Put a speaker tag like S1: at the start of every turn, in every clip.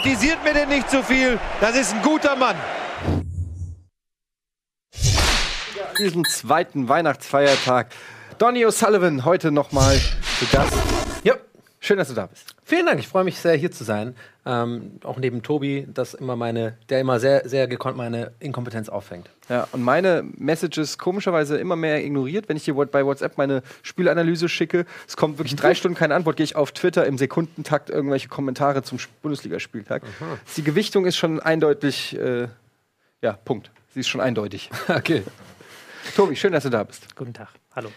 S1: Kritisiert mir denn nicht zu viel. Das ist ein guter Mann.
S2: Diesen zweiten Weihnachtsfeiertag. Donny O'Sullivan heute nochmal zu Gast. Schön, dass du da bist.
S3: vielen Dank. Ich freue mich sehr, hier zu sein. Ähm, auch neben Tobi, das immer meine, der immer sehr, sehr gekonnt meine Inkompetenz auffängt.
S2: Ja, und meine Messages komischerweise immer mehr ignoriert. Wenn ich dir bei WhatsApp meine Spielanalyse schicke, es kommt wirklich drei Stunden keine Antwort, gehe ich auf Twitter im Sekundentakt irgendwelche Kommentare zum Sp- Bundesligaspieltag. Die Gewichtung ist schon eindeutig, äh, ja, Punkt. Sie ist schon eindeutig.
S3: Okay.
S2: Tobi, schön, dass du da bist.
S4: Guten Tag. Hallo.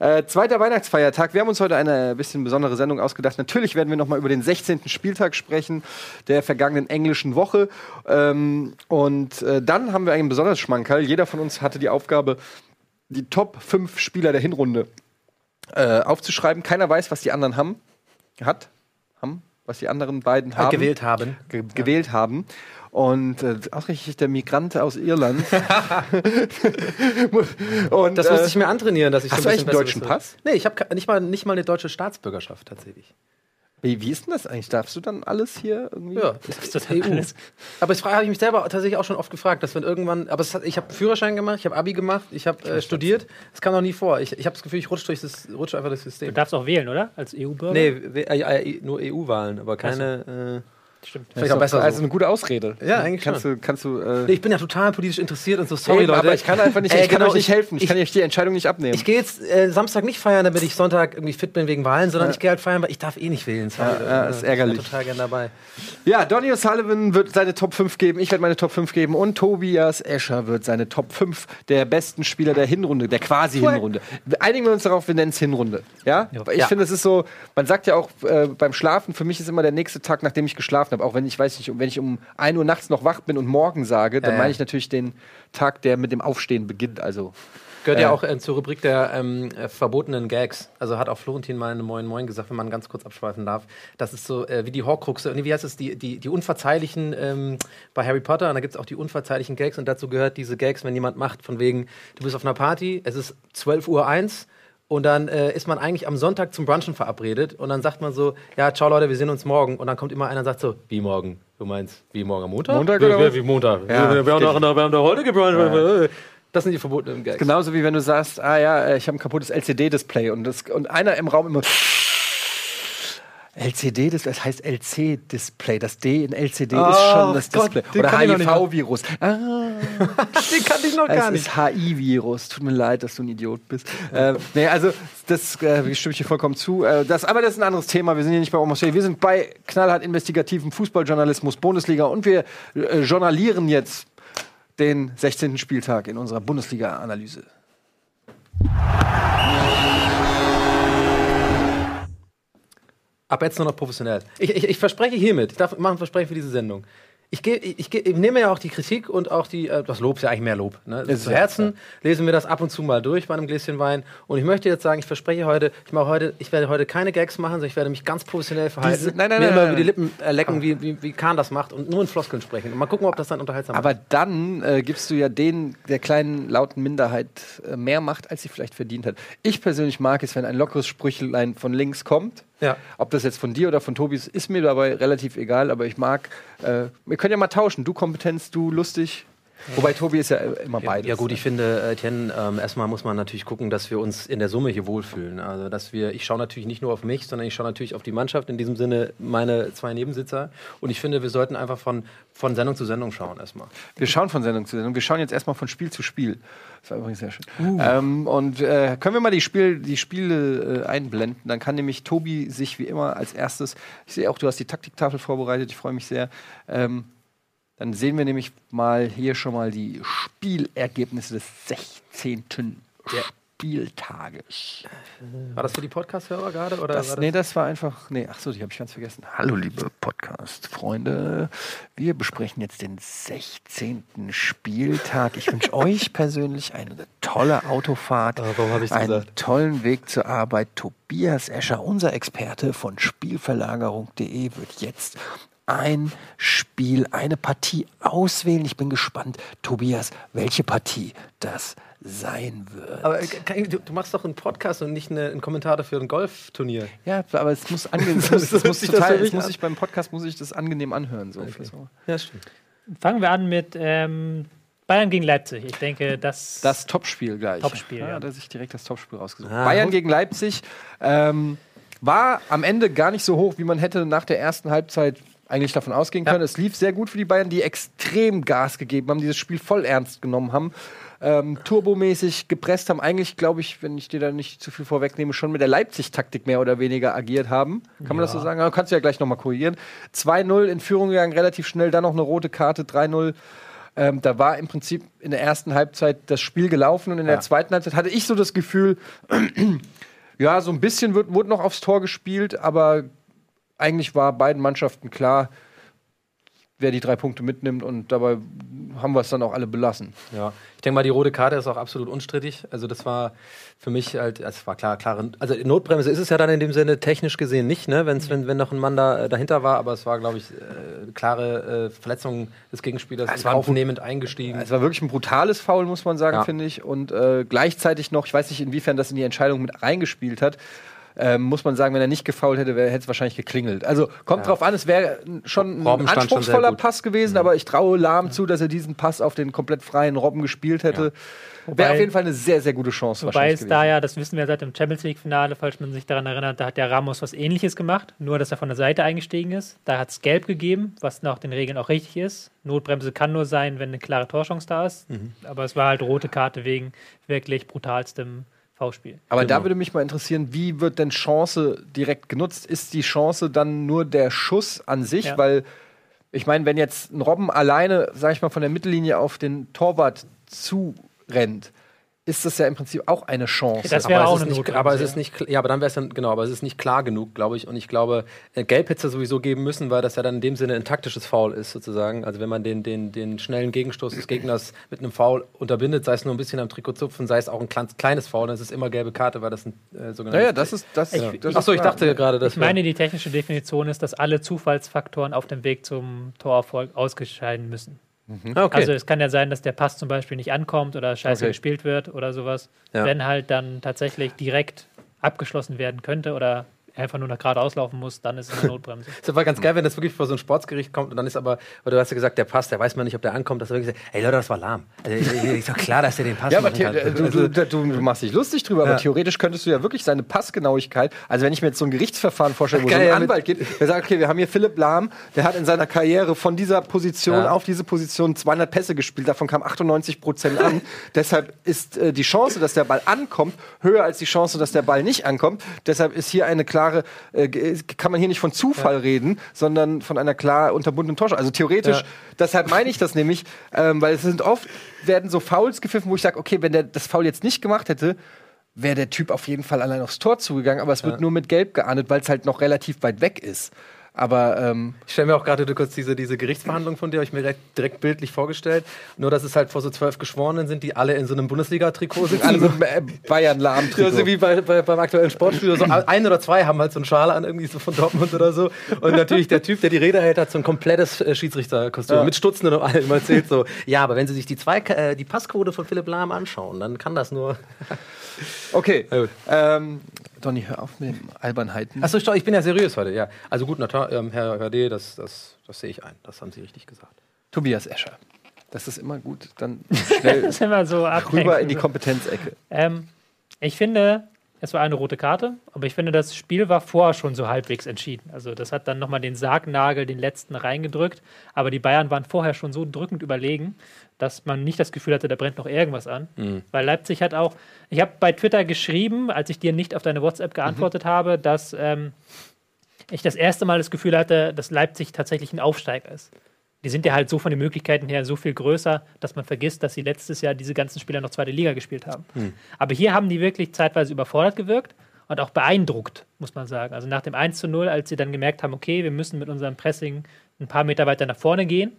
S2: Äh, zweiter Weihnachtsfeiertag. Wir haben uns heute eine bisschen besondere Sendung ausgedacht. Natürlich werden wir noch mal über den 16. Spieltag sprechen, der vergangenen englischen Woche. Ähm, und äh, dann haben wir einen besonders Schmankerl. Jeder von uns hatte die Aufgabe, die Top 5 Spieler der Hinrunde äh, aufzuschreiben. Keiner weiß, was die anderen haben. Hat. Haben. Was die anderen beiden haben.
S3: Gewählt haben.
S2: Ge gewählt haben. Und äh, ausgerechnet der Migrant aus Irland. und,
S3: Das musste
S2: äh,
S3: ich mir antrainieren, dass ich
S2: hast
S3: so ein
S2: du einen deutschen
S3: wüsste. Nee, ich habe nicht mal, nicht mal eine deutsche Staatsbürgerschaft tatsächlich.
S2: Wie, wie ist denn das eigentlich? Darfst du dann alles hier irgendwie?
S3: Ja,
S4: Ist das denn alles?
S3: Aber das habe ich mich selber tatsächlich auch schon oft gefragt, dass wenn irgendwann, aber es hat, ich habe einen Führerschein gemacht, ich habe Abi gemacht, ich habe äh, studiert, das kam noch nie vor. Ich, ich habe das Gefühl, ich rutsche durch das, rutsche einfach
S4: Du
S3: System.
S4: darfst auch wählen, oder? Als EU-Bürger?
S3: Nee, we- äh, äh, nur EU-Wahlen, aber keine.
S4: Stimmt.
S3: Äh, vielleicht auch besser.
S2: Also
S3: so.
S2: eine gute Ausrede.
S3: Ja, eigentlich
S2: kannst
S3: schon.
S2: Du, kannst du. Äh,
S3: Nee, ich bin ja total politisch interessiert und so. Sorry,
S2: Eben,
S3: Leute.
S2: aber ich kann einfach nicht,
S3: Äh,
S2: ich kann
S3: genau,
S2: euch nicht helfen. Ich,
S3: Ich,
S2: kann euch die Entscheidung nicht abnehmen.
S3: ich gehe jetzt äh, Samstag nicht feiern, damit ich Sonntag irgendwie fit bin wegen Wahlen, sondern ich gehe halt feiern, weil ich darf eh nicht wählen. Sorry,
S2: Ja, ja, ist ärgerlich.
S3: Ich bin total gern dabei.
S2: ja, Donny O'Sullivan wird seine Top 5 geben, ich werde meine Top 5 geben und Tobias Escher wird seine Top 5 der besten Spieler der Hinrunde, der quasi Hinrunde. Einigen wir uns darauf, wir nennen es Hinrunde. Ja? Ich
S3: Ja.
S2: finde, es ist so, man sagt ja auch äh, beim Schlafen, für mich ist immer der nächste Tag, nachdem ich geschlafen habe, auch wenn ich weiß nicht, wenn ich um 1 Uhr nachts noch wach bin und morgen sage, dann
S3: Ja, ja.
S2: meine ich natürlich den Tag, der mit dem Aufstehen beginnt. Also
S3: Gehört ja
S2: Äh.
S3: auch äh, zur Rubrik der ähm, äh, verbotenen Gags. Also hat auch Florentin mal eine Moin Moin gesagt, wenn man ganz kurz abschweifen darf. Das ist so äh, wie die Horcruxe, nee, wie heißt es, die, die, die unverzeihlichen ähm, bei Harry Potter. Und da gibt es auch die unverzeihlichen Gags und dazu gehört diese Gags, wenn jemand macht, von wegen, du bist auf einer Party, es ist 12 Uhr eins und dann äh, ist man eigentlich am Sonntag zum Brunchen verabredet und dann sagt man so, ja, ciao Leute, wir sehen uns morgen. Und dann kommt immer einer und sagt so, wie morgen? Du meinst, wie morgen am Montag?
S2: Montag
S3: wie,
S2: oder
S3: wie,
S2: was?
S3: wie Montag?
S2: Ja,
S3: wir, wir, haben doch, wir haben doch heute gebruncht. Das sind die verbotenen Gags.
S2: Genauso wie wenn du sagst, ah ja, äh, ich habe ein kaputtes LCD-Display und, das- und einer im Raum immer. LCD-Display, das heißt LC-Display. Das D in LCD ist
S3: Oh
S2: schon das
S3: Gott,
S2: Display. Oder HIV-Virus. Ah,
S3: Den kannte ich noch
S2: es
S3: gar nicht.
S2: ist HI-Virus. Tut mir leid, dass du ein Idiot bist. äh, nee, also das äh, stimme ich dir vollkommen zu. Äh, das, aber das ist ein anderes Thema. Wir sind hier nicht bei Fair. Wir sind bei knallhart investigativen Fußballjournalismus, Bundesliga und wir äh, journalieren jetzt den 16. Spieltag in unserer Bundesliga-Analyse.
S3: Ab jetzt nur noch professionell. Ich, ich, ich verspreche hiermit, ich darf machen ein Versprechen für diese Sendung. Ich, geh, ich, ich, nehme ja auch die Kritik und auch die, äh, das Lob ist ja eigentlich mehr Lob. Ne?
S2: Ist
S3: Zu
S2: ja,
S3: Herzen lesen wir das ab und zu mal durch bei einem Gläschen Wein. Und ich möchte jetzt sagen, ich verspreche heute, ich mache heute, ich werde heute keine Gags machen, sondern ich werde mich ganz professionell verhalten.
S2: Diese- nein, nein,
S3: mir
S2: nein,
S3: immer
S2: nein,
S3: über die. Lippen äh, lecken, wie, wie, wie Kahn das macht und nur in Floskeln sprechen. Und mal gucken, ob das dann unterhaltsam
S2: Aber
S3: ist.
S2: dann äh, gibst du ja den der kleinen lauten Minderheit äh, mehr Macht, als sie vielleicht verdient hat. Ich persönlich mag es, wenn ein lockeres Sprüchlein von links kommt.
S3: Ja.
S2: Ob das jetzt von dir oder von Tobi ist, ist mir dabei relativ egal. Aber ich mag, äh, wir können ja mal tauschen. Du Kompetenz, du lustig. Wobei Tobi ist ja immer beides.
S3: Ja gut, ich finde, äh, Etienne, ähm, erstmal muss man natürlich gucken, dass wir uns in der Summe hier wohlfühlen. Also dass wir, ich schaue natürlich nicht nur auf mich, sondern ich schaue natürlich auf die Mannschaft, in diesem Sinne meine zwei Nebensitzer. Und ich finde, wir sollten einfach von, von Sendung zu Sendung schauen erstmal.
S2: Wir schauen von Sendung zu Sendung. Wir schauen jetzt erstmal von Spiel zu Spiel. Das war übrigens sehr schön. Ähm, und äh, können wir mal die, Spiel, die Spiele äh, einblenden? Dann kann nämlich Tobi sich wie immer als erstes, ich sehe auch, du hast die Taktiktafel vorbereitet, ich freue mich sehr. Ähm, dann sehen wir nämlich mal hier schon mal die Spielergebnisse des 16. Spieltages.
S3: War das für die Podcast-Hörer gerade? Oder
S2: Das,
S3: war
S2: nee, das war einfach. Nee, ach so, die habe ich ganz vergessen. Hallo, liebe Podcast-Freunde. Wir besprechen jetzt den 16. Spieltag. Ich wünsche euch persönlich eine tolle Autofahrt.
S3: Ah, warum hab ich's
S2: einen
S3: gesagt?
S2: tollen Weg zur Arbeit. Tobias Escher, unser Experte von Spielverlagerung.de, wird jetzt ein Spiel, eine Partie auswählen. Ich bin gespannt, Tobias, welche Partie das sein wird.
S3: Aber äh, kann- du, du machst doch einen Podcast und nicht eine, einen Kommentator für ein Golfturnier.
S2: Ja, aber es muss angenehm, es muss, es muss total, es muss
S3: an?
S2: sich beim Podcast muss ich das angenehm anhören. So. So.
S3: Ja, stimmt.
S4: Fangen wir an mit ähm, Bayern gegen Leipzig. Ich denke, das,
S2: Das Topspiel gleich.
S4: Topspiel,
S2: ja.
S4: ja.
S2: Da sich direkt das Topspiel rausgesucht.
S3: Ah,
S2: Bayern
S3: gut.
S2: gegen Leipzig ähm, war am Ende gar nicht so hoch, wie man hätte nach der ersten Halbzeit eigentlich davon ausgehen können. Es lief sehr gut für die Bayern, die extrem Gas gegeben haben, dieses Spiel voll ernst genommen haben. Ähm, turbomäßig gepresst haben, eigentlich, glaube ich, wenn ich dir da nicht zu viel vorwegnehme, schon mit der Leipzig-Taktik mehr oder weniger agiert haben. Kann man das so sagen? Aber kannst du ja gleich nochmal korrigieren. 2-0 in Führung gegangen, relativ schnell, dann noch eine rote Karte, 3-0. Ähm, da war im Prinzip in der ersten Halbzeit das Spiel gelaufen und in der zweiten Halbzeit hatte ich so das Gefühl, ja, so ein bisschen wird, wurde noch aufs Tor gespielt, aber eigentlich war beiden Mannschaften klar, wer die drei Punkte mitnimmt und dabei haben wir es dann auch alle belassen.
S3: Ja, ich denke mal, die rote Karte ist auch absolut unstrittig. Also das war für mich halt, es war klar, klare, also Notbremse ist es ja dann in dem Sinne technisch gesehen nicht, ne, wenn's, wenn, wenn noch ein Mann da äh, dahinter war, aber es war, glaube ich, äh, klare äh, Verletzung des Gegenspielers,
S2: Es war
S3: aufnehmend eingestiegen.
S2: Es war wirklich ein brutales Foul, muss man sagen,
S3: Ja.
S2: finde ich. Und äh, gleichzeitig noch, ich weiß nicht, inwiefern das in die Entscheidung mit reingespielt hat, ähm, muss man sagen, wenn er nicht gefault hätte, hätte es wahrscheinlich geklingelt. Also kommt drauf an, es wäre schon ein
S3: Robben schon sehr
S2: anspruchsvoller.
S3: Mhm.
S2: Pass gewesen, aber ich traue Lahm zu, dass er diesen Pass auf den komplett freien Robben gespielt hätte.
S4: Wobei-
S2: Wäre auf jeden Fall eine sehr, sehr gute Chance
S4: Wobei es da ja, das wissen wir seit dem Champions League-Finale, falls man sich daran erinnert, da hat der Ramos was ähnliches gemacht, nur dass er von der Seite eingestiegen ist. Da hat es gelb gegeben, was nach den Regeln auch richtig ist. Notbremse kann nur sein, wenn eine klare Torchance da ist.
S2: Mhm.
S4: Aber es war halt rote Karte wegen wirklich brutalstem V-Spiel.
S2: Aber da
S3: Genau.
S2: würde mich mal interessieren, wie wird denn Chance direkt genutzt? Ist die Chance dann nur der Schuss an sich?
S4: Ja.
S2: Weil, ich meine, wenn jetzt ein Robben alleine, sag ich mal, von der Mittellinie auf den Torwart zurennt, ist das ja im Prinzip auch eine Chance.
S4: Das wäre
S3: aber
S4: auch
S3: es ist
S4: eine
S3: nicht, aber es
S4: ja.
S3: ist nicht, ja, aber dann wäre es dann, genau, aber es ist nicht klar genug, glaube ich. Und ich glaube, äh, Gelb hätte es sowieso geben müssen, weil das ja dann in dem Sinne ein taktisches Foul ist, sozusagen. Also wenn man den, den, den schnellen Gegenstoß des Gegners mit einem Foul unterbindet, sei es nur ein bisschen am Trikot zupfen, sei es auch ein kleines, Foul, dann ist es immer gelbe Karte, weil das ein äh, sogenanntes.
S2: Naja, das ist das.
S4: Ich-
S2: das
S3: Achso, ich dachte gerade, dass
S4: Ich meine, die technische Definition ist, dass alle Zufallsfaktoren auf dem Weg zum Torerfolg ausgescheiden müssen.
S3: Ah, okay.
S4: Also es kann ja sein, dass der Pass zum Beispiel nicht ankommt oder scheiße
S2: Okay.
S4: gespielt wird oder sowas.
S3: Ja.
S4: Wenn halt dann tatsächlich direkt abgeschlossen werden könnte oder einfach nur nach geradeaus laufen muss, dann ist es eine Notbremse.
S3: Es war ganz geil, wenn das wirklich vor so ein Sportsgericht kommt und dann ist aber, weil du hast ja gesagt, der Pass, der weiß man nicht, ob der ankommt, dass er wirklich sagt, ey Leute, das war lahm. Also, ist doch klar, dass er den Pass
S2: Ja, aber the- du, du, du, du machst dich lustig drüber, aber
S3: Ja.
S2: theoretisch könntest du ja wirklich seine Passgenauigkeit, also wenn ich mir jetzt so ein Gerichtsverfahren vorstelle, wo
S3: Geil,
S2: so ein Anwalt geht, der sagt, okay, wir haben hier Philipp Lahm, der hat in seiner Karriere von dieser Position
S3: Ja.
S2: auf diese Position 200 Pässe gespielt, davon kamen 98 Prozent an. Deshalb ist äh, die Chance, dass der Ball ankommt, höher als die Chance, dass der Ball nicht ankommt. Deshalb ist hier eine klare, äh, ge- kann man hier nicht von Zufall reden, sondern von einer klar unterbundenen Torschance. Also theoretisch,
S3: Ja.
S2: deshalb meine ich das nämlich, ähm, weil es sind oft, werden so Fouls gepfiffen, wo ich sage, okay, wenn der das Foul jetzt nicht gemacht hätte, wäre der Typ auf jeden Fall allein aufs Tor zugegangen, aber es wird nur mit Gelb geahndet, weil es halt noch relativ weit weg ist. Aber ähm,
S3: Ich stelle mir auch gerade kurz diese, diese Gerichtsverhandlung von dir, habe ich mir direkt, direkt bildlich vorgestellt. Nur, dass es halt vor so zwölf Geschworenen sind, die alle in so einem Bundesliga-Trikot sitzen.
S2: alle mit äh, bayern lahm
S3: Ja, so wie bei, bei, beim aktuellen Sportspiel. So ein oder zwei haben halt so einen Schal an, irgendwie so von Dortmund oder so. Und natürlich der Typ, der die Rede hält, hat so ein komplettes äh, Schiedsrichterkostüm
S2: Ja.
S3: mit Stutzen und allem. Man erzählt so, ja, aber wenn Sie sich die, zwei, äh, die Passquote von Philipp Lahm anschauen, dann kann das nur.
S2: Okay. Ähm, Donny, hör auf mit Albernheiten.
S3: Achso, ich bin ja seriös heute, ja. Also gut, toll, ähm, Herr Hörde, das, das, das sehe ich ein. Das haben Sie richtig gesagt.
S2: Tobias Escher. Das ist immer gut. Dann schnell
S4: Das ist immer so
S2: rüber in die. Kompetenzecke.
S4: Ähm, ich finde, es war eine rote Karte, aber ich finde, das Spiel war vorher schon so halbwegs entschieden. Also das hat dann nochmal den Sargnagel, den letzten reingedrückt. Aber die Bayern waren vorher schon so drückend überlegen, dass man nicht das Gefühl hatte, da brennt noch irgendwas an. Weil Leipzig hat auch, ich habe bei Twitter geschrieben, als ich dir nicht auf deine WhatsApp geantwortet habe, dass ähm, ich das erste Mal das Gefühl hatte, dass Leipzig tatsächlich ein Aufsteiger ist. Die sind ja halt so von den Möglichkeiten her so viel größer, dass man vergisst, dass sie letztes Jahr diese ganzen Spieler noch zweite Liga gespielt haben. Aber hier haben die wirklich zeitweise überfordert gewirkt und auch beeindruckt, muss man sagen. Also nach dem 1 zu 0, als sie dann gemerkt haben, okay, wir müssen mit unserem Pressing ein paar Meter weiter nach vorne gehen,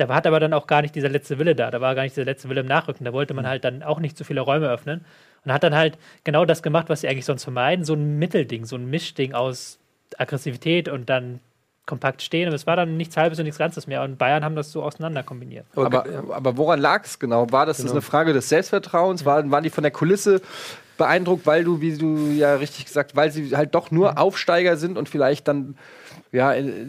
S4: da hat aber dann auch gar nicht dieser letzte Wille da. Da war gar nicht dieser letzte Wille im Nachrücken. Da wollte man halt dann auch nicht so viele Räume öffnen. Und hat dann halt genau das gemacht, was sie eigentlich sonst vermeiden. So ein Mittelding, so ein Mischding aus Aggressivität und dann kompakt stehen. Aber es war dann nichts Halbes und nichts Ganzes mehr. Und Bayern haben das so auseinander kombiniert.
S2: Aber, aber woran lag es genau? War das, das eine Frage des Selbstvertrauens? Waren, waren die von der Kulisse beeindruckt, weil du, wie du ja richtig gesagt, weil sie halt doch nur Aufsteiger sind und vielleicht dann, ja, äh,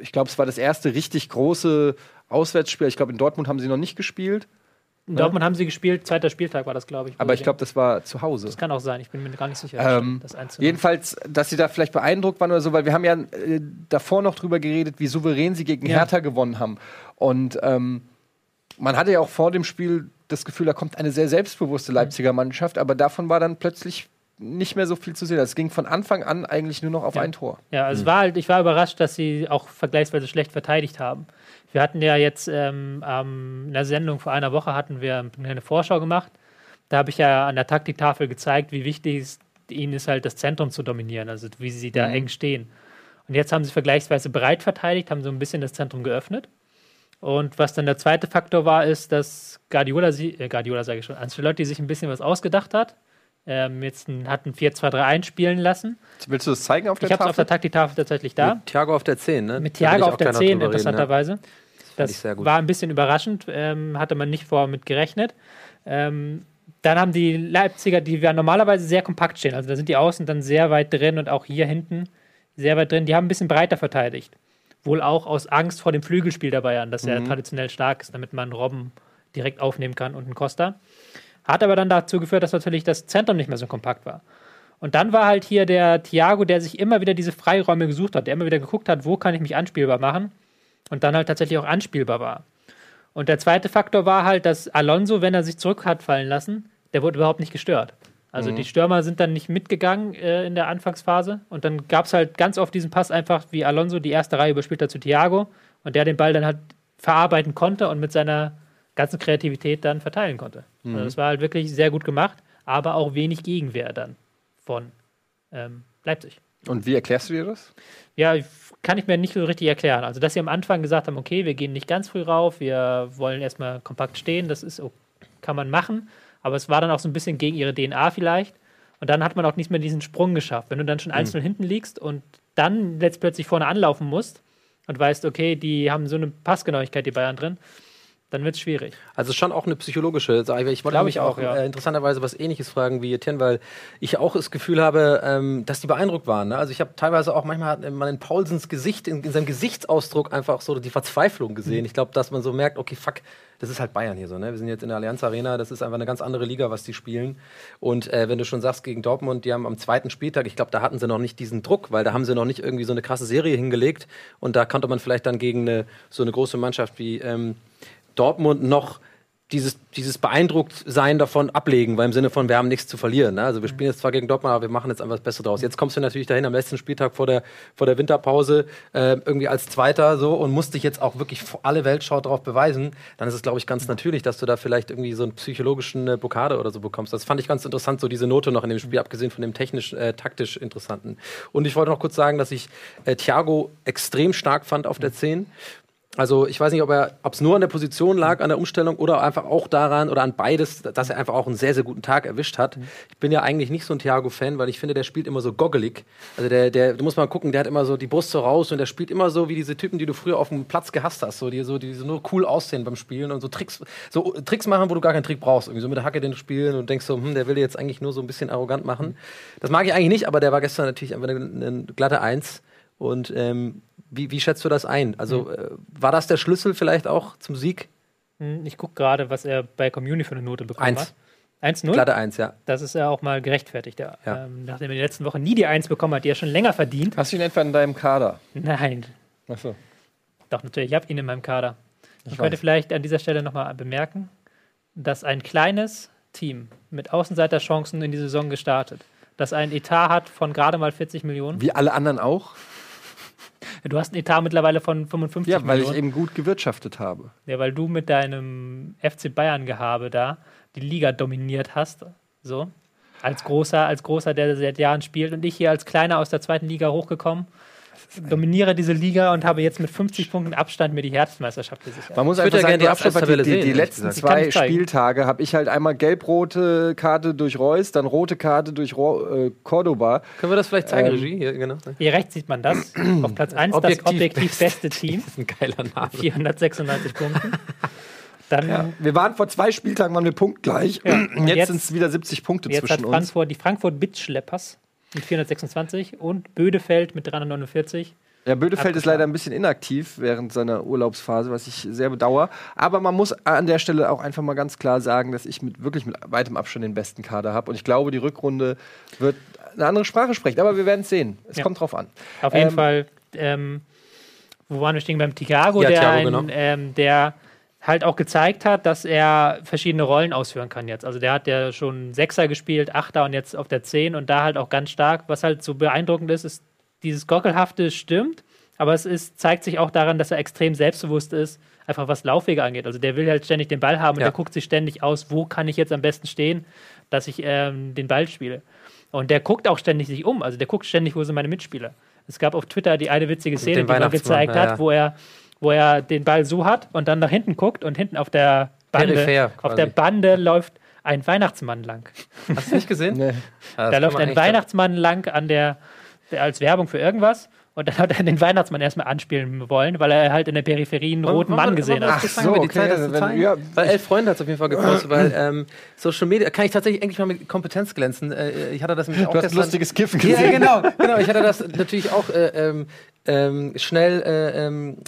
S2: ich glaube, es war das erste richtig große Auswärtsspiel. Ich glaube, in Dortmund haben sie noch nicht gespielt.
S4: In Dortmund haben sie gespielt, zweiter Spieltag war das, glaube ich.
S2: Aber ich glaube, das war zu Hause.
S4: Das kann auch sein, ich bin mir gar nicht sicher.
S2: Ähm,
S4: das 1 zu 0.
S2: Jedenfalls, dass sie da vielleicht beeindruckt waren oder so, weil wir haben ja äh, davor noch drüber geredet, wie souverän sie gegen
S4: Ja.
S2: Hertha gewonnen haben. Und ähm, man hatte ja auch vor dem Spiel das Gefühl, da kommt eine sehr selbstbewusste Leipziger Mannschaft, aber davon war dann plötzlich nicht mehr so viel zu sehen. Es ging von Anfang an eigentlich nur noch auf
S4: Ja.
S2: ein Tor.
S4: Ja, also es war halt, ich war überrascht, dass sie auch vergleichsweise schlecht verteidigt haben. Wir hatten ja jetzt ähm, ähm, in der Sendung vor einer Woche hatten wir eine Vorschau gemacht. Da habe ich ja an der Taktiktafel gezeigt, wie wichtig es ihnen ist, halt das Zentrum zu dominieren, also wie sie da eng stehen. Und jetzt haben sie vergleichsweise breit verteidigt, haben so ein bisschen das Zentrum geöffnet. Und was dann der zweite Faktor war, ist, dass Guardiola, äh, Guardiola sage ich schon, Ancelotti sich ein bisschen was ausgedacht hat. Ähm, jetzt ein, hat ein 4-2-3-1 spielen lassen.
S2: Willst du das zeigen auf der
S4: Ich habe es auf
S2: Tafel?
S4: der Taktiktafel tatsächlich da.
S3: Mit Thiago auf der 10, ne?
S4: Mit Thiago
S3: ich
S4: auf der
S3: gerne
S4: 10,
S3: drüber reden, ne?
S4: interessanterweise.
S3: ich
S4: Das
S3: sehr gut.
S4: war ein bisschen überraschend, ähm, hatte man nicht vor mit gerechnet. Ähm, dann haben die Leipziger, die ja normalerweise sehr kompakt stehen, also da sind die Außen dann sehr weit drin und auch hier hinten sehr weit drin, die haben ein bisschen breiter verteidigt. Wohl auch aus Angst vor dem Flügelspiel der Bayern, das ja traditionell stark ist, damit man Robben direkt aufnehmen kann und einen Costa. Hat aber dann dazu geführt, dass natürlich das Zentrum nicht mehr so kompakt war. Und dann war halt hier der Thiago, der sich immer wieder diese Freiräume gesucht hat, der immer wieder geguckt hat, wo kann ich mich anspielbar machen und dann halt tatsächlich auch anspielbar war. Und der zweite Faktor war halt, dass Alonso, wenn er sich zurück hat fallen lassen, der wurde überhaupt nicht gestört. Also die Stürmer sind dann nicht mitgegangen äh, in der Anfangsphase und dann gab es halt ganz oft diesen Pass einfach, wie Alonso die erste Reihe überspielt hat zu Thiago und der den Ball dann halt verarbeiten konnte und mit seiner ganzen Kreativität dann verteilen konnte. Also das war halt wirklich sehr gut gemacht, aber auch wenig Gegenwehr dann von ähm, Leipzig.
S2: Und wie erklärst du dir das?
S4: Ja, kann ich mir nicht so richtig erklären. Also, dass sie am Anfang gesagt haben, okay, wir gehen nicht ganz früh rauf, wir wollen erstmal kompakt stehen, das ist, kann man machen. Aber es war dann auch so ein bisschen gegen ihre DNA vielleicht. Und dann hat man auch nicht mehr diesen Sprung geschafft. Wenn du dann schon 1-0 hinten liegst und dann jetzt plötzlich vorne anlaufen musst und weißt, okay, die haben so eine Passgenauigkeit, die Bayern drin, dann wird es schwierig.
S3: Also schon auch eine psychologische Sache. Ich wollte mich
S4: ich
S3: auch
S4: auch, ja.
S3: äh, interessanterweise was ähnliches fragen wie Etienne, weil ich auch das Gefühl habe, ähm, dass die beeindruckt waren. Ne? Also ich habe teilweise auch manchmal hat man in Paulsens Gesicht, in, in seinem Gesichtsausdruck einfach so die Verzweiflung gesehen.
S4: Mhm.
S3: Ich glaube, dass man so merkt, okay, fuck, das ist halt Bayern hier so. Ne? Wir sind jetzt in der Allianz Arena, das ist einfach eine ganz andere Liga, was die spielen. Und äh, wenn du schon sagst, gegen Dortmund, die haben am zweiten Spieltag, ich glaube, da hatten sie noch nicht diesen Druck, weil da haben sie noch nicht irgendwie so eine krasse Serie hingelegt. Und da konnte man vielleicht dann gegen eine, so eine große Mannschaft wie ähm, Dortmund noch dieses, dieses Beeindrucktsein davon ablegen, weil im Sinne von, wir haben nichts zu verlieren. Ne? Also wir spielen jetzt zwar gegen Dortmund, aber wir machen jetzt einfach das Beste draus. Jetzt kommst du natürlich dahin am letzten Spieltag vor der, vor der Winterpause äh, irgendwie als Zweiter so und musst dich jetzt auch wirklich vor alle Welt schaut drauf beweisen. Dann ist es, glaube ich, ganz natürlich, dass du da vielleicht irgendwie so einen psychologischen äh, Blockade oder so bekommst. Das fand ich ganz interessant, so diese Note noch in dem Spiel, abgesehen von dem technisch, äh, taktisch interessanten. Und ich wollte noch kurz sagen, dass ich äh, Thiago extrem stark fand auf der 10. Also ich weiß nicht, ob er, es nur an der Position lag, an der Umstellung oder einfach auch daran oder an beides, dass er einfach auch einen sehr, sehr guten Tag erwischt hat. Ich bin ja eigentlich nicht so ein Thiago-Fan, weil ich finde, der spielt immer so goggelig. Also der, der, du musst mal gucken, der hat immer so die Brust so raus und der spielt immer so wie diese Typen, die du früher auf dem Platz gehasst hast, so die so, die so nur cool aussehen beim Spielen und so Tricks, so Tricks machen, wo du gar keinen Trick brauchst. Irgendwie so mit der Hacke den spielen und denkst so, hm, der will jetzt eigentlich nur so ein bisschen arrogant machen. Das mag ich eigentlich nicht, aber der war gestern natürlich einfach eine, eine glatte Eins. Und ähm, wie, wie schätzt du das ein? Also äh, war das der Schlüssel vielleicht auch zum Sieg?
S4: Hm, Ich gucke gerade, was er bei Community für eine Note bekommen
S3: Eins.
S4: hat. 1-0?
S3: Glatte Eins, ja.
S4: Das ist ja auch mal gerechtfertigt. Ja.
S3: Ja.
S4: Ähm, nachdem er in der letzten Woche nie die 1 bekommen hat, die er schon länger verdient.
S2: Hast du ihn etwa in deinem Kader?
S4: Nein,
S2: Achso.
S4: doch natürlich, ich habe ihn in meinem Kader. Ich,
S2: Ich
S4: wollte
S2: weiß.
S4: vielleicht an dieser Stelle nochmal bemerken, dass ein kleines Team mit Außenseiterchancen in die Saison gestartet, das einen Etat hat von gerade mal 40 Millionen.
S2: Wie alle anderen auch?
S4: Du hast einen Etat mittlerweile von 55
S2: Ja, weil ich
S4: Millionen.
S2: eben gut gewirtschaftet habe.
S4: Ja, weil du mit deinem FC Bayern-Gehabe da die Liga dominiert hast. So. Als großer, als großer, der seit Jahren spielt und ich hier als Kleiner aus der zweiten Liga hochgekommen. Dominiere diese Liga und habe jetzt mit 50 Punkten Abstand mir die Herbstmeisterschaft gesichert.
S2: Man muss
S3: Ich
S2: einfach
S3: würde ja
S2: sagen,
S3: gerne die Abschlusstabelle
S2: die, die, die letzten zwei. Spieltage habe ich halt einmal gelb-rote Karte durch Reus, dann rote Karte durch Ro äh, Cordoba.
S3: Können wir das vielleicht zeigen,
S2: Ähm,
S3: Regie? Hier, genau. Das
S4: Hier rechts sieht man das. Auf Platz 1 das
S3: Objektiv
S4: objektiv beste Team.
S3: ist ein geiler Name.
S4: 496 Punkten. Dann
S2: Wir waren vor zwei Spieltagen waren wir punktgleich.
S4: Ja,
S2: jetzt,
S4: jetzt-
S2: sind es wieder 70 Punkte
S4: jetzt hat
S2: zwischen uns.
S4: Frankfurt die Frankfurt Bitschleppers mit 426 und Bödefeld mit 349.
S2: Ja, Bödefeld ist leider ein bisschen inaktiv während seiner Urlaubsphase, was ich sehr bedauere. Aber man muss an der Stelle auch einfach mal ganz klar sagen, dass ich mit wirklich mit weitem Abstand den besten Kader habe. Und ich glaube, die Rückrunde wird eine andere Sprache sprechen. Aber wir werden es sehen. Es
S4: Ja.
S2: kommt drauf an.
S4: Auf jeden
S2: Ähm,
S4: Fall, ähm, wo waren wir stehen? Beim Thiago,
S3: Ja,
S4: der,
S3: Thiago,
S4: ein,
S3: genau.
S4: ähm, der halt auch gezeigt hat, dass er verschiedene Rollen ausführen kann jetzt. Also der hat ja schon Sechser gespielt, Achter und jetzt auf der Zehn und da halt auch ganz stark. Was halt so beeindruckend ist, ist dieses Gockelhafte stimmt, aber es ist, zeigt sich auch daran, dass er extrem selbstbewusst ist, einfach was Laufwege angeht. Also der will halt ständig den Ball haben und
S3: Ja.
S4: der guckt sich ständig aus, wo kann ich jetzt am besten stehen, dass ich ähm, den Ball spiele. Und der guckt auch ständig sich um. Also der guckt ständig, wo sind meine Mitspieler. Es gab auf Twitter die eine witzige Szene, die man gezeigt
S3: ja,
S4: hat,
S3: ja.
S4: wo er, wo er den Ball so hat und dann nach hinten guckt und hinten auf der Bande,
S3: Peripher
S4: auf der Bande läuft ein Weihnachtsmann lang.
S3: Hast du nicht gesehen?
S2: Nee.
S3: Ja, das
S4: Da
S3: kann
S4: läuft
S3: man
S4: ein Weihnachtsmann lang an der, der als Werbung für irgendwas. Und dann hat er den Weihnachtsmann erstmal anspielen wollen, weil er halt in der Peripherie einen roten Mann gesehen hat.
S3: das
S2: Ach so,
S3: wir die Zeit,
S2: okay,
S3: das zu
S2: wenn-
S3: zeigen?
S2: ja,
S3: weil elf Freunde hat es auf jeden Fall gepostet, weil ähm, Social Media kann ich tatsächlich endlich mal mit Kompetenz glänzen. Äh, ich hatte das nämlich auch
S2: Du hast ein lustiges Kiffen
S3: Ja,
S2: gesehen.
S3: genau, genau. Ich hatte das natürlich auch äh, ähm, ähm, schnell äh, ähm,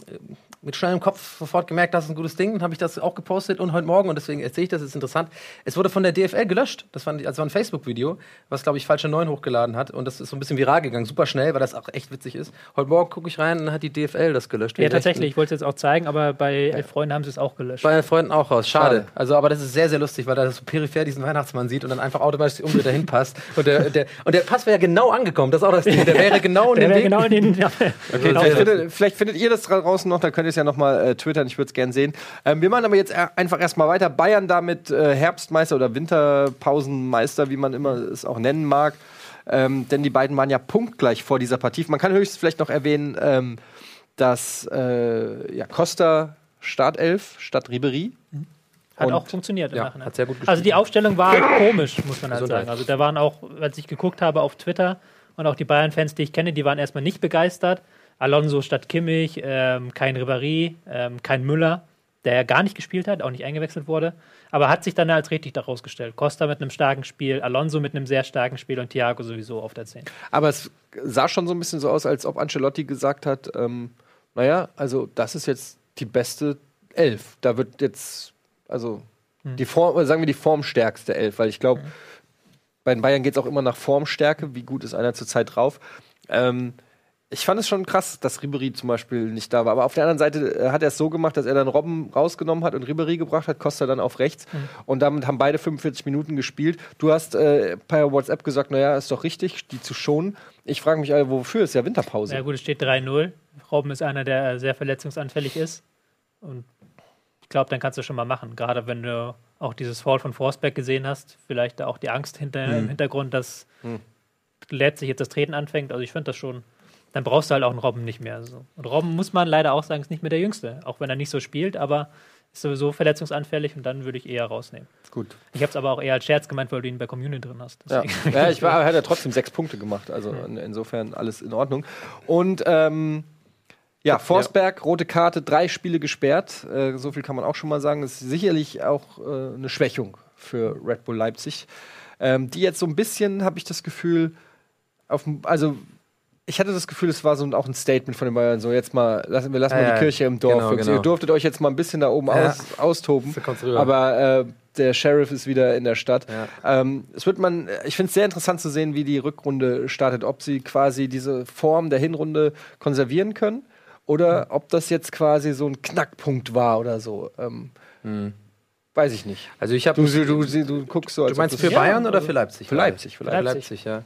S3: mit schnellem Kopf sofort gemerkt, das ist ein gutes Ding. Dann habe ich das auch gepostet und heute Morgen, und deswegen erzähle ich das, ist interessant. Es wurde von der DFL gelöscht. Das war, also war ein Facebook-Video, was, glaube ich, falsche 9 hochgeladen hat. Und das ist so ein bisschen viral gegangen, super schnell, weil das auch echt witzig ist. Heute Morgen gucke ich rein und dann hat die DFL das gelöscht.
S4: Ja, tatsächlich.
S3: rechten-
S4: Ich wollte es jetzt auch zeigen, aber bei elf Freunden haben sie es auch gelöscht.
S3: bei Freunden auch raus. Schade.
S2: Schade.
S3: Also, aber das ist sehr, sehr lustig, weil er so peripher diesen Weihnachtsmann sieht und dann einfach automatisch umdreht dahin passt. Und der, der, und der Pass wäre ja genau angekommen. Das ist auch das Ding. Der wäre genau in
S4: Der
S3: dem
S4: wäre
S3: Weg.
S4: genau in den. Ja,
S2: Okay,
S4: genau
S2: vielleicht, findet, vielleicht findet ihr das draußen noch, dann könnt ihr es ja noch mal äh, twittern, ich würde es gerne sehen. Ähm, wir machen aber jetzt äh, einfach erstmal weiter. Bayern damit äh, Herbstmeister oder Winterpausenmeister, wie man immer es auch nennen mag. Ähm, denn die beiden waren ja punktgleich vor dieser Partie. Man kann höchstens vielleicht noch erwähnen, ähm, dass äh, ja, Costa Startelf statt Ribery.
S4: Hat
S2: Und-
S4: auch funktioniert im
S3: Ja,
S4: Nachhinein.
S3: hat sehr gut gespielt.
S4: Also die Aufstellung war komisch, muss man halt
S3: Gesundheit.
S4: sagen. Also da waren auch, als ich geguckt habe auf Twitter und auch die Bayern-Fans, die ich kenne, die waren erstmal nicht begeistert. Alonso statt Kimmich, ähm, kein Ribéry, ähm, kein Müller, der ja gar nicht gespielt hat, auch nicht eingewechselt wurde, aber hat sich dann als richtig daraus gestellt. Costa mit einem starken Spiel, Alonso mit einem sehr starken Spiel und Thiago sowieso auf der 10.
S2: Aber es sah schon so ein bisschen so aus, als ob Ancelotti gesagt hat, ähm, naja, also das ist jetzt die beste Elf. Da wird jetzt, also die Form, sagen wir die formstärkste Elf, weil ich glaube, bei den Bayern geht es auch immer nach Formstärke, wie gut ist einer zurzeit drauf. Ähm, ich fand es schon krass, dass Ribery zum Beispiel nicht da war. Aber auf der anderen Seite äh, hat er es so gemacht, dass er dann Robben rausgenommen hat und Ribery gebracht hat, Costa dann auf rechts. Und damit haben beide 45 Minuten gespielt. Du hast äh, per WhatsApp gesagt, naja, ist doch richtig, die zu schonen. Ich frage mich, äh, wofür ist ja Winterpause?
S4: Ja gut, es steht 3-0. Robben ist einer, der sehr verletzungsanfällig ist. Und ich glaube, dann kannst du schon mal machen. Gerade wenn du auch dieses Fall von Forsberg gesehen hast, vielleicht auch die Angst hinter,
S3: Hm.
S4: im Hintergrund, dass letztlich jetzt das Treten anfängt. Also ich finde das schon. Dann brauchst du halt auch einen Robben nicht mehr. So. Und Robben muss man leider auch sagen, ist nicht mehr der Jüngste. Auch wenn er nicht so spielt, aber ist sowieso verletzungsanfällig und dann würde ich eher rausnehmen.
S2: Gut.
S4: Ich habe es aber auch eher als Scherz gemeint, weil du ihn bei Community drin hast.
S2: Ja, ja ich war, er hat ja trotzdem sechs Punkte gemacht. Also in, insofern alles in Ordnung. Und ähm, ja, Forsberg, rote Karte, drei Spiele gesperrt. Äh, so viel kann man auch schon mal sagen. Das ist sicherlich auch äh, eine Schwächung für Red Bull Leipzig. Ähm, die jetzt so ein bisschen, habe ich das Gefühl, auf, also ich hatte das Gefühl, es war so auch ein Statement von den Bayern, so jetzt mal, lassen, wir lassen
S3: Ja,
S2: mal die Kirche im Dorf.
S3: genau, genau.
S2: Ihr durftet euch jetzt mal ein bisschen da oben
S3: Ja.
S2: aus, austoben. Aber äh, der Sheriff ist wieder in der Stadt.
S3: Ja.
S2: Ähm, es wird man, ich finde es sehr interessant zu sehen, wie die Rückrunde startet, ob sie quasi diese Form der Hinrunde konservieren können oder ob das jetzt quasi so ein Knackpunkt war oder so. Ähm, Weiß ich nicht.
S3: Also ich habe
S2: Du, du, du, du guckst so, als
S3: Du meinst für Bayern
S4: Ja,
S3: oder für Leipzig?
S2: Für Leipzig, für
S3: Für
S2: Leipzig.
S3: Leipzig, ja.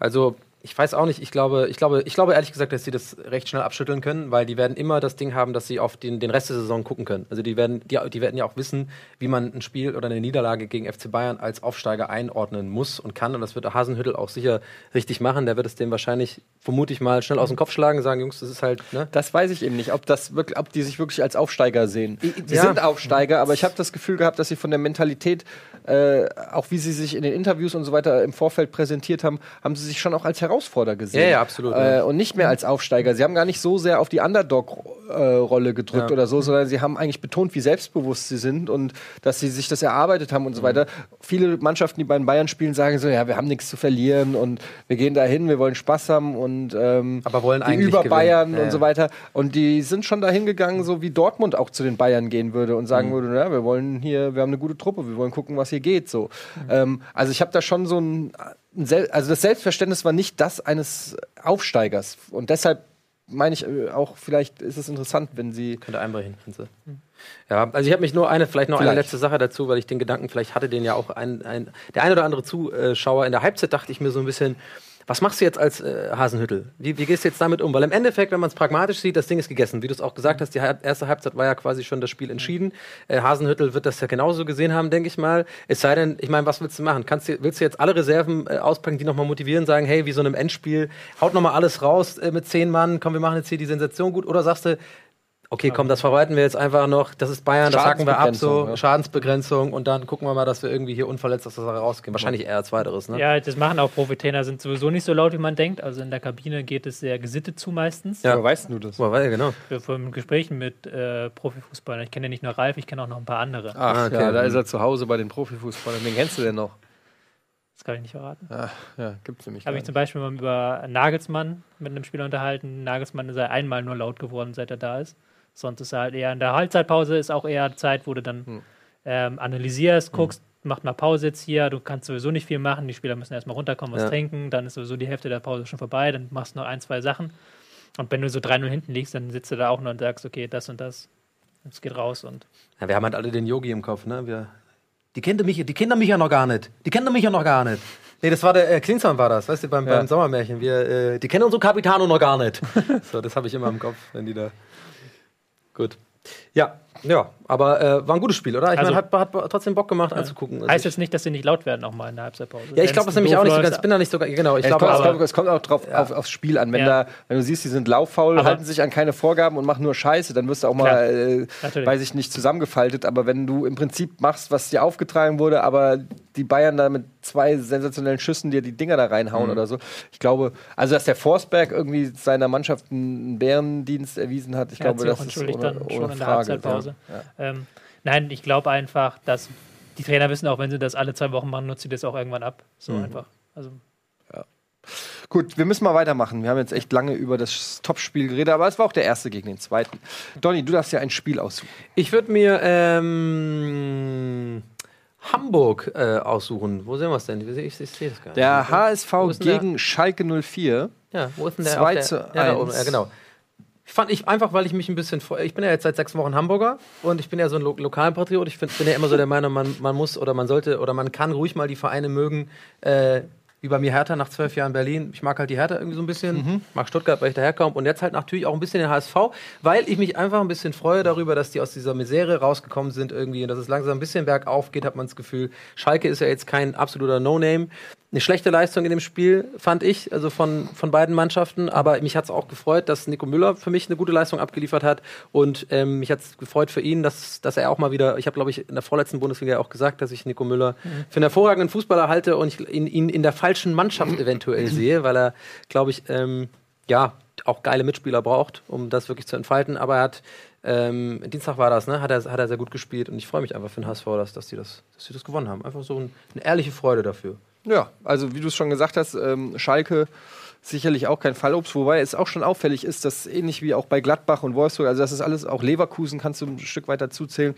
S3: Also ich weiß auch nicht, ich glaube, ich glaube, ich glaube ehrlich gesagt, dass sie das recht schnell abschütteln können, weil die werden immer das Ding haben, dass sie auf den, den Rest der Saison gucken können. Also die werden, die, die werden ja auch wissen, wie man ein Spiel oder eine Niederlage gegen FC Bayern als Aufsteiger einordnen muss und kann. Und das wird der Hasenhüttel auch sicher richtig machen. Der wird es dem wahrscheinlich, vermute ich mal, schnell aus dem Kopf schlagen, sagen, Jungs, das ist halt, ne?
S2: Das weiß ich eben nicht, ob, das wirklich, ob die sich wirklich als Aufsteiger sehen. Sie
S3: ja.
S2: sind Aufsteiger, aber ich habe das Gefühl gehabt, dass sie von der Mentalität, äh, auch wie sie sich in den Interviews und so weiter im Vorfeld präsentiert haben, haben sie sich schon auch als Herausforderer gesehen.
S3: Ja, ja, absolut,
S2: Äh, und nicht mehr als Aufsteiger. Sie haben gar nicht so sehr auf die Underdog-Rolle gedrückt
S3: Ja.
S2: oder so, sondern sie haben eigentlich betont, wie selbstbewusst sie sind und dass sie sich das erarbeitet haben
S3: Mhm.
S2: und so weiter. Viele Mannschaften, die bei den Bayern spielen, sagen so, ja, wir haben nichts zu verlieren und wir gehen dahin, wir wollen Spaß haben und ähm,
S3: Aber wollen
S2: die
S3: eigentlich
S2: über
S3: gewinnen.
S2: Bayern
S3: Ja,
S2: und so weiter. Und die sind schon dahin gegangen, so wie Dortmund auch zu den Bayern gehen würde und
S3: Mhm.
S2: sagen würde, ja, wir wollen hier, wir haben eine gute Truppe, wir wollen gucken, was hier geht. So.
S3: Mhm.
S2: Ähm, also ich habe da schon so ein, also das Selbstverständnis war nicht das eines Aufsteigers. Und deshalb meine ich äh, auch, vielleicht ist es interessant, wenn sie.
S3: Könnte einbrechen, Prinze. Ja, also ich habe mich nur eine, vielleicht noch
S2: Vielleicht.
S3: eine letzte Sache dazu, weil ich den Gedanken, vielleicht hatte den ja auch ein, ein der ein oder andere Zuschauer in der Halbzeit, dachte ich mir so ein bisschen, was machst du jetzt als äh, Hasenhüttel? Wie, wie gehst du jetzt damit um? Weil im Endeffekt, wenn man es pragmatisch sieht, das Ding ist gegessen. Wie du es auch gesagt hast, die erste Halbzeit war ja quasi schon das Spiel entschieden. Äh, Hasenhüttel wird das ja genauso gesehen haben, denke ich mal. Es sei denn, ich meine, was willst du machen? Kannst du, willst du jetzt alle Reserven äh, auspacken, die nochmal motivieren, sagen, hey, wie so einem Endspiel, haut nochmal alles raus äh, mit zehn Mann, komm, wir machen jetzt hier die Sensation gut? Oder sagst du, Okay, komm, das verwalten wir jetzt einfach noch. Das ist Bayern, das hacken wir ab, so
S2: Schadensbegrenzung, ja.
S3: Schadensbegrenzung und dann gucken wir mal, dass wir irgendwie hier unverletzt aus der Sache rausgehen. Wahrscheinlich eher zweiteres, ne?
S4: Ja, das machen auch Profitrainer, sind sowieso nicht so laut, wie man denkt. Also in der Kabine geht es sehr gesittet zu meistens.
S3: Ja.
S2: Woher weißt du das?
S3: Boah, weil, genau.
S4: Von Gesprächen mit äh, Profifußballern. Ich kenne ja nicht nur Ralf, ich kenne auch noch ein paar andere.
S2: Ach,
S3: Ah, okay.
S2: ja, da ist er zu Hause bei den Profifußballern. Wen kennst du denn noch?
S4: Das kann ich nicht verraten.
S2: Ach, ja, gibt's nämlich.
S4: Habe ich zum Beispiel mal über Nagelsmann mit einem Spieler unterhalten. Nagelsmann sei einmal nur laut geworden, seit er da ist. Sonst ist er halt eher in der Halbzeitpause, ist auch eher Zeit, wo du dann
S2: Hm.
S4: ähm, analysierst, guckst, mach mal Pause jetzt hier, du kannst sowieso nicht viel machen, die Spieler müssen erstmal runterkommen, was
S3: Ja.
S4: trinken, dann ist sowieso die Hälfte der Pause schon vorbei, dann machst du noch ein, zwei Sachen. Und wenn du so 3-0 hinten liegst, dann sitzt du da auch nur und sagst, okay, das und das. Es geht raus und
S3: Ja, wir haben halt alle den Yogi im Kopf, ne? Wir, die kennen mich, die kennen mich ja noch gar nicht. Die kennen mich ja noch gar nicht. Nee, das war der äh, Klinsmann war das, weißt du, beim,
S2: Ja.
S3: beim Sommermärchen. Wir, äh, die kennen unsere Capitano noch gar nicht. so, das habe ich immer im Kopf, wenn die da. Gut. Ja, ja, aber äh, war ein gutes Spiel, oder? Ich
S4: Also-
S3: meine, hat, hat trotzdem Bock gemacht anzugucken. Also
S4: heißt
S3: ich-
S4: jetzt nicht, dass sie nicht laut werden auch mal in der Halbzeitpause.
S3: ja, ich glaube das nämlich auch nicht so ganz. Ich bin da nicht so ganz. Genau, ich
S2: es,
S3: glaube
S2: kommt, es,
S3: aber.
S2: kommt, es kommt auch drauf, auf, aufs Spiel an. Wenn,
S4: Ja.
S2: da, wenn du siehst, die sind lauffaul,
S4: Aber-
S2: halten sich an keine Vorgaben und machen nur Scheiße, dann wirst du auch
S4: Klar.
S2: mal, äh, weiß ich nicht, zusammengefaltet. Aber wenn du im Prinzip machst, was dir aufgetragen wurde, aber die Bayern da mit zwei sensationellen Schüssen dir die Dinger da
S3: Mhm.
S2: reinhauen oder so. Ich glaube, also dass der Forsberg irgendwie seiner Mannschaft einen Bärendienst erwiesen hat, ich glaube, das ist ohne,
S4: dann
S2: ohne
S4: schon in der
S2: Frage.
S4: Halbzeitpause.
S2: Ja.
S4: Ähm, nein, ich glaube einfach, dass die Trainer wissen auch, wenn sie das alle zwei Wochen machen, nutzt sie das auch irgendwann ab. So
S2: Mhm.
S4: einfach. Also
S2: Gut, wir müssen mal weitermachen. Wir haben jetzt echt lange über das Topspiel geredet, aber es war auch der erste gegen den zweiten. Donny, du darfst ja ein Spiel aussuchen.
S3: Ich würde mir ähm, Hamburg äh, aussuchen. Wo sehen wir es denn? Ich, ich, ich sehe das gar nicht.
S2: Der HSV
S3: denn der?
S2: gegen Schalke 04.
S3: Ja, wo ist denn der?
S2: 2
S3: auf der,
S2: zu
S3: ja, da oben,
S2: 1.
S3: ja, genau. Fand ich einfach, weil ich mich ein bisschen vor. Ich bin ja jetzt seit sechs Wochen Hamburger und ich bin ja so ein Lo Lokalpatriot. Ich find, bin ja immer so der Meinung, man, man muss oder man sollte oder man kann ruhig mal die Vereine mögen. Äh, wie bei mir Hertha nach zwölf Jahren Berlin. Ich mag halt die Hertha irgendwie so ein bisschen. Mag Stuttgart, weil ich daherkomme. Und jetzt halt natürlich auch ein bisschen den HSV, weil ich mich einfach ein bisschen freue darüber, dass die aus dieser Misere rausgekommen sind irgendwie und dass es langsam ein bisschen bergauf geht, hat man das Gefühl. Schalke ist ja jetzt kein absoluter No-Name. Eine schlechte Leistung in dem Spiel, fand ich, also von, von beiden Mannschaften. Aber mich hat es auch gefreut, dass Nico Müller für mich eine gute Leistung abgeliefert hat. Und ähm, mich hat es gefreut für ihn, dass, dass er auch mal wieder, ich habe, glaube ich, in der vorletzten Bundesliga auch gesagt, dass ich Nico Müller für einen hervorragenden Fußballer halte und ich ihn, ihn in der falschen Mannschaft eventuell sehe, weil er, glaube ich, ähm, ja, auch geile Mitspieler braucht, um das wirklich zu entfalten. Aber er hat, ähm, Dienstag war das, ne? Hat er, hat er sehr gut gespielt und ich freue mich einfach für den HSV, dass, dass, die das, dass die das gewonnen haben. Einfach so ein, eine ehrliche Freude dafür.
S2: Ja, also wie du es schon gesagt hast, ähm, Schalke sicherlich auch kein Fallobst, wobei es auch schon auffällig ist, dass ähnlich wie auch bei Gladbach und Wolfsburg, also das ist alles, auch Leverkusen kannst du ein Stück weiter zuzählen,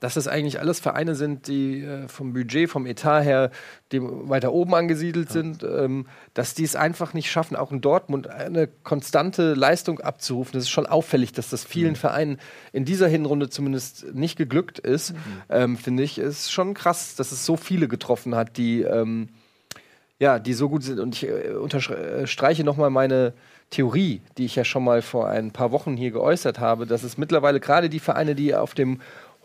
S2: dass das eigentlich alles Vereine sind, die äh, vom Budget, vom Etat her dem weiter oben angesiedelt sind, ähm, dass die es einfach nicht schaffen, auch in Dortmund eine konstante Leistung abzurufen. Das ist schon auffällig, dass das vielen Vereinen in dieser Hinrunde zumindest nicht geglückt ist, ähm, finde ich. Ist schon krass, dass es so viele getroffen hat, die ähm, ja, die so gut sind. Und ich äh, unterstreiche nochmal meine Theorie, die ich ja schon mal vor ein paar Wochen hier geäußert habe, dass es mittlerweile gerade die Vereine, die auf dem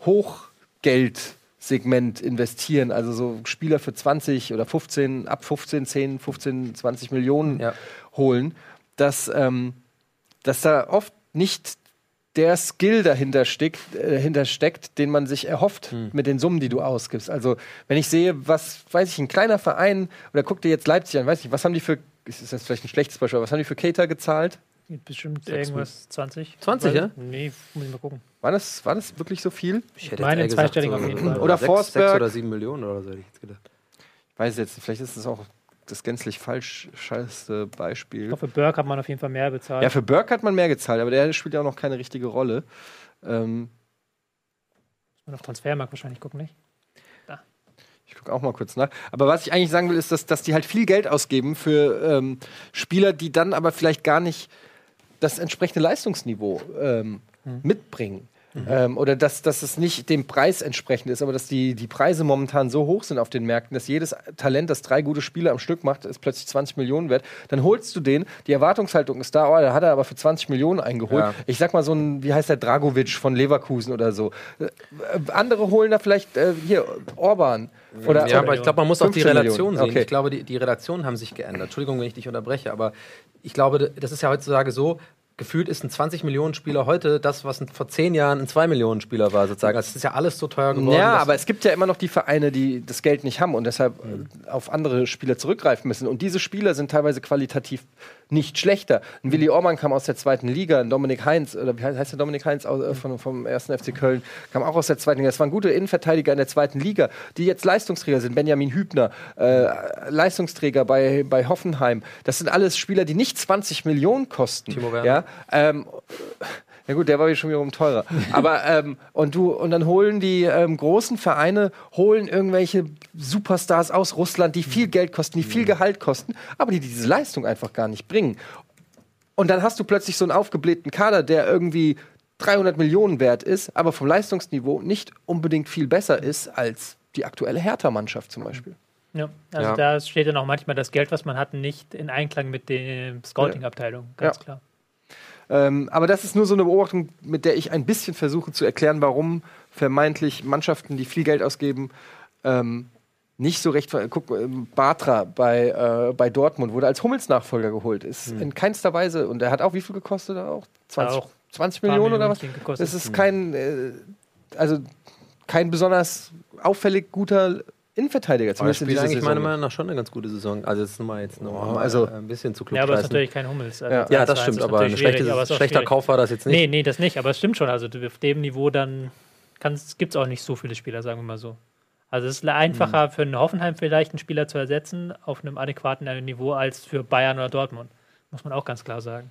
S2: Hochgeldsegment investieren, also so Spieler für 20 oder 15, ab 15, 10, 15, 20 Millionen
S3: Ja.
S2: holen, dass, ähm, dass da oft nicht der Skill dahinter steckt, äh, dahinter steckt, den man sich erhofft mit den Summen, die du ausgibst. Also, wenn ich sehe, was, weiß ich, ein kleiner Verein, oder guck dir jetzt Leipzig an, weiß ich, was haben die für, ist das vielleicht ein schlechtes Beispiel, aber was haben die für Cater gezahlt?
S4: Bestimmt
S3: Sechs
S4: irgendwas 20.
S3: 20, ja?
S4: Nee, muss ich mal gucken.
S2: War das, war das wirklich so viel?
S3: Ich hätte
S4: meine
S3: gesagt,
S4: zweistellig auf jeden Fall.
S2: Oder
S3: sechs,
S2: Forsberg.
S3: Sechs oder sieben Millionen oder so hätte ich jetzt gedacht.
S2: Ich weiß jetzt, nicht, vielleicht ist das auch das gänzlich falsch scheiße
S4: Ich
S2: Beispiel.
S4: glaube, für Burke hat man auf jeden Fall mehr bezahlt.
S2: Ja, für Burke hat man mehr gezahlt, aber der spielt ja auch noch keine richtige Rolle. Ähm,
S4: Und auf Transfermarkt wahrscheinlich gucken, nicht?
S2: Ich gucke auch mal kurz nach. Aber was ich eigentlich sagen will, ist, dass, dass die halt viel Geld ausgeben für ähm, Spieler, die dann aber vielleicht gar nicht das entsprechende Leistungsniveau ähm, mitbringen. Ähm, oder dass, dass es nicht dem Preis entsprechend ist, aber dass die, die Preise momentan so hoch sind auf den Märkten, dass jedes Talent, das drei gute Spiele am Stück macht, ist plötzlich 20 Millionen wert. Dann holst du den, die Erwartungshaltung ist da, oh, da hat er aber für 20 Millionen eingeholt.
S3: Ja.
S2: Ich sag mal so ein, wie heißt der, Dragovic von Leverkusen oder so. Äh, äh, andere holen da vielleicht, äh, hier, Orban. Oder,
S3: ja, aber ich glaube, man muss auch die
S2: 15
S3: Relation
S2: Millionen.
S3: sehen.
S2: Okay.
S3: Ich glaube, die, die Relationen haben sich geändert. Entschuldigung, wenn ich dich unterbreche, aber ich glaube, das ist ja heutzutage so, gefühlt ist ein 20 Millionen Spieler heute das, was ein, vor zehn Jahren ein 2 Millionen Spieler war, sozusagen. Also es ist ja alles so teuer geworden.
S2: Ja, aber es gibt ja immer noch die Vereine, die das Geld nicht haben und deshalb äh, auf andere Spieler zurückgreifen müssen. Und diese Spieler sind teilweise qualitativ nicht schlechter. Ein Willi Ormann kam aus der zweiten Liga, ein Dominik Heinz, oder wie heißt heißt der Dominik Heinz aus, äh, von, vom ersten FC Köln, kam auch aus der zweiten Liga. Das waren gute Innenverteidiger in der zweiten Liga, die jetzt Leistungsträger sind. Benjamin Hübner, äh, Leistungsträger bei, bei Hoffenheim. Das sind alles Spieler, die nicht 20 Millionen kosten.
S3: Timo Werner.
S2: Ja, ähm, ja gut, der war schon wiederum teurer. Aber ähm, und du und dann holen die ähm, großen Vereine holen irgendwelche Superstars aus Russland, die viel Geld kosten, die viel Gehalt kosten, aber die diese Leistung einfach gar nicht bringen. Und dann hast du plötzlich so einen aufgeblähten Kader, der irgendwie 300 Millionen wert ist, aber vom Leistungsniveau nicht unbedingt viel besser ist als die aktuelle Hertha-Mannschaft zum Beispiel.
S4: Ja, also
S3: Ja.
S4: da steht dann auch manchmal das Geld, was man hat, nicht in Einklang mit der Scouting-Abteilung. Ganz
S2: Ja.
S4: klar.
S2: Ähm, aber das ist nur so eine Beobachtung, mit der ich ein bisschen versuche zu erklären, warum vermeintlich Mannschaften, die viel Geld ausgeben, ähm, nicht so recht. Guck, ähm, Bartra bei, äh, bei Dortmund wurde als Hummels Nachfolger geholt. Ist in keinster Weise. Und er hat auch wie viel gekostet? Auch 20,
S4: Auch
S2: 20
S4: Paar
S2: Millionen oder was? Das ist kein, äh, also kein besonders auffällig guter Innenverteidiger.
S3: Aber er
S2: Zumindest in
S3: spielt eigentlich
S2: Saison.
S3: meiner Meinung nach schon eine ganz gute Saison. Also jetzt nochmal jetzt noch mal,
S2: also-
S3: ein bisschen zu klug
S4: Ja, aber es ist natürlich kein Hummels. Also
S2: Ja.
S3: Ja,
S4: 2-1
S3: das stimmt, aber ein
S4: aber
S3: schlechter
S4: schwierig.
S3: Kauf war das jetzt nicht.
S4: Nee, nee, das nicht, aber es stimmt schon. Also auf dem Niveau dann gibt es auch nicht so viele Spieler, sagen wir mal so. Also es ist einfacher
S3: Hm.
S4: für einen Hoffenheim vielleicht einen Spieler zu ersetzen auf einem adäquaten Niveau als für Bayern oder Dortmund. Muss man auch ganz klar sagen.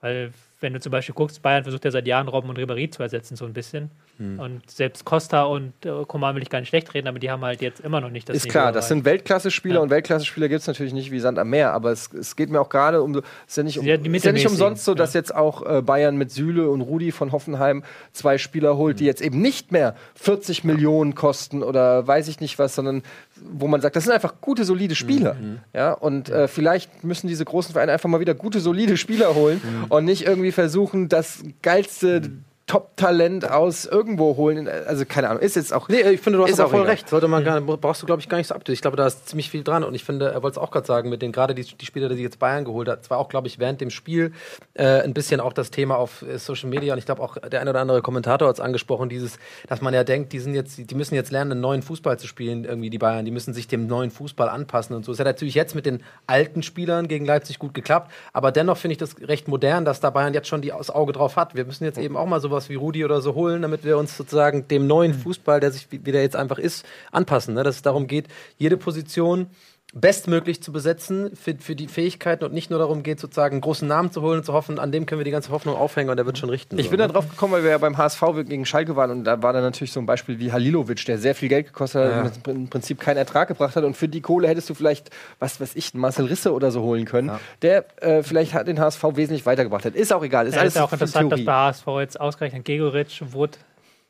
S4: Weil wenn du zum Beispiel guckst, Bayern versucht ja seit Jahren Robben und Ribéry zu ersetzen, so ein bisschen.
S3: Hm.
S4: Und selbst Costa und äh, Coman will ich gar nicht schlecht reden, aber die haben halt jetzt immer noch nicht das
S2: ist
S4: Niveau
S2: klar, das sind Weltklasse-Spieler
S4: Ja.
S2: und Weltklasse-Spieler gibt es natürlich nicht wie Sand am Meer, aber es, es geht mir auch gerade um, es ist ja nicht, um,
S4: Ja,
S2: ist ja nicht umsonst so, dass jetzt auch äh, Bayern mit Süle und Rudi von Hoffenheim zwei Spieler holt,
S4: Mhm.
S2: die jetzt eben nicht mehr 40 Millionen kosten oder weiß ich nicht was, sondern wo man sagt, das sind einfach gute, solide Spieler.
S4: Mhm.
S2: Ja, und äh, vielleicht müssen diese großen Vereine einfach mal wieder gute, solide Spieler holen
S4: Mhm.
S2: und nicht irgendwie versuchen, das geilste Top-Talent aus irgendwo holen. Also keine Ahnung, ist jetzt auch.
S3: Nee, ich finde, du hast
S2: auch
S3: voll recht. Sollte man gar, brauchst du, glaube ich, gar nicht so abtun. Ich glaube, da ist ziemlich viel dran. Und ich finde, er wollte es auch gerade sagen, mit den gerade die, die Spieler, die jetzt Bayern geholt hat, es war auch, glaube ich, während dem Spiel äh, ein bisschen auch das Thema auf äh, Social Media. Und ich glaube auch der ein oder andere Kommentator hat es angesprochen, dieses, dass man ja denkt, die sind jetzt, die müssen jetzt lernen, einen neuen Fußball zu spielen, irgendwie die Bayern. Die müssen sich dem neuen Fußball anpassen und so. Es hat natürlich jetzt mit den alten Spielern gegen Leipzig gut geklappt. Aber dennoch finde ich das recht modern, dass da Bayern jetzt schon die, das Auge drauf hat. Wir müssen jetzt eben auch mal sowas wie Rudi oder so holen, damit wir uns sozusagen dem neuen Fußball, der sich wie wie der jetzt einfach ist, anpassen. Ne? Dass es darum geht, jede Position bestmöglich zu besetzen für, für die Fähigkeiten und nicht nur darum geht, sozusagen einen großen Namen zu holen und zu hoffen, an dem können wir die ganze Hoffnung aufhängen und der wird schon richten.
S2: Ich
S3: so,
S2: bin da
S3: ne?
S2: drauf gekommen, weil wir ja beim HSV gegen Schalke waren und da war dann natürlich so ein Beispiel wie Halilovic, der sehr viel Geld gekostet
S3: Ja.
S2: hat und im Prinzip keinen Ertrag gebracht hat und für die Kohle hättest du vielleicht, was weiß ich, Marcel Risse oder so holen können,
S3: Ja.
S2: der äh, vielleicht hat den HSV wesentlich weitergebracht hat. Ist auch egal, ist
S4: Ja,
S2: alles
S4: ist auch interessant, dass
S2: Theorie.
S4: bei HSV jetzt ausgerechnet Gregoritsch, Wood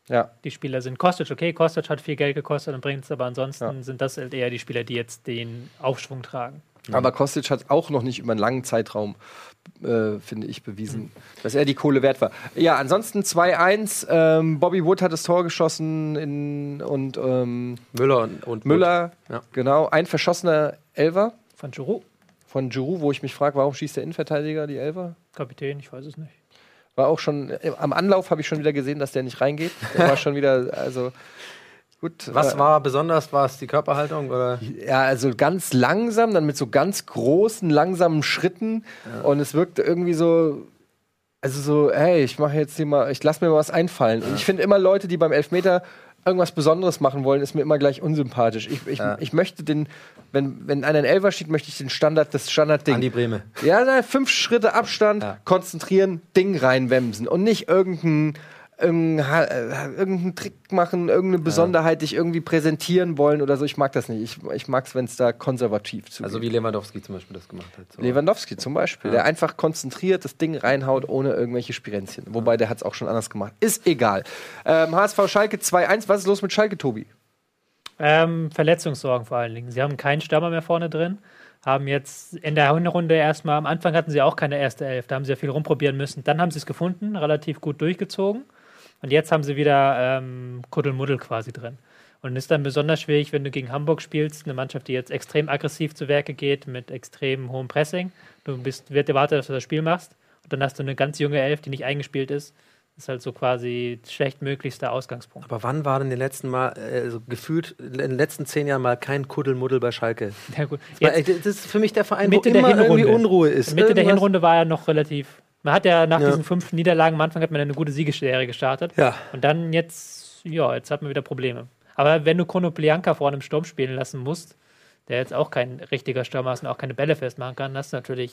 S2: Ja.
S4: die Spieler sind. Kostic, okay, Kostic hat viel Geld gekostet und bringt es, aber ansonsten
S2: Ja.
S4: sind das halt eher die Spieler, die jetzt den Aufschwung tragen.
S2: Aber Kostic hat auch noch nicht über einen langen Zeitraum, äh, finde ich, bewiesen, dass er die Kohle wert war. Ja, ansonsten 2-1. Ähm, Bobby Wood hat das Tor geschossen in, und ähm,
S3: Müller und, und
S2: Müller,
S3: Ja.
S2: genau, ein verschossener Elfer
S4: Von Giroud,
S2: von Giroud, wo ich mich frage, warum schießt der Innenverteidiger die Elfer?
S4: Kapitän, ich weiß es nicht.
S2: War auch schon, äh, am Anlauf habe ich schon wieder gesehen, dass der nicht reingeht. Der war schon wieder, also gut.
S3: Was
S2: äh,
S3: war besonders? War es die Körperhaltung oder?
S2: Ja, also ganz langsam, dann mit so ganz großen, langsamen Schritten. Und es wirkt irgendwie so. Also so, hey, ich mache jetzt hier mal, ich lasse mir mal was einfallen. Und ich finde immer Leute, die beim Elfmeter irgendwas Besonderes machen wollen, ist mir immer gleich unsympathisch. Ich, ich,
S3: Ja.
S2: ich möchte den, wenn, wenn einer ein Elfer steht, möchte ich den Standard, das Standardding.
S3: Andi Breme.
S2: Ja, da fünf Schritte Abstand,
S3: Ja.
S2: konzentrieren, Ding reinwemsen und nicht irgendein, irgendeinen Trick machen, irgendeine Besonderheit dich irgendwie präsentieren wollen oder so. Ich mag das nicht. Ich, ich mag es, wenn es da konservativ zugeht.
S3: Also wie Lewandowski zum Beispiel das gemacht hat. So.
S2: Lewandowski zum Beispiel, der einfach konzentriert das Ding reinhaut, ohne irgendwelche Spirenzchen. Wobei, der hat es auch schon anders gemacht. Ist egal. Ähm, HSV Schalke 2-1. Was ist los mit Schalke, Tobi?
S4: Ähm, Verletzungssorgen vor allen Dingen. Sie haben keinen Stürmer mehr vorne drin. Haben jetzt in der Hinrunde erstmal, am Anfang hatten sie auch keine erste Elf, da haben sie ja viel rumprobieren müssen. Dann haben sie es gefunden, relativ gut durchgezogen. Und jetzt haben sie wieder ähm, Kuddelmuddel quasi drin. Und ist dann besonders schwierig, wenn du gegen Hamburg spielst, eine Mannschaft, die jetzt extrem aggressiv zu Werke geht, mit extrem hohem Pressing. Du bist, wird erwartet, dass du das Spiel machst. Und dann hast du eine ganz junge Elf, die nicht eingespielt ist. Das ist halt so quasi schlechtmöglichster Ausgangspunkt.
S3: Aber wann war denn den letzten Mal, äh, so gefühlt in den letzten zehn Jahren mal kein Kuddelmuddel bei Schalke?
S4: Ja, gut. Jetzt,
S3: das ist für mich der Verein,
S4: Mitte
S3: wo
S4: der
S3: immer irgendwie
S4: Hinrunde.
S3: Unruhe ist.
S4: Mitte der
S3: Irgendwas-
S4: Hinrunde war er noch relativ. Man hat ja nach
S3: Ja.
S4: diesen fünf Niederlagen am Anfang hat man eine gute Siegesserie gestartet.
S3: Ja.
S4: Und dann jetzt, ja, jetzt hat man wieder Probleme. Aber wenn du Konoplianka vorne im Sturm spielen lassen musst, der jetzt auch kein richtiger Stürmer ist und auch keine Bälle festmachen kann, hast du natürlich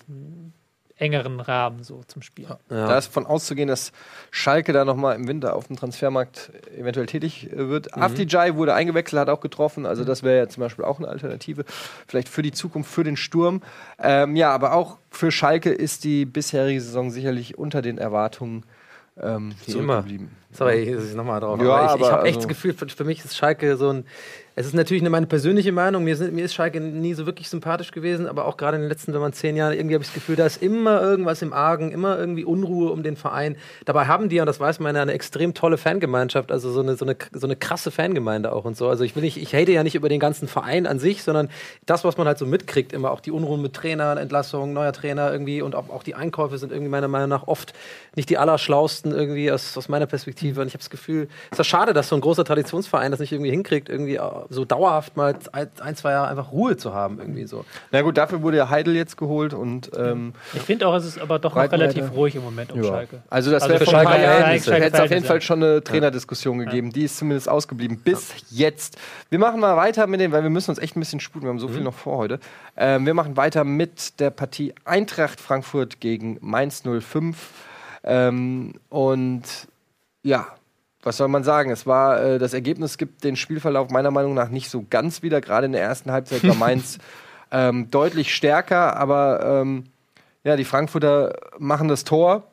S4: engeren Rahmen so zum Spiel.
S2: Da ist von auszugehen, dass Schalke da nochmal im Winter auf dem Transfermarkt eventuell tätig äh, wird.
S3: Mhm.
S2: Afdijay wurde eingewechselt, hat auch getroffen. Also das wäre ja zum Beispiel auch eine Alternative. Vielleicht für die Zukunft, für den Sturm. Ähm, ja, aber auch für Schalke ist die bisherige Saison sicherlich unter den Erwartungen ähm,
S3: Wie immer. Sorry, dass ich nochmal drauf.
S2: Ja,
S3: aber ich, ich habe echt
S2: also-
S3: das Gefühl, für, für mich ist Schalke so ein. Es ist natürlich eine, meine persönliche Meinung. Mir, sind, mir ist Schalke nie so wirklich sympathisch gewesen, aber auch gerade in den letzten, wenn man zehn Jahren, irgendwie habe ich das Gefühl, da ist immer irgendwas im Argen, immer irgendwie Unruhe um den Verein. Dabei haben die, und das weiß man, ja, eine extrem tolle Fangemeinschaft, also so eine, so eine, so eine krasse Fangemeinde auch und so. Also ich will nicht, ich hate ja nicht über den ganzen Verein an sich, sondern das, was man halt so mitkriegt, immer auch die Unruhen mit Trainern, Entlassungen, neuer Trainer irgendwie und auch, auch die Einkäufe sind irgendwie meiner Meinung nach oft nicht die allerschlausten irgendwie aus, aus meiner Perspektive. Und ich habe das Gefühl, es ist doch schade, dass so ein großer Traditionsverein das nicht irgendwie hinkriegt, irgendwie äh, so dauerhaft mal ein, zwei Jahre einfach Ruhe zu haben, irgendwie so.
S2: Na gut, dafür wurde ja Heidel jetzt geholt und ähm,
S4: Ich finde auch, es ist aber doch noch relativ ruhig im Moment um
S2: ja.
S4: Schalke.
S2: Also das
S4: Also
S2: wäre
S4: für
S2: von
S3: Schalke
S2: hätte es auf jeden. Fall schon eine Trainerdiskussion gegeben. Die ist zumindest ausgeblieben. Bis jetzt. Wir machen mal weiter mit dem, weil wir müssen uns echt ein bisschen sputen. Wir haben so viel noch vor heute. Ähm, wir machen weiter mit der Partie Eintracht Frankfurt gegen Mainz 05. Ähm, und ja, was soll man sagen? Es war, äh, das Ergebnis gibt den Spielverlauf meiner Meinung nach nicht so ganz wieder. Gerade in der ersten Halbzeit war Mainz ähm, deutlich stärker, aber ähm, ja, die Frankfurter machen das Tor.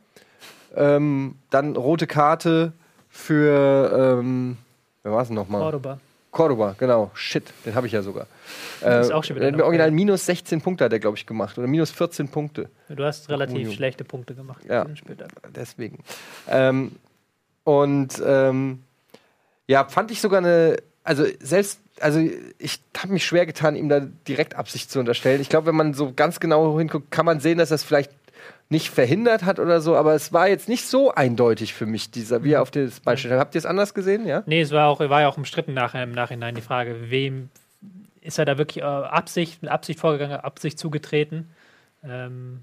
S2: Ähm, dann rote Karte für, ähm, wer war es nochmal?
S4: Cordoba.
S2: Cordoba, genau. Shit, den habe ich ja sogar. Äh,
S4: Ist auch schon wieder
S2: der hat mir
S4: noch
S2: original minus 16 Punkte hat er, glaube ich, gemacht. Oder minus 14 Punkte.
S4: Du hast relativ
S2: Comunio.
S4: schlechte Punkte gemacht.
S2: Ja. Deswegen. Ähm, und ähm, ja, fand ich sogar eine, also selbst, also ich habe mich schwer getan, ihm da direkt Absicht zu unterstellen. Ich glaube, wenn man so ganz genau hinguckt, kann man sehen, dass es vielleicht nicht verhindert hat oder so, aber es war jetzt nicht so eindeutig für mich, dieser, wie er auf das steht. Habt ihr es anders gesehen, ja?
S4: Nee, es war, auch, war ja auch umstritten nachher, im Nachhinein die Frage, wem ist er da wirklich äh, Absicht, mit Absicht vorgegangen, Absicht zugetreten? Ähm,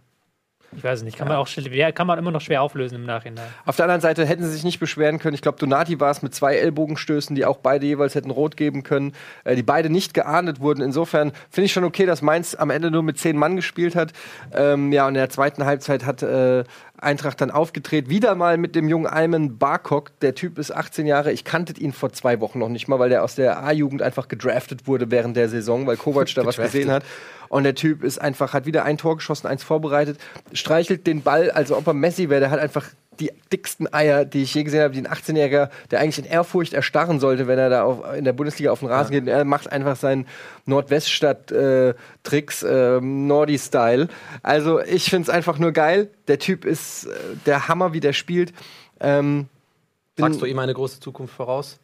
S4: ich weiß es nicht, kann, man auch, schwer- kann man immer noch schwer auflösen im Nachhinein.
S2: Auf der anderen Seite hätten sie sich nicht beschweren können. Ich glaube, Donati war es mit zwei Ellbogenstößen, die auch beide jeweils hätten rot geben können, äh, die beide nicht geahndet wurden. Insofern finde ich schon okay, dass Mainz am Ende nur mit zehn Mann gespielt hat. Ähm, ja, und in der zweiten Halbzeit hat äh, Eintracht dann aufgedreht. Wieder mal mit dem jungen Ayman Barkok. Der Typ ist 18 Jahre. Ich kannte ihn vor zwei Wochen noch nicht mal, weil der aus der A-Jugend einfach gedraftet wurde während der Saison, weil Kovac da was gesehen hat. Und der Typ ist einfach, hat wieder ein Tor geschossen, eins vorbereitet, streichelt den Ball, also ob er Messi wäre, der hat einfach die dicksten Eier, die ich je gesehen habe, die ein 18-Jähriger, der eigentlich in Ehrfurcht erstarren sollte, wenn er da auf, in der Bundesliga auf den Rasen ja. geht. Er macht einfach seinen Nordweststadt-Tricks, äh, äh, Nordi-Style. Also ich finde es einfach nur geil. Der Typ ist äh, der Hammer, wie der spielt. Ähm,
S3: Sagst du ihm eine große Zukunft voraus?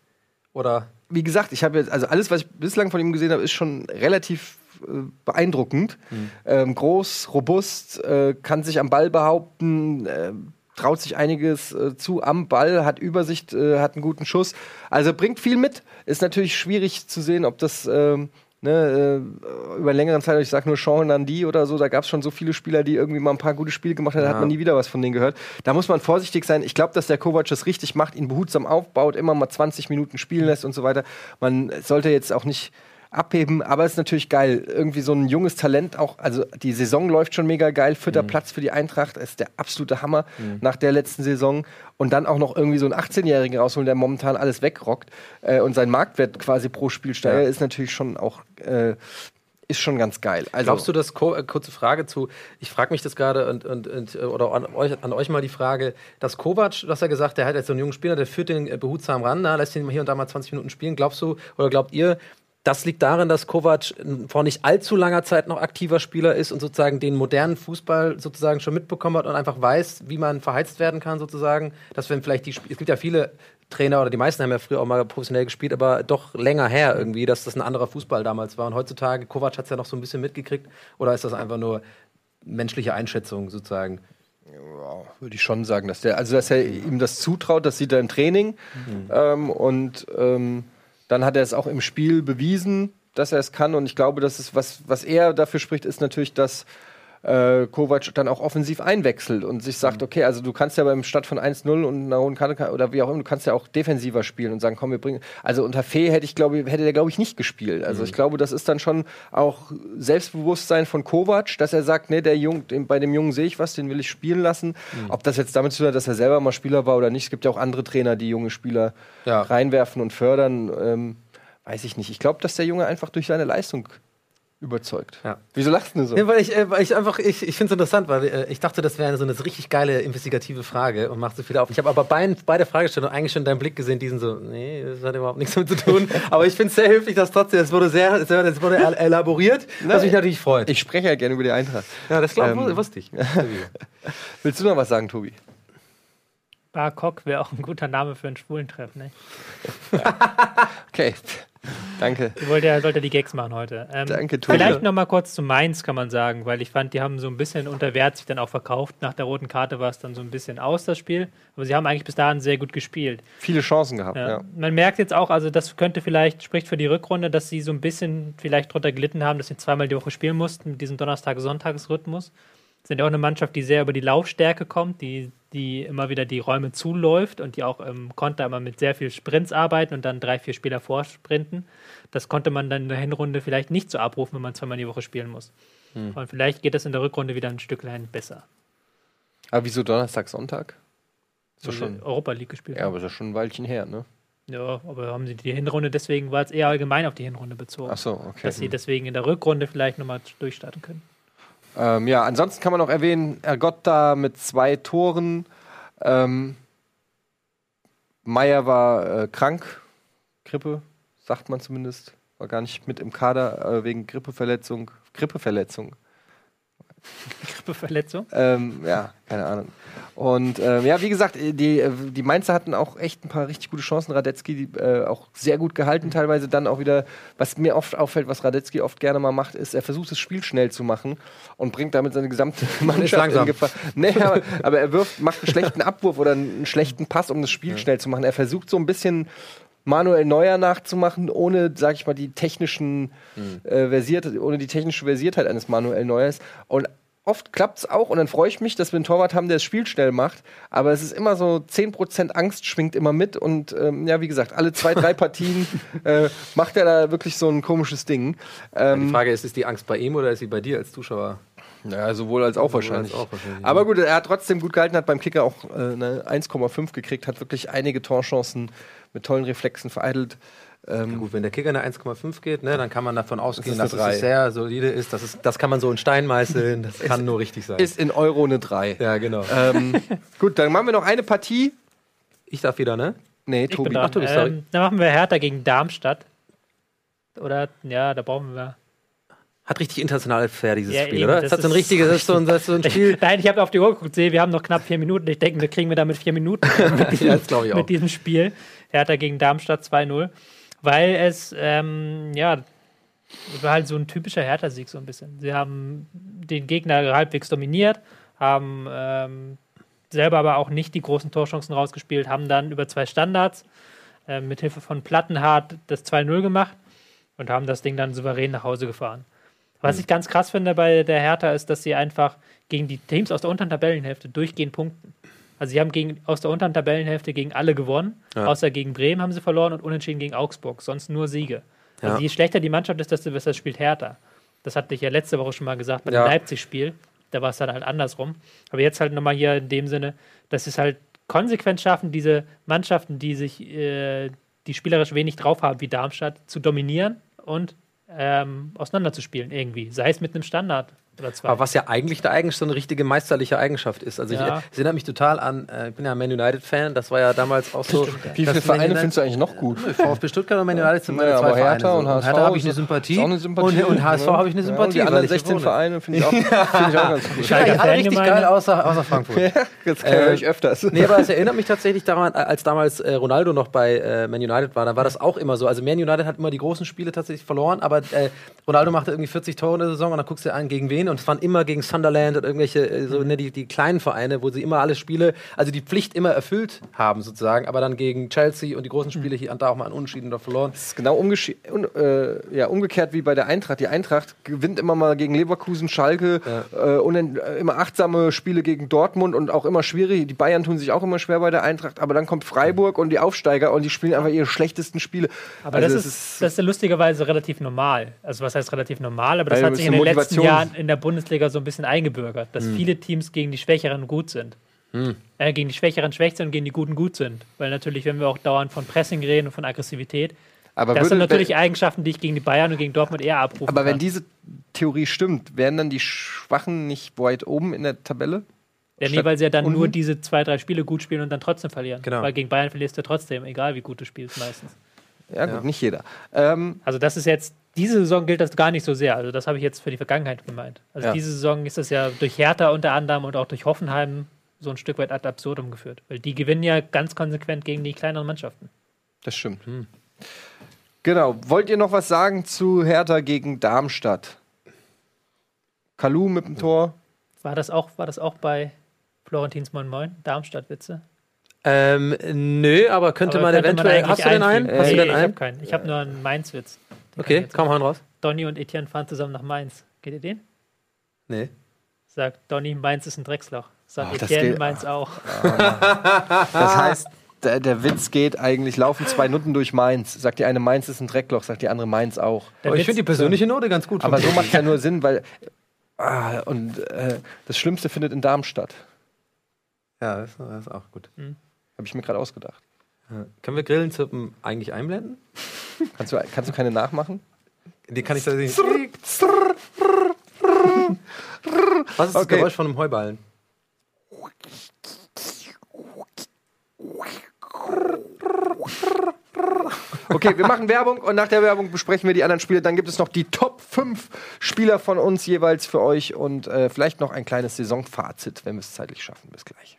S3: Oder?
S2: Wie gesagt, ich habe jetzt, also alles, was ich bislang von ihm gesehen habe, ist schon relativ äh, beeindruckend. Mhm. Ähm, groß, robust, äh, kann sich am Ball behaupten, äh, traut sich einiges äh, zu am Ball, hat Übersicht, äh, hat einen guten Schuss. Also bringt viel mit. Ist natürlich schwierig zu sehen, ob das ähm, ne, äh, über längeren Zeit, ich sag nur Sean Nandi oder so, da gab es schon so viele Spieler, die irgendwie mal ein paar gute Spiele gemacht haben, da hat man nie wieder was von denen gehört. Da muss man vorsichtig sein. Ich glaube, dass der Kovac das richtig macht, ihn behutsam aufbaut, immer mal 20 Minuten spielen lässt und so weiter. Man sollte jetzt auch nicht abheben, aber es ist natürlich geil. Irgendwie so ein junges Talent auch, also die Saison läuft schon mega geil. Vierter mhm. Platz für die Eintracht ist der absolute Hammer mhm. nach der letzten Saison. Und dann auch noch irgendwie so einen 18-Jährigen rausholen, der momentan alles wegrockt äh, und sein Marktwert quasi pro Spiel steigert, ja. ist natürlich schon auch äh, ist schon ganz geil.
S3: Also Glaubst du, dass äh, kurze Frage zu, ich frage mich das gerade und, und, und, äh, oder an euch, an euch mal die Frage, dass Kovac, hast ja gesagt, der hat jetzt so einen jungen Spieler, der führt den äh, behutsam ran, na, lässt ihn hier und da mal 20 Minuten spielen. Glaubst du oder glaubt ihr, das liegt darin, dass Kovac vor nicht allzu langer Zeit noch aktiver Spieler ist und sozusagen den modernen Fußball sozusagen schon mitbekommen hat und einfach weiß, wie man verheizt werden kann sozusagen. Dass wenn vielleicht die, es gibt ja viele Trainer oder die meisten haben ja früher auch mal professionell gespielt, aber doch länger her irgendwie, dass das ein anderer Fußball damals war. Und heutzutage, Kovac hat es ja noch so ein bisschen mitgekriegt. Oder ist das einfach nur menschliche Einschätzung sozusagen?
S2: Ja, würde ich schon sagen, dass der, also dass er ihm das zutraut, das sieht er im Training mhm. ähm, und ähm, dann hat er es auch im Spiel bewiesen, dass er es kann. Und ich glaube, dass es, was, was er dafür spricht, ist natürlich, dass äh, Kovac dann auch offensiv einwechselt und sich sagt, mhm. okay, also du kannst ja beim Start von 1-0 und einer hohen Karte oder wie auch immer, du kannst ja auch defensiver spielen und sagen, komm, wir bringen. Also unter Fee hätte ich glaube, hätte der glaube ich nicht gespielt. Also mhm. ich glaube, das ist dann schon auch Selbstbewusstsein von Kovac, dass er sagt, nee, der Jung, den, bei dem Jungen sehe ich was, den will ich spielen lassen. Mhm. Ob das jetzt damit zu tun hat, dass er selber mal Spieler war oder nicht. Es gibt ja auch andere Trainer, die junge Spieler ja. reinwerfen und fördern. Ähm, weiß ich nicht. Ich glaube, dass der Junge einfach durch seine Leistung überzeugt.
S3: Ja. Wieso lachst du so? Ja, weil ich, äh, weil ich einfach, ich, ich finde es interessant, weil äh, ich dachte, das wäre so eine richtig geile investigative Frage und macht so viel auf. Ich habe aber bei, bei der Fragestellung eigentlich schon deinen Blick gesehen, diesen so, nee, das hat überhaupt nichts damit zu tun. aber ich finde es sehr hilflich, dass trotzdem, es wurde sehr, es wurde elaboriert, Nein, was mich natürlich freut.
S2: Ich spreche ja gerne über die Eintracht.
S3: Ja, das glaube ähm, wusste ich.
S2: Willst du noch was sagen, Tobi?
S4: Bar Cock wäre auch ein guter Name für einen Schwulentreff, ne?
S2: okay. Danke.
S4: Ich wollte ja, sollte die Gags machen heute.
S2: Ähm, Danke, Tulle.
S4: Vielleicht noch mal kurz zu Mainz, kann man sagen, weil ich fand, die haben so ein bisschen unter Wert sich dann auch verkauft. Nach der roten Karte war es dann so ein bisschen aus, das Spiel. Aber sie haben eigentlich bis dahin sehr gut gespielt.
S2: Viele Chancen gehabt, ja. ja.
S4: Man merkt jetzt auch, also das könnte vielleicht, spricht für die Rückrunde, dass sie so ein bisschen vielleicht drunter gelitten haben, dass sie zweimal die Woche spielen mussten mit diesem Donnerstag-Sonntagsrhythmus sind ja auch eine Mannschaft, die sehr über die Laufstärke kommt, die, die immer wieder die Räume zuläuft und die auch im Konter immer mit sehr viel Sprints arbeiten und dann drei, vier Spieler vorsprinten. Das konnte man dann in der Hinrunde vielleicht nicht so abrufen, wenn man zweimal die Woche spielen muss. Hm. Und vielleicht geht das in der Rückrunde wieder ein Stücklein besser.
S2: Aber wieso Donnerstag, Sonntag?
S4: So schon Europa League gespielt.
S2: Ja, aber ist ja schon ein Weilchen her, ne?
S4: Ja, aber haben sie die Hinrunde, deswegen war es eher allgemein auf die Hinrunde bezogen.
S2: Ach so, okay.
S4: Dass sie deswegen in der Rückrunde vielleicht nochmal durchstarten können.
S2: Ähm, ja, ansonsten kann man noch erwähnen, Ergotta mit zwei Toren. Ähm, Meier war äh, krank, Grippe, sagt man zumindest. War gar nicht mit im Kader äh, wegen Grippeverletzung. Grippeverletzung.
S4: Grippeverletzung?
S2: Ähm, ja, keine Ahnung. Und ähm, ja, wie gesagt, die, die Mainzer hatten auch echt ein paar richtig gute Chancen. Radetzky die, äh, auch sehr gut gehalten, teilweise dann auch wieder, was mir oft auffällt, was Radetzky oft gerne mal macht, ist, er versucht das Spiel schnell zu machen und bringt damit seine gesamte Mannschaft in Gefahr. Nee, aber, aber, er wirft, macht einen schlechten Abwurf oder einen schlechten Pass, um das Spiel ja. schnell zu machen. Er versucht so ein bisschen Manuel Neuer nachzumachen, ohne, sag ich mal, die technischen mhm. äh, versiert, ohne die technische Versiertheit eines Manuel Neuers. Und oft klappt es auch und dann freue ich mich, dass wir einen Torwart haben, der das Spiel schnell macht. Aber es ist immer so 10% Angst schwingt immer mit und ähm, ja, wie gesagt, alle zwei, drei Partien äh, macht er da wirklich so ein komisches Ding.
S3: Ähm, die Frage ist, ist die Angst bei ihm oder ist sie bei dir als Zuschauer?
S2: Ja, sowohl als auch, wahrscheinlich. Als auch wahrscheinlich. Aber gut, er hat trotzdem gut gehalten, hat beim Kicker auch äh, eine 1,5 gekriegt, hat wirklich einige Torchancen mit tollen Reflexen vereitelt. Ähm,
S3: Gut, wenn der Kicker eine 1,5 geht, ne, dann kann man davon ausgehen,
S2: ist
S3: dass es sehr solide ist. Das, ist. das kann man so in Stein meißeln. Das kann nur richtig sein.
S2: ist in Euro eine 3.
S3: ja, genau.
S2: Ähm, gut, dann machen wir noch eine Partie.
S3: Ich darf wieder, ne?
S2: Nee,
S4: Ich
S2: Tobi.
S4: dran.
S3: Ach, Tobi, sorry.
S4: ähm, dann machen wir Hertha gegen Darmstadt. Oder, ja, da brauchen wir.
S3: Hat richtig international fair, dieses
S4: Ja,
S3: Spiel,
S4: eben,
S3: oder?
S4: das
S3: Das hat so ein richtiges, das ist so ein, das ist so ein Spiel.
S4: Nein, ich habe auf die Uhr geguckt, sehe, wir haben noch knapp vier Minuten. Ich denke, wir kriegen wir damit vier Minuten mit diesem,
S3: Ja, das glaube ich auch.
S4: mit diesem Spiel. Hertha gegen Darmstadt 2-0. Weil es, ähm, ja, war halt so ein typischer Hertha-Sieg so ein bisschen. Sie haben den Gegner halbwegs dominiert, haben ähm, selber aber auch nicht die großen Torchancen rausgespielt, haben dann über zwei Standards äh, mit Hilfe von Plattenhardt das 2-0 gemacht und haben das Ding dann souverän nach Hause gefahren. Was ich ganz krass finde bei der Hertha ist, dass sie einfach gegen die Teams aus der unteren Tabellenhälfte durchgehend punkten. Also sie haben gegen, aus der unteren Tabellenhälfte gegen alle gewonnen,
S3: Ja.
S4: außer gegen Bremen haben sie verloren und unentschieden gegen Augsburg, sonst nur Siege. Also
S3: Ja.
S4: je schlechter die Mannschaft ist, desto besser spielt Hertha. Das hatte ich ja letzte Woche schon mal gesagt bei dem Leipzig-Spiel. Da war es dann halt andersrum. Aber jetzt halt nochmal hier in dem Sinne, dass sie es halt konsequent schaffen, diese Mannschaften, die sich, äh, die spielerisch wenig drauf haben, wie Darmstadt, zu dominieren und ähm, auseinanderzuspielen irgendwie. Sei es mit einem Standard oder zwei.
S3: Aber was ja eigentlich eine Eigenschaft, so eine richtige meisterliche Eigenschaft ist. Also ich,
S4: Ja.
S3: äh, es erinnert mich total an, äh, ich bin ja Man United-Fan, das war ja damals auch so.
S4: ja.
S2: Wie viele Vereine findest du eigentlich noch gut?
S3: VfB Stuttgart und Man United sind meine
S2: Naja,
S3: zwei Vereine. So.
S2: und HSV
S3: Hertha habe ich eine Sympathie.
S2: Eine Sympathie.
S3: Und, und HSV
S2: ne?
S3: habe ich eine
S2: Ja, und
S3: Sympathie.
S2: die
S3: weil
S2: anderen
S3: ich hier
S2: 16
S3: wohne.
S2: Vereine finde ich, auch- finde ich auch ganz gut.
S4: Schalke
S3: Ja, alle richtig
S4: Fangemeinde.
S3: geil, außer, außer Frankfurt.
S2: Das
S3: Äh,
S2: höre ich öfters.
S3: Nee, aber es erinnert mich tatsächlich daran, als damals äh, Ronaldo noch bei äh, Man United war, da war das auch immer so. Also Man United hat immer die großen Spiele tatsächlich verloren, aber äh, Ronaldo machte irgendwie 40 Tore in der Saison und dann guckst du dir an, gegen wen und es waren immer gegen Sunderland und irgendwelche, äh, so, ne, die, die kleinen Vereine, wo sie immer alle Spiele, also die Pflicht immer erfüllt haben sozusagen, aber dann gegen Chelsea und die großen Spiele hier und da auch mal an Unentschieden oder verloren.
S2: Das ist genau umgesche- un, äh, ja, umgekehrt wie bei der Eintracht. Die Eintracht gewinnt immer mal gegen Leverkusen, Schalke, äh, unen- äh, immer achtsame Spiele gegen Dortmund und auch immer schwierig. Die Bayern tun sich auch immer schwer bei der Eintracht, aber dann kommt Freiburg und die Aufsteiger und die spielen einfach ihre schlechtesten Spiele.
S4: Aber
S2: Also
S4: das, ist, das ist ja lustigerweise relativ normal. Also was heißt relativ normal? Aber das hat sich in den letzten Jahren in der Bundesliga so ein bisschen eingebürgert, dass
S2: Hm.
S4: viele Teams gegen die Schwächeren gut sind. Äh, gegen die Schwächeren schwäch sind und gegen die Guten gut sind. Weil natürlich, wenn wir auch dauernd von Pressing reden und von Aggressivität,
S2: aber
S4: das
S2: würde-
S4: sind natürlich
S2: wenn,
S4: Eigenschaften, die ich gegen die Bayern und gegen Dortmund eher abrufen
S2: aber wenn
S4: kann.
S2: diese Theorie stimmt, wären dann die Schwachen nicht weit oben in der Tabelle?
S4: Ja, nee, weil sie ja dann
S2: unten?
S4: nur diese zwei, drei Spiele gut spielen und dann trotzdem verlieren.
S3: Genau.
S4: Weil gegen Bayern verlierst du trotzdem, egal wie gut du spielst meistens.
S2: Ja, gut,
S3: Ja.
S2: nicht jeder. Ähm,
S4: Also das ist jetzt, diese Saison gilt das gar nicht so sehr. Also das habe ich jetzt für die Vergangenheit gemeint. Also
S3: Ja.
S4: diese Saison ist das ja durch Hertha unter anderem und auch durch Hoffenheim so ein Stück weit ad absurdum geführt. Weil die gewinnen ja ganz konsequent gegen die kleineren Mannschaften.
S2: Das stimmt. Genau. Wollt ihr noch was sagen zu Hertha gegen Darmstadt? Kalu mit dem Tor.
S4: War das auch, war das auch bei Florentins Moin Moin, Darmstadt-Witze?
S3: Ähm, nö, aber könnte
S4: Aber
S3: man
S4: könnte
S3: eventuell.
S4: eigentlich
S3: hast du denn einen? Hast du
S4: Nee,
S3: denn
S4: ich habe
S3: einen?
S4: keinen. Ich habe nur einen Mainz-Witz. Den
S3: Okay,
S4: jetzt
S3: komm, hau raus.
S4: Donny und Etienne fahren zusammen nach Mainz. Geht ihr den?
S3: Nee.
S4: Sagt Donny, Mainz ist ein Drecksloch. Sagt
S2: das
S4: Etienne,
S2: geht-
S4: Mainz auch.
S2: Das heißt, der, der Witz geht eigentlich, laufen zwei Nutten durch Mainz. Sagt die eine, Mainz ist ein Dreckloch, sagt die andere, Mainz auch.
S3: Aber ich finde die persönliche Note ganz gut.
S2: Aber so macht ja nur Sinn, weil. Ah, und äh, das Schlimmste findet in Darmstadt.
S3: Ja, das, das ist auch gut.
S2: Habe ich mir gerade ausgedacht.
S3: Ja. Können wir Grillenzirpen eigentlich einblenden?
S2: Kannst du, kannst du keine nachmachen?
S3: Die kann ich tatsächlich. Was ist das
S2: Okay.
S3: Geräusch von einem Heuballen?
S2: Okay, wir machen Werbung und nach der Werbung besprechen wir die anderen Spiele. Dann gibt es noch die Top 5 Spieler von uns jeweils für euch und äh, vielleicht noch ein kleines Saisonfazit, wenn wir es zeitlich schaffen. Bis gleich.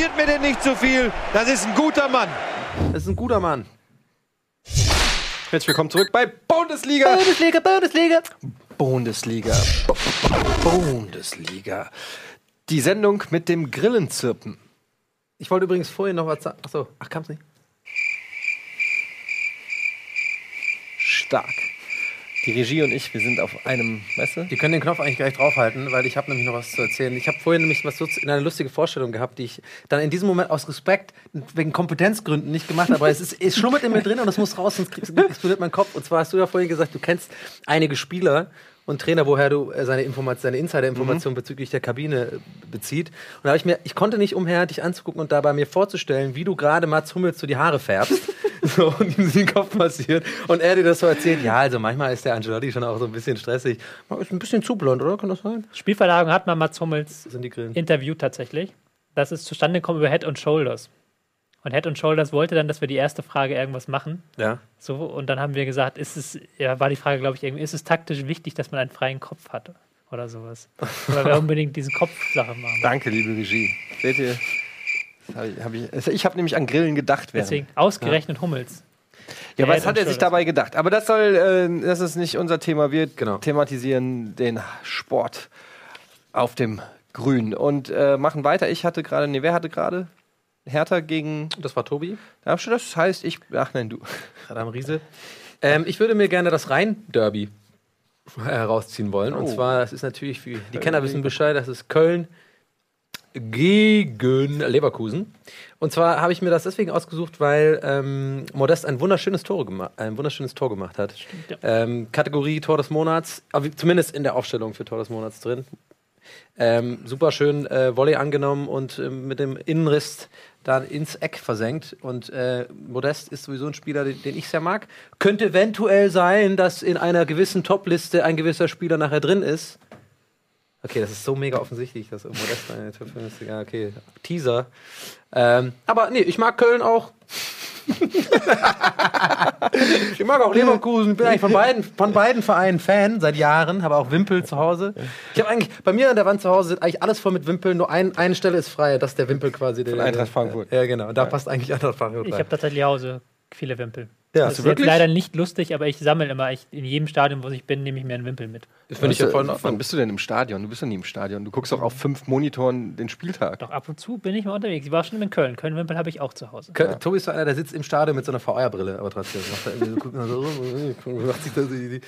S1: Kritisiert mir denn nicht zu viel. Das ist ein guter Mann.
S3: Das ist ein guter Mann.
S2: Herzlich willkommen zurück bei Bundesliga.
S3: Bundesliga, Bundesliga.
S2: Bundesliga. Bundesliga. Die Sendung mit dem Grillenzirpen.
S3: Ich wollte übrigens vorhin noch was sagen. Achso, ach, kam's nicht.
S2: Stark. Die Regie und ich, wir sind auf einem, weißt du?
S3: Die können den Knopf eigentlich gleich draufhalten, weil ich habe nämlich noch was zu erzählen. Ich habe vorhin nämlich was so in eine lustige Vorstellung gehabt, die ich dann in diesem Moment aus Respekt wegen Kompetenzgründen nicht gemacht habe. Aber es, ist, es schlummert in mir drin und es muss raus, sonst explodiert mein Kopf. Und zwar hast du ja vorhin gesagt, du kennst einige Spieler und Trainer, woher du äh, seine, Informat seine Insider-Informationen bezüglich der Kabine äh, bezieht. Und da habe ich mir, ich konnte nicht umher, dich anzugucken und dabei mir vorzustellen, wie du gerade Mats Hummels so die Haare färbst. so, und ihm den Kopf passiert. Und er dir das so erzählt, ja, also manchmal ist der Angelotti schon auch so ein bisschen stressig. Ist ein bisschen zu blond, oder? Kann das sein?
S4: Spielverlagerung hat man Mats Hummels interviewt tatsächlich. Das ist zustande gekommen über Head and Shoulders. Und Head and Shoulders wollte dann, dass wir die erste Frage irgendwas machen.
S3: Ja.
S4: So, und dann haben wir gesagt, ist es, ja, war die Frage, glaube ich, irgendwie, ist es taktisch wichtig, dass man einen freien Kopf hat? Oder sowas. Oder wir unbedingt diese Kopfsache machen.
S2: Danke, liebe Regie. Seht ihr? Hab ich hab ich ich habe nämlich an Grillen gedacht. Während.
S4: Deswegen ausgerechnet Hummels.
S2: Ja, was hat er sich dabei gedacht? Aber das soll, äh, das ist nicht unser Thema. Wir
S3: Genau.
S2: thematisieren den Sport auf dem Grün und äh, machen weiter. Ich hatte gerade, nee, wer hatte gerade? Hertha gegen
S3: Das war Tobi,
S2: Darmstadt. Das heißt, ich, ach nein, du.
S3: Adam Riese. Ähm, ich würde mir gerne das Rhein-Derby herausziehen wollen. Und
S2: Oh.
S3: zwar, das ist natürlich für die Kenner wissen Bescheid, das ist Köln gegen Leverkusen. Und zwar habe ich mir das deswegen ausgesucht, weil ähm, Modest ein wunderschönes Tor, gema ein wunderschönes Tor gemacht hat.
S4: ja.
S3: Ähm, Kategorie Tor des Monats, zumindest in der Aufstellung für Tor des Monats drin. Ähm, super schön äh, Volley angenommen und ähm, mit dem Innenriss dann ins Eck versenkt. Und äh, Modest ist sowieso ein Spieler, den, den ich sehr mag. Könnte eventuell sein, dass in einer gewissen Top-Liste ein gewisser Spieler nachher drin ist. Okay, das ist so mega offensichtlich, dass Modest eine Top 5 ist. Ja, okay, Teaser. Ähm, aber nee, ich mag Köln auch. ich mag auch Leverkusen. Bin eigentlich von beiden, von beiden Vereinen Fan seit Jahren. Habe auch Wimpel zu Hause. Ich habe eigentlich bei mir an der Wand zu Hause sind eigentlich alles voll mit Wimpeln. Nur ein, eine Stelle ist frei. Das ist der Wimpel quasi. Der,
S2: Von Eintracht Frankfurt.
S3: Ja, genau. Und da passt eigentlich Eintracht Frankfurt
S4: Ich habe tatsächlich auch so viele Wimpel.
S3: Ja,
S4: das ist
S3: wirklich?
S4: leider nicht lustig, aber ich sammle immer, ich, in jedem Stadion, wo ich bin, nehme ich mir einen Wimpel mit.
S3: Das finde ich ja voll in
S2: Wann
S3: Ordnung.
S2: bist du denn im Stadion? Du bist doch nie im Stadion. Du guckst doch auf fünf Monitoren den Spieltag.
S4: Doch ab und zu bin ich mal unterwegs. Ich war schon in Köln. Köln-Wimpel habe ich auch zu Hause.
S3: Kö- Tobi ist so einer, der sitzt im Stadion mit so einer VR-Brille, aber trotzdem. Macht er so, guckt mal so, rum, macht sich da so die-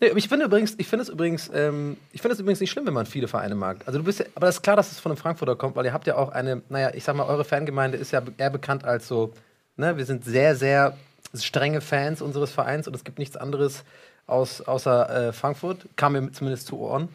S3: Nee, ich finde übrigens, ich finde es übrigens, ähm, ich finde es übrigens nicht schlimm, wenn man viele Vereine mag. Also du bist ja, aber das ist klar, dass es von einem Frankfurter kommt, weil ihr habt ja auch eine, naja, ich sag mal, eure Fangemeinde ist ja eher bekannt als so, ne, wir sind sehr, sehr strenge Fans unseres Vereins und es gibt nichts anderes aus, außer äh, Frankfurt. Kam mir zumindest zu Ohren.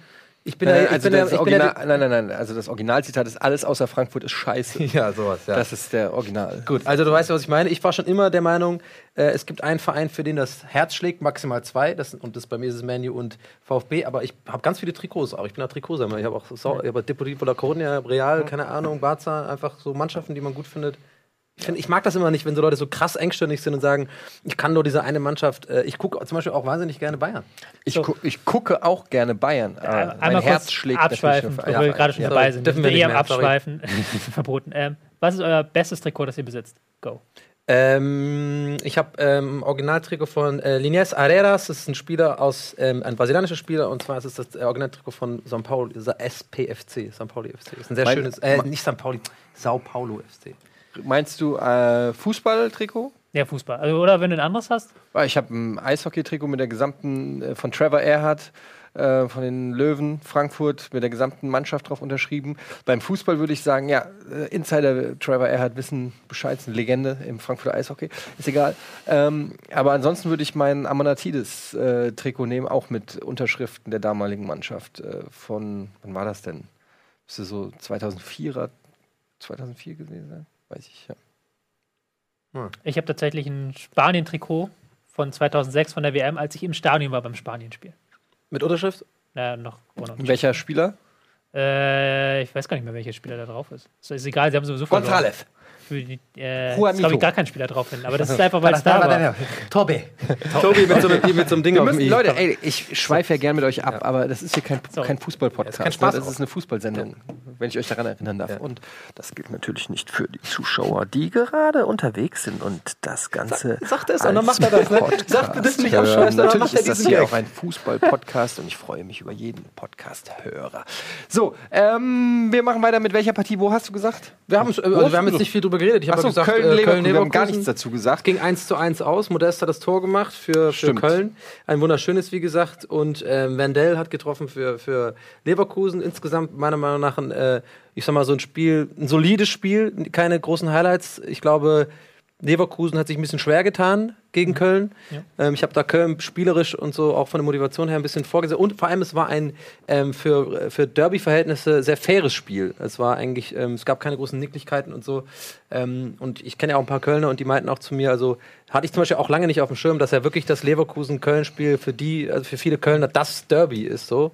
S3: Ich bin
S2: Nein,
S3: ich
S2: also
S3: bin
S2: das Original, nein, nein, nein. Also das Originalzitat ist alles außer Frankfurt ist scheiße.
S3: ja, sowas, ja.
S2: Das ist der Original.
S3: Gut, also du weißt ja, was ich meine. Ich war schon immer der Meinung, äh, es gibt einen Verein, für den das Herz schlägt, maximal zwei. Das, und das bei mir ist es Manu und VfB. Aber ich habe ganz viele Trikots auch. Ich bin auch Trikotsammler. Ich habe auch so, ich habe Deportivo La Coruña, Real, keine Ahnung, Barca, einfach so Mannschaften, die man gut findet. Ich, find, ich mag das immer nicht, wenn so Leute so krass engstirnig sind und sagen, ich kann nur diese eine Mannschaft. Äh, ich gucke zum Beispiel auch wahnsinnig gerne Bayern.
S2: Ich,
S4: So.
S2: gu ich gucke auch gerne Bayern. aber
S4: Einmal
S2: Ah, mein Herz
S4: kurz
S2: schlägt
S4: abschweifen,
S2: natürlich
S4: wo wir gerade schon
S2: ja.
S4: dabei sind.
S3: dürfen wir nicht
S4: am
S3: mehr.
S4: Abschweifen. Verboten. Ähm, was ist euer bestes Trikot, das ihr besitzt? Go.
S3: Ähm, ich habe ähm, Originaltrikot von äh, Linés Areras. Das ist ein Spieler aus, ähm, ein brasilianischer Spieler. Und zwar ist es das äh, Originaltrikot von São Paulo, SPFC, São Paulo FC. Das ist ein sehr
S2: Mein-
S3: schönes, äh, nicht São Paulo, Sao Paulo FC.
S2: Meinst du äh, Fußballtrikot?
S4: Ja, Fußball. Also, oder wenn du ein anderes hast?
S2: Weil Ich habe ein Eishockey-Trikot mit der gesamten, äh, von Trevor Erhardt, äh, von den Löwen Frankfurt, mit der gesamten Mannschaft drauf unterschrieben. Beim Fußball würde ich sagen, ja, äh, Insider Trevor Erhardt wissen Bescheid, ist eine Legende im Frankfurter Eishockey, ist egal. Ähm, aber ansonsten würde ich mein Amanatidis-Trikot nehmen, auch mit Unterschriften der damaligen Mannschaft äh, von, wann war das denn? Müsste so 2004er, 2004 gewesen sein? Weiß ich, ja.
S4: Ich habe tatsächlich ein Spanien-Trikot von 2006 von der WM, als ich im Stadion war beim Spanienspiel.
S3: Mit Unterschrift?
S4: Na, noch ohne.
S2: Welcher Spieler?
S4: Äh, ich weiß gar nicht mehr, welcher Spieler da drauf ist. So, ist egal, sie haben sowieso verloren.
S2: González.
S4: Für die, äh, glaube ich, gar kein Spieler drauf hin. Aber das ist einfach, weil es da war.
S3: Tobi. Tobi mit so, einem- mit so einem Ding
S2: Wir
S3: auf
S2: müssen,
S3: dem i.
S2: Leute, ey, ich schweife ja gern mit euch ab, aber das ist hier kein,
S4: So.
S2: kein Fußball-Podcast.
S3: Ja, Spaß
S2: ne? das
S3: auch.
S2: ist eine Fußballsendung, wenn ich euch daran erinnern darf.
S3: Ja.
S2: Und das gilt natürlich nicht für die Zuschauer, die gerade unterwegs sind und das Ganze.
S3: Sagt es und dann macht er das, ne? Sagt, bist nicht
S2: hören.
S3: abscheißen, dann
S2: Natürlich
S3: macht er
S2: ist das hier auch ein Fußball-Podcast und ich freue mich über jeden Podcast-Hörer. So, ähm, wir machen weiter mit welcher Partie? Wo hast du gesagt?
S3: Wir haben, äh, also wir haben jetzt nicht viel drüber drüber geredet. Ich habe ja gesagt,
S2: Köln,
S3: äh,
S2: Leverkusen, wir haben gar nichts dazu gesagt.
S3: ging 1 zu 1 aus. Modest hat das Tor gemacht für, für. Köln. Ein wunderschönes, wie gesagt. Und ähm, Wendell hat getroffen für, für Leverkusen. Insgesamt meiner Meinung nach ein, äh, ich sag mal, so ein Spiel, ein solides Spiel, keine großen Highlights. Ich glaube, Leverkusen hat sich ein bisschen schwer getan gegen Köln. Ähm, ich habe da Köln spielerisch und so auch von der Motivation her ein bisschen vorgesehen. Und vor allem, es war ein ähm, für, für Derby-Verhältnisse sehr faires Spiel. Es war eigentlich, ähm, es gab keine großen Nicklichkeiten und so. Ähm, und ich kenne ja auch ein paar Kölner und die meinten auch zu mir, also hatte ich zum Beispiel auch lange nicht auf dem Schirm, dass ja wirklich das Leverkusen-Köln-Spiel für die, also für viele Kölner das Derby ist so.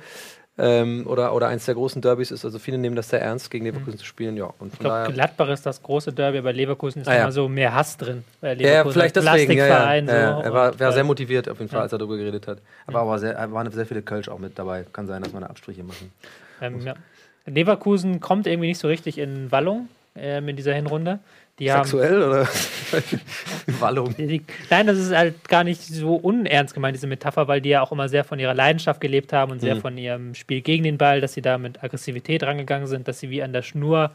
S3: Ähm, oder, oder eins der großen Derbys ist. Also viele nehmen das sehr ernst, gegen Leverkusen zu spielen. Ja, und
S4: Ich glaube. Gladbach ist das große Derby, aber Leverkusen ist
S3: Ah, ja.
S4: immer so mehr Hass drin. Weil
S3: Ja, ja, vielleicht deswegen. Ja, ja.
S4: So
S3: er war, war
S4: äh,
S3: sehr motiviert auf jeden Fall, als er darüber geredet hat. Aber auch sehr, waren sehr viele Kölsch auch mit dabei. Kann sein, dass wir eine Abstriche machen.
S4: Ähm. Leverkusen kommt irgendwie nicht so richtig in Wallung ähm, in dieser Hinrunde. Die haben,
S3: Sexuell oder? Wallung.
S4: die, die, nein, das ist halt gar nicht so unernst gemeint, diese Metapher, weil die ja auch immer sehr von ihrer Leidenschaft gelebt haben und sehr
S3: Mhm.
S4: von ihrem Spiel gegen den Ball, dass sie da mit Aggressivität rangegangen sind, dass sie wie an der Schnur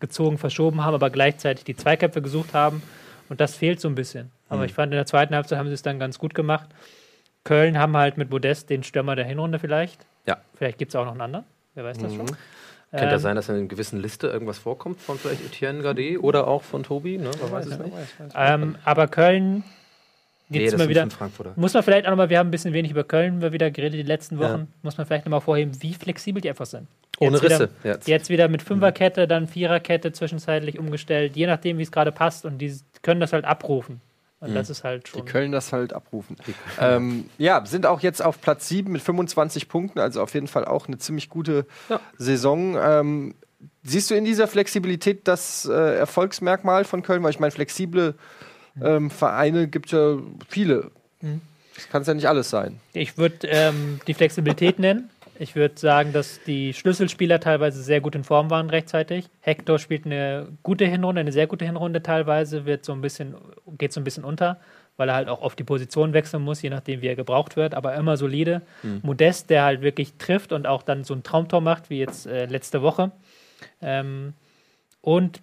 S4: gezogen, verschoben haben, aber gleichzeitig die Zweikämpfe gesucht haben. Und das fehlt so ein bisschen. Aber
S3: Mhm.
S4: ich fand, in der zweiten Halbzeit haben sie es dann ganz gut gemacht. Köln haben halt mit Modest den Stürmer der Hinrunde vielleicht.
S3: Ja.
S4: Vielleicht gibt es auch noch einen anderen. Wer weiß das schon.
S3: Könnte
S4: Ähm,
S3: ja sein, dass in einer gewissen Liste irgendwas vorkommt von vielleicht Etienne Gade oder auch von Tobi, ne? Man weiß es nicht.
S4: Ähm, aber Köln
S3: Nee,
S4: jetzt
S3: das
S4: mal wieder. Muss man vielleicht auch nochmal, wir haben ein bisschen wenig über Köln mal wieder geredet die letzten Wochen.
S3: Ja.
S4: Muss man vielleicht nochmal vorheben, wie flexibel die einfach sind.
S3: Ohne
S4: Jetzt wieder-
S3: Risse. Jetzt.
S4: Jetzt wieder mit Fünferkette, dann Viererkette zwischenzeitlich umgestellt, je nachdem, wie es gerade passt. Und die können das halt abrufen. Und
S3: Mhm.
S4: das ist halt
S2: Die
S4: schon.
S2: Köln das halt abrufen. Ähm, ja, sind auch jetzt auf Platz 7 mit 25 Punkten, also auf jeden Fall auch eine ziemlich gute
S3: Ja.
S2: Saison. Ähm, siehst du in dieser Flexibilität das äh, Erfolgsmerkmal von Köln? Weil ich meine, flexible ähm, Vereine gibt es ja viele. Das kann es ja nicht alles sein.
S4: Ich würde ähm, die Flexibilität nennen. Ich würde sagen, dass die Schlüsselspieler teilweise sehr gut in Form waren rechtzeitig. Hector spielt eine gute Hinrunde, eine sehr gute Hinrunde teilweise, wird so ein bisschen, geht so ein bisschen unter, weil er halt auch oft die Position wechseln muss, je nachdem, wie er gebraucht wird, aber immer solide. Modest, der halt wirklich trifft und auch dann so ein Traumtor macht, wie jetzt äh, letzte Woche. Ähm, und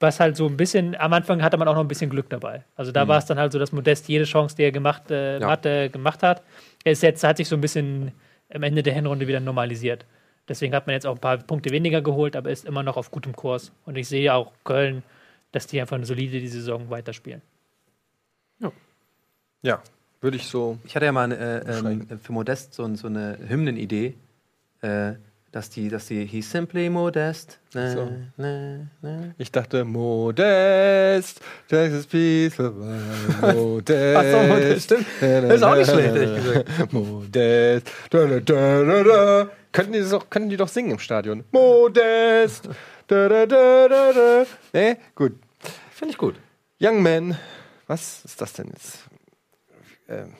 S4: was halt so ein bisschen, am Anfang hatte man auch noch ein bisschen Glück dabei. Also da war es dann halt so, dass Modest jede Chance, die er gemacht, äh,
S3: Ja.
S4: hatte, gemacht hat. Er ist jetzt, hat sich so ein bisschen am Ende der Hinrunde wieder normalisiert. Deswegen hat man jetzt auch ein paar Punkte weniger geholt, aber ist immer noch auf gutem Kurs. Und ich sehe auch Köln, dass die einfach eine solide die Saison weiterspielen.
S2: Ja, würde ich so.
S3: Ich hatte ja mal äh, ähm, für Modest so, so eine Hymnenidee, äh, dass die, dass die He's simply Modest. Ne,
S2: So.
S3: ne, ne.
S2: Ich dachte, Modest, Texas Peace, Modest.
S3: Ach so, Modest, stimmt. Das ist auch nicht schlecht, ehrlich gesagt.
S2: Modest. Da, da, da, da, da. Könnten die, das doch, könnten die doch singen im Stadion. Modest. Da, da, da, da, da. Nee, gut.
S3: Finde ich gut.
S2: Young Man. Was ist das denn jetzt? Ähm,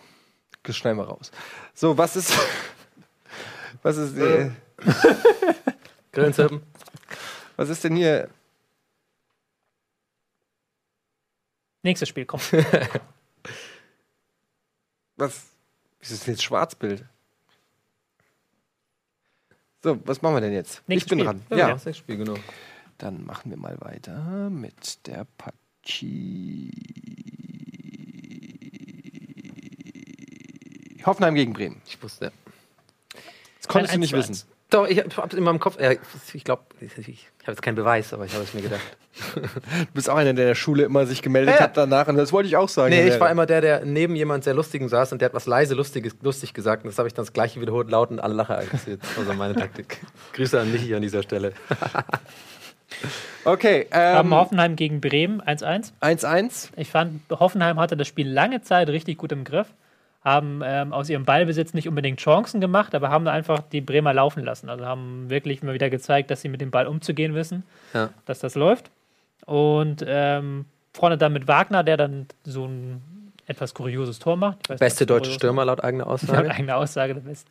S2: das schneiden wir raus. So, was ist. Was ist, äh,
S3: Grillenzirpen.
S2: was ist denn hier?
S4: Nächstes Spiel, komm.
S2: Was? Ist das denn jetzt Schwarzbild? So, was machen wir denn jetzt?
S4: Nächstes
S2: ich bin
S4: Spiel.
S2: dran.
S3: Ja,
S2: Ja.
S3: Das Spiel, genau.
S2: Dann machen wir mal weiter mit der Partie. Hoffenheim gegen Bremen.
S3: Ich wusste.
S2: Das konntest
S4: Ein
S2: du nicht
S4: 1 zu
S2: wissen.
S4: 1.
S3: Doch, ich habe in meinem Kopf, äh, ich glaube, ich, ich habe jetzt keinen Beweis, aber ich habe es mir gedacht.
S2: Du bist auch einer, der in der Schule immer sich gemeldet
S3: Ja,
S2: hat danach und das wollte ich auch sagen.
S3: Nee, ich war immer der, der neben jemand sehr Lustigen saß und der hat was leise Lustiges, lustig gesagt und das habe ich dann das gleiche wiederholt laut und alle Lacher einkassiert. Das war so meine Taktik. Grüße an Michi an dieser Stelle.
S2: Okay,
S4: Haben
S2: ähm,
S4: Hoffenheim gegen Bremen 1-1.
S2: 1-1.
S4: Ich fand, Hoffenheim hatte das Spiel lange Zeit richtig gut im Griff. Haben ähm, aus ihrem Ballbesitz nicht unbedingt Chancen gemacht, aber haben einfach die Bremer laufen lassen. Also haben wirklich mal wieder gezeigt, dass sie mit dem Ball umzugehen wissen,
S3: Ja.
S4: dass das läuft. Und ähm, vorne dann mit Wagner, der dann so ein etwas kurioses Tor macht. Weiß
S3: Beste deutsche Stürmer laut eigener Aussage.
S4: eigene Aussage, der Beste.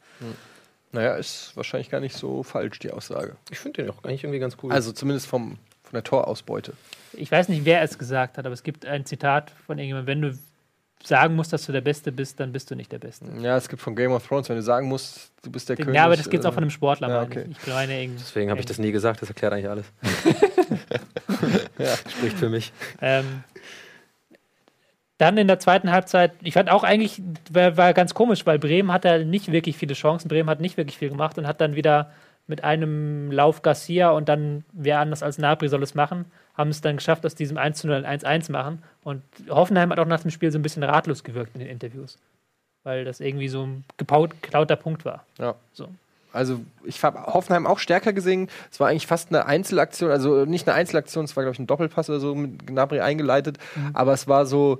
S2: Naja, ist wahrscheinlich gar nicht so falsch, die Aussage.
S3: Ich finde den auch eigentlich irgendwie ganz cool.
S2: Also zumindest vom, von der Torausbeute.
S4: Ich weiß nicht, wer es gesagt hat, aber es gibt ein Zitat von irgendjemandem, wenn du sagen musst, dass du der Beste bist, dann bist du nicht der Beste.
S2: Ja, es gibt von Game of Thrones, wenn du sagen musst, du bist der König.
S4: Ja, aber das gibt es
S2: äh,
S4: auch von einem Sportler.
S2: ja, okay.
S4: Ich Ich meine.
S3: Deswegen habe ich das nie gesagt, das erklärt eigentlich alles. Spricht für mich.
S4: Ähm, dann in der zweiten Halbzeit, ich fand auch eigentlich, war, war ganz komisch, weil Bremen hat da nicht wirklich viele Chancen. Bremen hat nicht wirklich viel gemacht und hat dann wieder mit einem Lauf Garcia und dann, wer anders als Napri soll es machen, haben es dann geschafft, aus diesem 1 zu 0 ein 1-1 machen. Und Hoffenheim hat auch nach dem Spiel so ein bisschen ratlos gewirkt in den Interviews. Weil das irgendwie so ein geklauter Punkt war.
S2: Ja.
S4: So.
S2: Also ich habe Hoffenheim auch stärker gesehen. Es war eigentlich fast eine Einzelaktion, also nicht eine Einzelaktion, es war glaube ich ein Doppelpass oder so mit Gnabry eingeleitet, aber es war so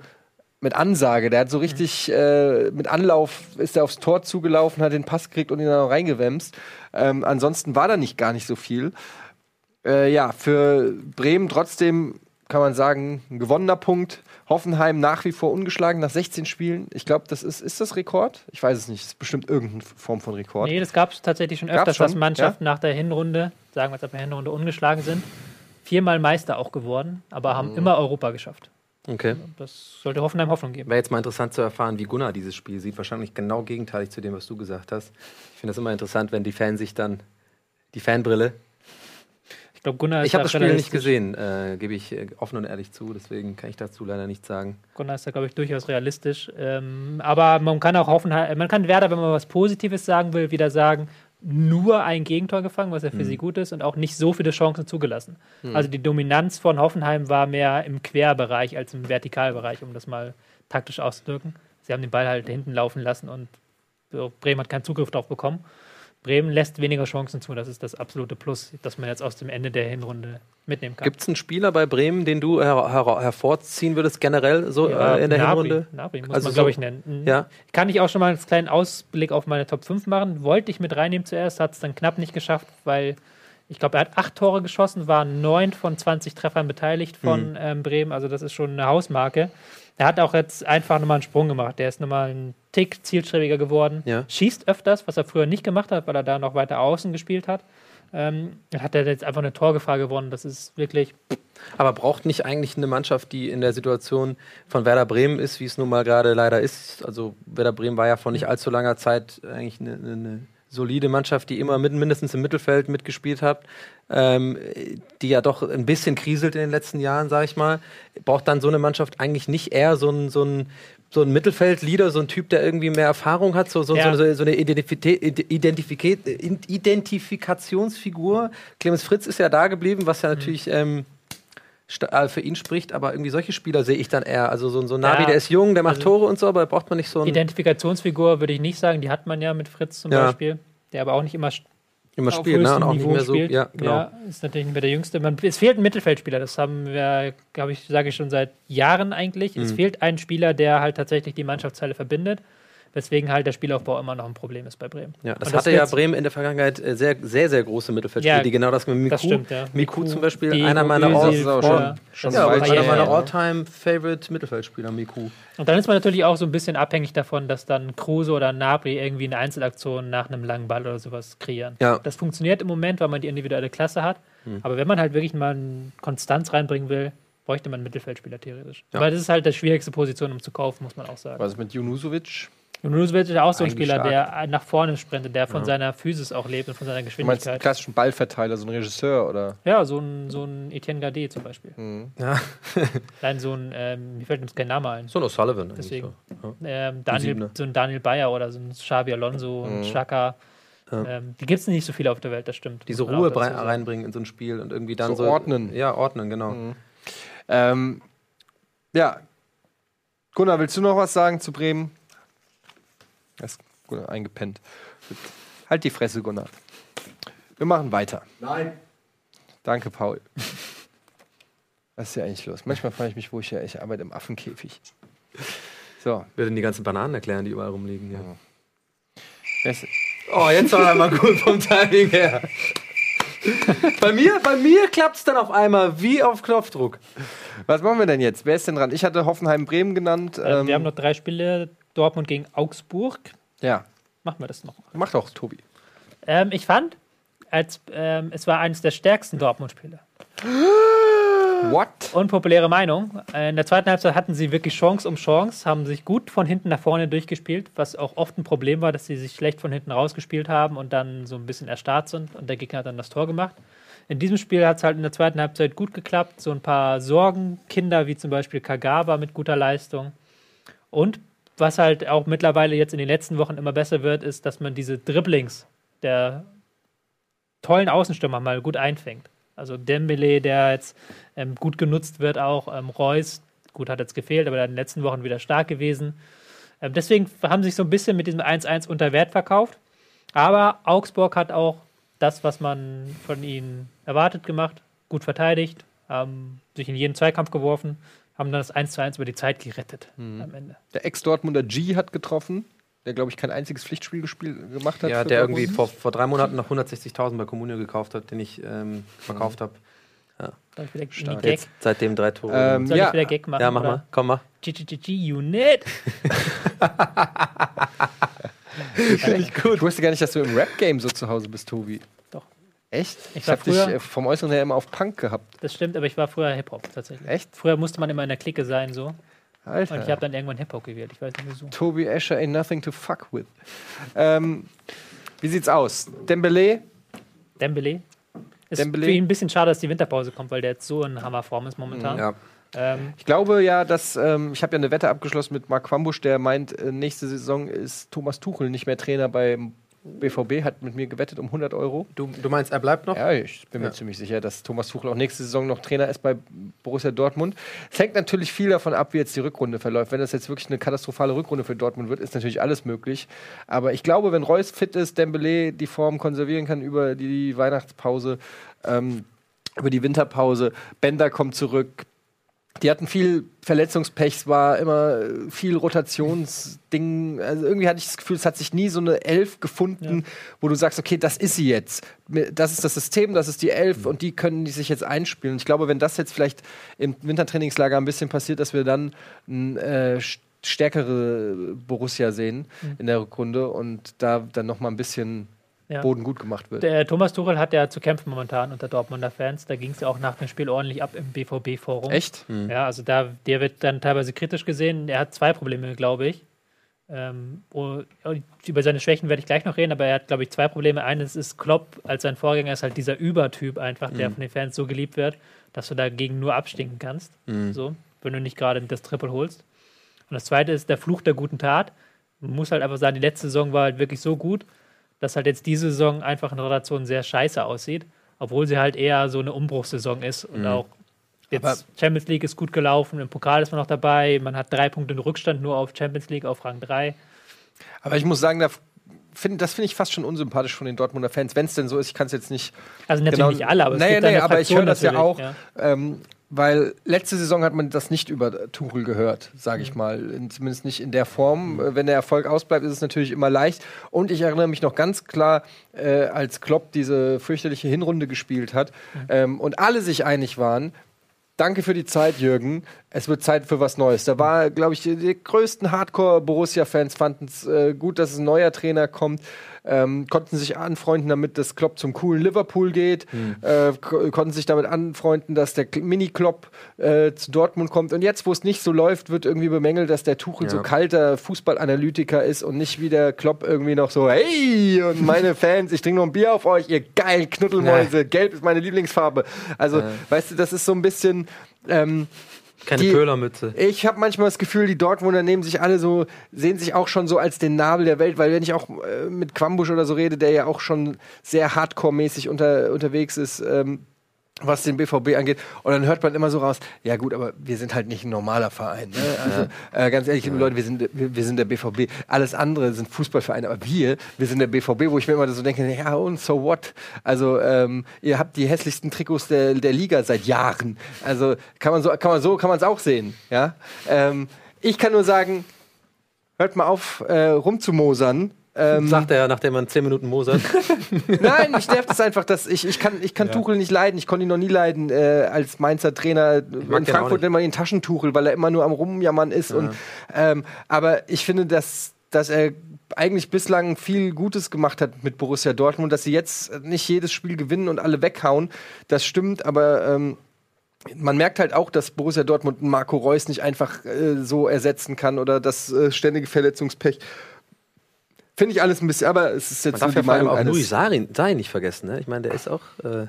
S2: mit Ansage. Der hat so richtig äh, mit Anlauf ist er aufs Tor zugelaufen, hat den Pass gekriegt und ihn dann reingewämst. Ähm, ansonsten war da nicht gar nicht so viel. Äh, ja, für Bremen trotzdem kann man sagen, ein gewonnener Punkt. Hoffenheim nach wie vor ungeschlagen nach 16 Spielen. Ich glaube, das ist, ist das Rekord? Ich weiß es nicht. Das ist bestimmt irgendeine Form von Rekord.
S4: Nee, das gab es tatsächlich schon öfters,
S2: schon?
S4: dass Mannschaften nach der Hinrunde, sagen wir jetzt ab der Hinrunde, ungeschlagen sind. Viermal Meister auch geworden, aber
S2: Mhm.
S4: haben immer Europa geschafft.
S3: Okay.
S4: Das sollte Hoffenheim Hoffnung geben.
S3: Wäre jetzt mal interessant zu erfahren, wie Gunnar dieses Spiel sieht. Wahrscheinlich genau gegenteilig zu dem, was du gesagt hast. Ich finde das immer interessant, wenn die Fans sich dann die Fanbrille.
S4: Ich glaube, Gunnar ist
S3: Ich habe
S4: da
S3: das Spiel nicht gesehen, äh, gebe ich äh, offen und ehrlich zu. Deswegen kann ich dazu leider nichts sagen.
S4: Gunnar ist da, glaube ich, durchaus realistisch. Ähm, aber man kann auch Hoffenheim, man kann Werder, wenn man was Positives sagen will, wieder sagen, nur ein Gegentor gefangen, was ja für
S3: Mhm.
S4: sie gut ist, und auch nicht so viele Chancen zugelassen. Also die Dominanz von Hoffenheim war mehr im Querbereich als im Vertikalbereich, um das mal taktisch auszudrücken. Sie haben den Ball halt hinten laufen lassen und Bremen hat keinen Zugriff darauf bekommen. Bremen lässt weniger Chancen zu. Das ist das absolute Plus, das man jetzt aus dem Ende der Hinrunde mitnehmen kann.
S3: Gibt es einen Spieler bei Bremen, den du her her hervorziehen würdest, generell so
S4: Ja,
S3: äh, in der
S4: Nabri,
S3: Hinrunde?
S4: Nabri muss
S3: Also
S4: man, glaube
S3: so-
S4: ich, nennen. Mhm.
S3: Ja.
S4: Kann ich auch schon mal einen kleinen Ausblick auf meine Top 5 machen. Wollte ich mit reinnehmen zuerst, hat es dann knapp nicht geschafft, weil ich glaube, er hat acht Tore geschossen, war neun von 20 Treffern beteiligt von
S3: Mhm.
S4: ähm, Bremen. Also das ist schon eine Hausmarke. Er hat auch jetzt einfach nochmal einen Sprung gemacht. Der ist nochmal ein Tick zielstrebiger geworden.
S3: Ja.
S4: Schießt öfters, was er früher nicht gemacht hat, weil er da noch weiter außen gespielt hat. Ähm, dann hat er jetzt einfach eine Torgefahr gewonnen. Das ist wirklich
S3: Aber braucht nicht eigentlich eine Mannschaft, die in der Situation von Werder Bremen ist, wie es nun mal gerade leider ist? Also Werder Bremen war ja vor nicht allzu langer Zeit eigentlich eine, eine solide Mannschaft, die immer mit, mindestens im Mittelfeld mitgespielt hat, ähm, die ja doch ein bisschen kriselt in den letzten Jahren, sage ich mal. Braucht dann so eine Mannschaft eigentlich nicht eher so ein, so ein so ein Mittelfeldleader, so ein Typ, der irgendwie mehr Erfahrung hat, so, so,
S4: Ja.
S3: so, so eine Identifikationsfigur. Clemens Fritz ist ja da geblieben, was ja
S4: Mhm.
S3: natürlich ähm, sta- äh, für ihn spricht, aber irgendwie solche Spieler sehe ich dann eher. Also so, so ein Navi,
S4: Ja,
S3: der ist jung, der macht
S4: also-
S3: Tore und so, aber braucht man nicht so ein
S4: Identifikationsfigur, würde ich nicht sagen. Die hat man ja mit Fritz zum
S3: Ja.
S4: Beispiel, der aber auch nicht immer
S3: immer
S4: auf
S3: Spiel, ne? Und auch nicht
S4: Niveau
S3: mehr so.
S4: spielt.
S3: Ja, genau.
S4: Ja, ist natürlich nicht mehr der Jüngste. Man, es fehlt ein Mittelfeldspieler, das haben wir, glaube ich, sage ich schon seit Jahren eigentlich.
S3: Mhm.
S4: Es fehlt ein Spieler, der halt tatsächlich die Mannschaftsteile verbindet, weswegen halt der Spielaufbau immer noch ein Problem ist bei Bremen.
S3: Ja, das
S4: Und
S3: hatte ja Bremen in der Vergangenheit äh, sehr, sehr, sehr große Mittelfeldspieler,
S4: Ja,
S3: die genau das mit Miku.
S4: Das stimmt, ja.
S3: Miku zum Beispiel,
S4: Diego
S3: einer meiner
S4: Özil,
S3: All-
S2: Das ist auch
S4: ja,
S2: schon-
S4: das
S2: schon
S4: ist
S3: ja,
S2: weit
S3: aber
S4: ein
S3: einer
S2: her,
S3: meiner
S2: ja.
S3: All-Time-Favorite Mittelfeldspieler, Miku.
S4: Und dann ist man natürlich auch so ein bisschen abhängig davon, dass dann Kruse oder Nabri irgendwie eine Einzelaktion nach einem langen Ball oder sowas kreieren.
S3: Ja.
S4: Das funktioniert im Moment, weil man die individuelle Klasse hat.
S3: Hm.
S4: Aber wenn man halt wirklich mal eine Konstanz reinbringen will, bräuchte man einen Mittelfeldspieler theoretisch.
S3: Ja.
S4: Weil das ist halt die schwierigste Position, um zu kaufen, muss man auch sagen.
S2: Was ist mit Junusovic?
S4: Und Roosevelt ist auch so ein Spieler,
S2: stark.
S4: der nach vorne sprintet, der von seiner Physis auch lebt und von seiner
S2: Du meinst einen
S4: Geschwindigkeit.
S2: klassischen Ballverteiler, so ein Regisseur oder?
S4: Ja, so ein, so ein Etienne Gardet zum Beispiel.
S3: Ja.
S4: Nein, so ein, ähm, mir fällt jetzt kein Name ein.
S3: So ein O'Sullivan.
S4: Deswegen.
S3: So.
S4: Ähm, Daniel, so ein Daniel Bayer oder so ein Xavi Alonso, ein Chaka.
S3: Ja.
S4: Ähm, die gibt es nicht so viele auf der Welt, das stimmt.
S3: Diese Ruhe
S4: auch
S3: reinbringen in so ein Spiel und irgendwie dann
S2: So
S3: so.
S2: ordnen.
S3: Ja, ordnen, genau.
S2: Ähm, ja. Gunnar, willst du noch was sagen zu Bremen? Er ist Gunnar eingepennt. Halt die Fresse, Gunnar. Wir machen weiter.
S1: Nein.
S2: Danke, Paul. Was ist hier eigentlich los? Manchmal frage ich mich, wo ich ja, ich arbeite im Affenkäfig. So.
S3: Wir werden die ganzen Bananen erklären, die überall rumliegen. Ja.
S2: wer
S3: Oh, jetzt war einmal gut vom Timing her. bei mir, bei mir klappt es dann auf einmal wie auf Knopfdruck.
S2: Was machen wir denn jetzt? Wer ist denn dran? Ich hatte Hoffenheim-Bremen genannt.
S4: Ähm,
S2: Ähm,
S4: wir haben noch drei Spiele: Dortmund gegen Augsburg.
S2: ja,
S4: Machen wir das noch.
S2: mach doch, Tobi.
S4: Ähm, ich fand, als, ähm, es war eines der stärksten Dortmund-Spiele.
S2: What?
S4: Unpopuläre Meinung. In der zweiten Halbzeit hatten sie wirklich Chance um Chance, haben sich gut von hinten nach vorne durchgespielt, was auch oft ein Problem war, dass sie sich schlecht von hinten rausgespielt haben und dann so ein bisschen erstarrt sind und der Gegner hat dann das Tor gemacht. In diesem Spiel hat es halt in der zweiten Halbzeit gut geklappt. So ein paar Sorgenkinder, wie zum Beispiel Kagawa mit guter Leistung. Und was halt auch mittlerweile jetzt in den letzten Wochen immer besser wird, ist, dass man diese Dribblings der tollen Außenstürmer mal gut einfängt. Also Dembele, der jetzt ähm, gut genutzt wird, auch ähm, Reus, gut hat jetzt gefehlt, aber in den letzten Wochen wieder stark gewesen. Ähm, deswegen haben sie sich so ein bisschen mit diesem 1-1 unter Wert verkauft. Aber Augsburg hat auch das, was man von ihnen erwartet, gemacht. Gut verteidigt, haben sich in jeden Zweikampf geworfen, haben dann das 1-1 über die Zeit gerettet am Ende.
S2: Der Ex-Dortmunder G hat getroffen, der, glaube ich, kein einziges Pflichtspiel gespielt, gemacht hat.
S3: Ja, der irgendwie vor, vor drei Monaten noch 160.000 bei Communio gekauft hat, den ich ähm, verkauft habe.
S4: Soll ich wieder
S2: Stark.
S4: Gag?
S3: Jetzt seitdem drei Tore.
S2: Ähm,
S4: Soll
S2: ja,
S4: ich wieder Gag machen?
S3: ja, mach
S4: oder?
S3: mal. Komm mal.
S4: GGG-Unit.
S2: Finde ich gut. Ich wusste gar nicht, dass du im Rap-Game so zu Hause bist, Tobi. Echt?
S4: Ich
S2: Ich, habe dich äh, vom Äußeren her immer auf Punk gehabt.
S4: Das stimmt, aber ich war früher Hip-Hop tatsächlich.
S2: Echt?
S4: Früher musste man immer in der Clique sein, so.
S2: Alter.
S4: Und ich habe dann irgendwann Hip-Hop gewählt. Ich weiß nicht wieso.
S2: Tobi Escher ain't nothing to fuck with. Ähm, wie sieht's aus? Dembele?
S4: Dembele. Ist
S2: Dembele.
S4: für ihn ein bisschen schade, dass die Winterpause kommt, weil der jetzt so in Hammerform ist momentan.
S3: Ja.
S4: Ähm,
S2: Ich glaube ja, dass ähm, ich habe ja eine Wette abgeschlossen mit Marc Quambusch, der meint, äh, nächste Saison ist Thomas Tuchel nicht mehr Trainer beim BVB, hat mit mir gewettet um 100 Euro.
S3: Du, du meinst, er bleibt noch?
S2: Ja, ich bin mir
S3: Ja.
S2: ziemlich sicher, dass Thomas Tuchel auch nächste Saison noch Trainer ist bei Borussia Dortmund. Es hängt natürlich viel davon ab, wie jetzt die Rückrunde verläuft. Wenn das jetzt wirklich eine katastrophale Rückrunde für Dortmund wird, ist natürlich alles möglich. Aber ich glaube, wenn Reus fit ist, Dembele die Form konservieren kann über die Weihnachtspause, ähm, über die Winterpause, Bender kommt zurück. Die hatten viel Verletzungspech, es war immer äh, viel Rotationsding. Also irgendwie hatte ich das Gefühl, es hat sich nie so eine Elf gefunden, wo du sagst, okay, das ist sie jetzt. Das ist das System, das ist die Elf und die können die sich jetzt einspielen. Ich glaube, wenn das jetzt vielleicht im Wintertrainingslager ein bisschen passiert, dass wir dann ein äh, st- stärkere Borussia sehen in der Rückrunde und da dann noch mal ein bisschen
S4: ja.
S2: Boden gut gemacht wird.
S4: Der Thomas Tuchel hat ja zu kämpfen momentan unter Dortmunder Fans. Da ging es ja auch nach dem Spiel ordentlich ab im BVB-Forum.
S2: Echt?
S4: Ja, also da, der wird dann teilweise kritisch gesehen. Er hat zwei Probleme, glaube ich. Ähm, oh, über seine Schwächen werde ich gleich noch reden, aber er hat, glaube ich, zwei Probleme. Eines ist Klopp als sein Vorgänger ist halt dieser Übertyp einfach, der von den Fans so geliebt wird, dass du dagegen nur abstinken kannst. So, wenn du nicht gerade das Triple holst. Und das zweite ist der Fluch der guten Tat. Man muss halt einfach sagen, die letzte Saison war halt wirklich so gut, dass halt jetzt diese Saison einfach in Relation sehr scheiße aussieht, obwohl sie halt eher so eine Umbruchssaison ist und auch jetzt
S2: Aber-
S4: Champions League ist gut gelaufen, im Pokal ist man noch dabei, man hat drei Punkte in Rückstand nur auf Champions League auf Rang 3.
S2: Aber ich muss sagen, da find, das finde ich fast schon unsympathisch von den Dortmunder Fans, wenn es denn so ist. Ich kann es jetzt nicht
S4: Also natürlich nicht alle, aber es
S2: nee,
S4: gibt eine
S2: aber ich höre das ja auch,
S4: natürlich,
S2: Ähm, weil letzte Saison hat man das nicht über Tuchel gehört, sage
S4: Mhm.
S2: ich mal. In, zumindest nicht in der Form. Äh, Wenn der Erfolg ausbleibt, ist es natürlich immer leicht. Und ich erinnere mich noch ganz klar, äh, als Klopp diese fürchterliche Hinrunde gespielt hat
S4: Mhm.
S2: ähm, und alle sich einig waren, Danke für die Zeit, Jürgen. Es wird Zeit für was Neues. Da war, glaube ich, die, die größten Hardcore-Borussia-Fans fanden es äh, gut, dass ein neuer Trainer kommt. Ähm, konnten sich anfreunden damit, dass Klopp zum coolen Liverpool geht. Äh, ko- konnten sich damit anfreunden, dass der Mini-Klopp äh, zu Dortmund kommt. Und jetzt, wo es nicht so läuft, wird irgendwie bemängelt, dass der Tuchel
S3: Ja.
S2: so kalter Fußballanalytiker ist und nicht wie der Klopp irgendwie noch so, hey, und meine Fans, ich trinke noch ein Bier auf euch, ihr geilen Knuddelmäuse. Gelb ist meine Lieblingsfarbe. Also, weißt du, das ist so ein bisschen. Ähm,
S3: Keine
S2: Die-
S3: Köhlermütze.
S2: ich habe manchmal das Gefühl, die Dortmunder nehmen sich alle so, sehen sich auch schon so als den Nabel der Welt, weil wenn ich auch äh, mit Quambusch oder so rede, der ja auch schon sehr hardcore-mäßig unter, unterwegs ist, ähm, was den BVB angeht. Und dann hört man immer so raus, ja gut, aber wir sind halt nicht ein normaler Verein. Ne? Also äh, ganz ehrlich, liebe Leute, wir sind, wir, wir sind der BVB. Alles andere sind Fußballvereine, aber wir, wir sind der BVB, wo ich mir immer so denke, ja und so what? Also ähm, ihr habt die hässlichsten Trikots der, der Liga seit Jahren. Also kann man so, kann man so, kann man es auch sehen. Ja. Ähm, ich kann nur sagen, hört mal auf, äh, rumzumosern. Ähm,
S3: Sagt er, nachdem man 10 Minuten mosert.
S2: Nein, mich nervt es einfach, dass ich, ich kann, ich kann Tuchel nicht leiden. Ich konnte ihn noch nie leiden äh, als Mainzer Trainer. In Frankfurt nennt man ihn Taschentuchel, weil er immer nur am Rumjammern ist. Und, ähm, aber ich finde, dass, dass er eigentlich bislang viel Gutes gemacht hat mit Borussia Dortmund, dass sie jetzt nicht jedes Spiel gewinnen und alle weghauen. Das stimmt, aber ähm, man merkt halt auch, dass Borussia Dortmund Marco Reus nicht einfach äh, so ersetzen kann oder das äh, ständige Verletzungspech. Finde ich alles ein bisschen, aber es ist jetzt
S3: Man darf
S2: nur
S3: ja vor allem auch Louis Sarin, Sarin nicht vergessen. Ne? Ich meine, der ist auch, äh,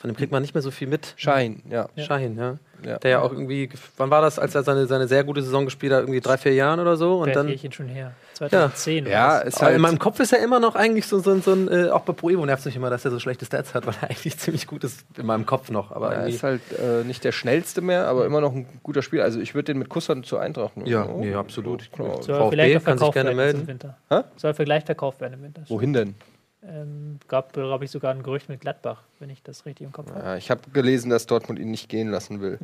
S3: von dem kriegt man nicht mehr so viel mit.
S2: Schein, ja.
S3: Schein, ja.
S2: Ja.
S3: Der ja auch irgendwie, wann war das, als er seine, seine sehr gute Saison gespielt hat? Irgendwie drei, vier Jahren oder so? Und
S4: Wer
S3: dann.
S4: Jährchen schon her? 2010 oder
S2: Ja,
S4: was?
S2: ist halt,
S3: in meinem Kopf ist er immer noch eigentlich so, so, so ein, äh, auch bei Pro Evo nervt es mich immer, dass er so schlechte Stats hat, weil er eigentlich ziemlich gut ist in meinem Kopf noch. Aber
S2: er ist halt äh, nicht der schnellste mehr, aber immer noch ein guter Spieler. Also ich würde den mit Kusshand zur Eintracht nehmen.
S3: ja,
S2: Oh,
S3: nee, absolut.
S2: klar.
S4: Soll
S3: VfB
S4: vielleicht auch
S3: kann sich gerne melden.
S4: im Winter.
S2: Hä?
S4: Soll vielleicht verkauft werden im Winter.
S2: Wohin denn?
S4: Ähm, gab, glaube ich, sogar ein Gerücht mit Gladbach, wenn ich das richtig im Kopf habe.
S2: Ja, ich habe gelesen, dass Dortmund ihn nicht gehen lassen will.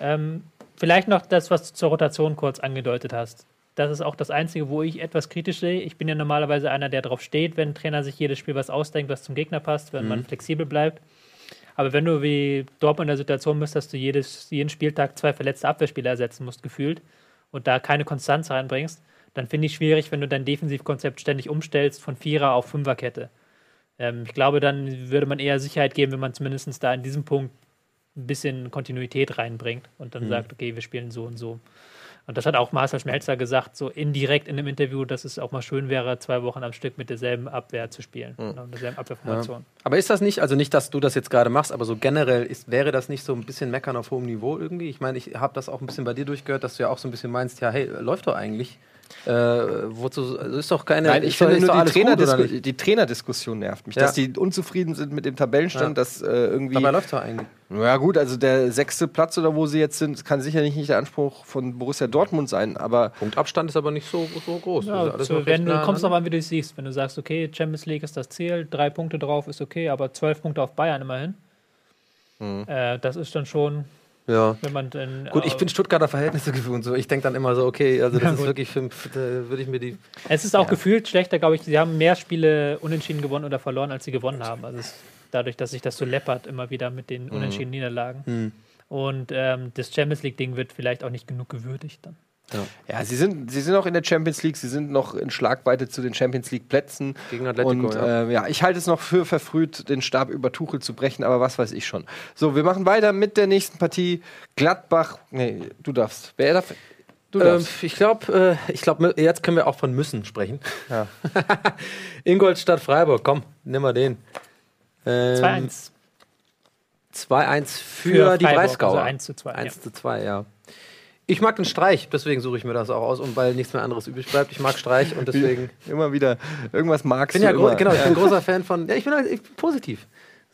S4: Ähm, vielleicht noch das, was du zur Rotation kurz angedeutet hast. Das ist auch das Einzige, wo ich etwas kritisch sehe. Ich bin ja normalerweise einer, der darauf steht, wenn ein Trainer sich jedes Spiel was ausdenkt, was zum Gegner passt, wenn man flexibel bleibt. Aber wenn du wie Dortmund in der Situation bist, dass du jedes, jeden Spieltag zwei verletzte Abwehrspieler ersetzen musst, gefühlt, und da keine Konstanz reinbringst, dann finde ich schwierig, wenn du dein Defensivkonzept ständig umstellst von Vierer auf Fünferkette. Ähm, ich glaube, dann würde man eher Sicherheit geben, wenn man zumindest da in diesem Punkt ein bisschen Kontinuität reinbringt und dann sagt, okay, wir spielen so und so. Und das hat auch Marcel Schmelzer gesagt, so indirekt in einem Interview, dass es auch mal schön wäre, zwei Wochen am Stück mit derselben Abwehr zu spielen, genau, mit derselben Abwehrformation.
S3: Aber ist das nicht, also nicht, dass du das jetzt gerade machst, aber so generell ist, wäre das nicht so ein bisschen meckern auf hohem Niveau irgendwie? Ich meine, ich habe das auch ein bisschen bei dir durchgehört, dass du ja auch so ein bisschen meinst, ja, hey, läuft doch eigentlich. Äh, wozu, also ist doch keine.
S2: Nein, ich finde nur die, Trainerdisku die Trainerdiskussion nervt mich.
S3: Ja.
S2: Dass die unzufrieden sind mit dem Tabellenstand,
S3: Ja.
S2: dass äh, irgendwie.
S3: Dabei läuft doch eigentlich.
S2: Ja gut, also der sechste Platz oder wo sie jetzt sind, kann sicherlich nicht der Anspruch von Borussia Dortmund sein, aber
S3: Punktabstand ist aber nicht so, so groß.
S4: Ja,
S3: Das ist alles
S4: so,
S3: noch
S4: wenn du kommst drauf an, wie du es siehst. Wenn du sagst, okay, Champions League ist das Ziel, drei Punkte drauf ist okay, aber zwölf Punkte auf Bayern immerhin. Äh, das ist dann schon,
S3: Ja.
S4: wenn man dann.
S3: Gut, ich
S4: äh,
S3: bin Stuttgarter Verhältnisse gewohnt. So. Ich denke dann immer so, okay, also das
S4: Ja,
S3: ist
S4: gut.
S3: wirklich fünf, da würde ich mir die.
S4: Es ist auch gefühlt schlechter, glaube ich. Sie haben mehr Spiele unentschieden gewonnen oder verloren, als sie gewonnen haben. Also es, dadurch, dass sich das so läppert, immer wieder mit den unentschiedenen Niederlagen.
S3: Hm.
S4: Und ähm, das Champions League-Ding wird vielleicht auch nicht genug gewürdigt dann.
S2: Ja, sie sind, sie sind auch in der Champions League, sie sind noch in Schlagweite zu den Champions League Plätzen.
S3: Gegen Atletico,
S2: Und
S3: ja.
S2: äh, ja, ich halte es noch für verfrüht, den Stab über Tuchel zu brechen, aber was weiß ich schon. So, wir machen weiter mit der nächsten Partie. Gladbach. Nee, du darfst. Wer darf? Du
S3: Ähm,
S2: darfst.
S3: ich glaube, äh, ich glaube, jetzt können wir auch von müssen sprechen.
S2: Ja.
S3: Ingolstadt Freiburg, komm, nimm mal den. Ähm,
S4: 2-1
S3: 2-1 für, die
S4: Freiburg,
S3: Breisgauer.
S4: Also 1 zu 2.
S3: 1 zu 2, ja. Ich mag den Streich, deswegen suche ich mir das auch aus und weil nichts mehr anderes übrig bleibt. Ich mag Streich und deswegen.
S2: Immer wieder irgendwas magst
S3: Ich bin ja
S2: du
S3: gro
S2: immer.
S3: genau, ich bin ein großer Fan von. Ja, ich bin, halt, ich bin positiv.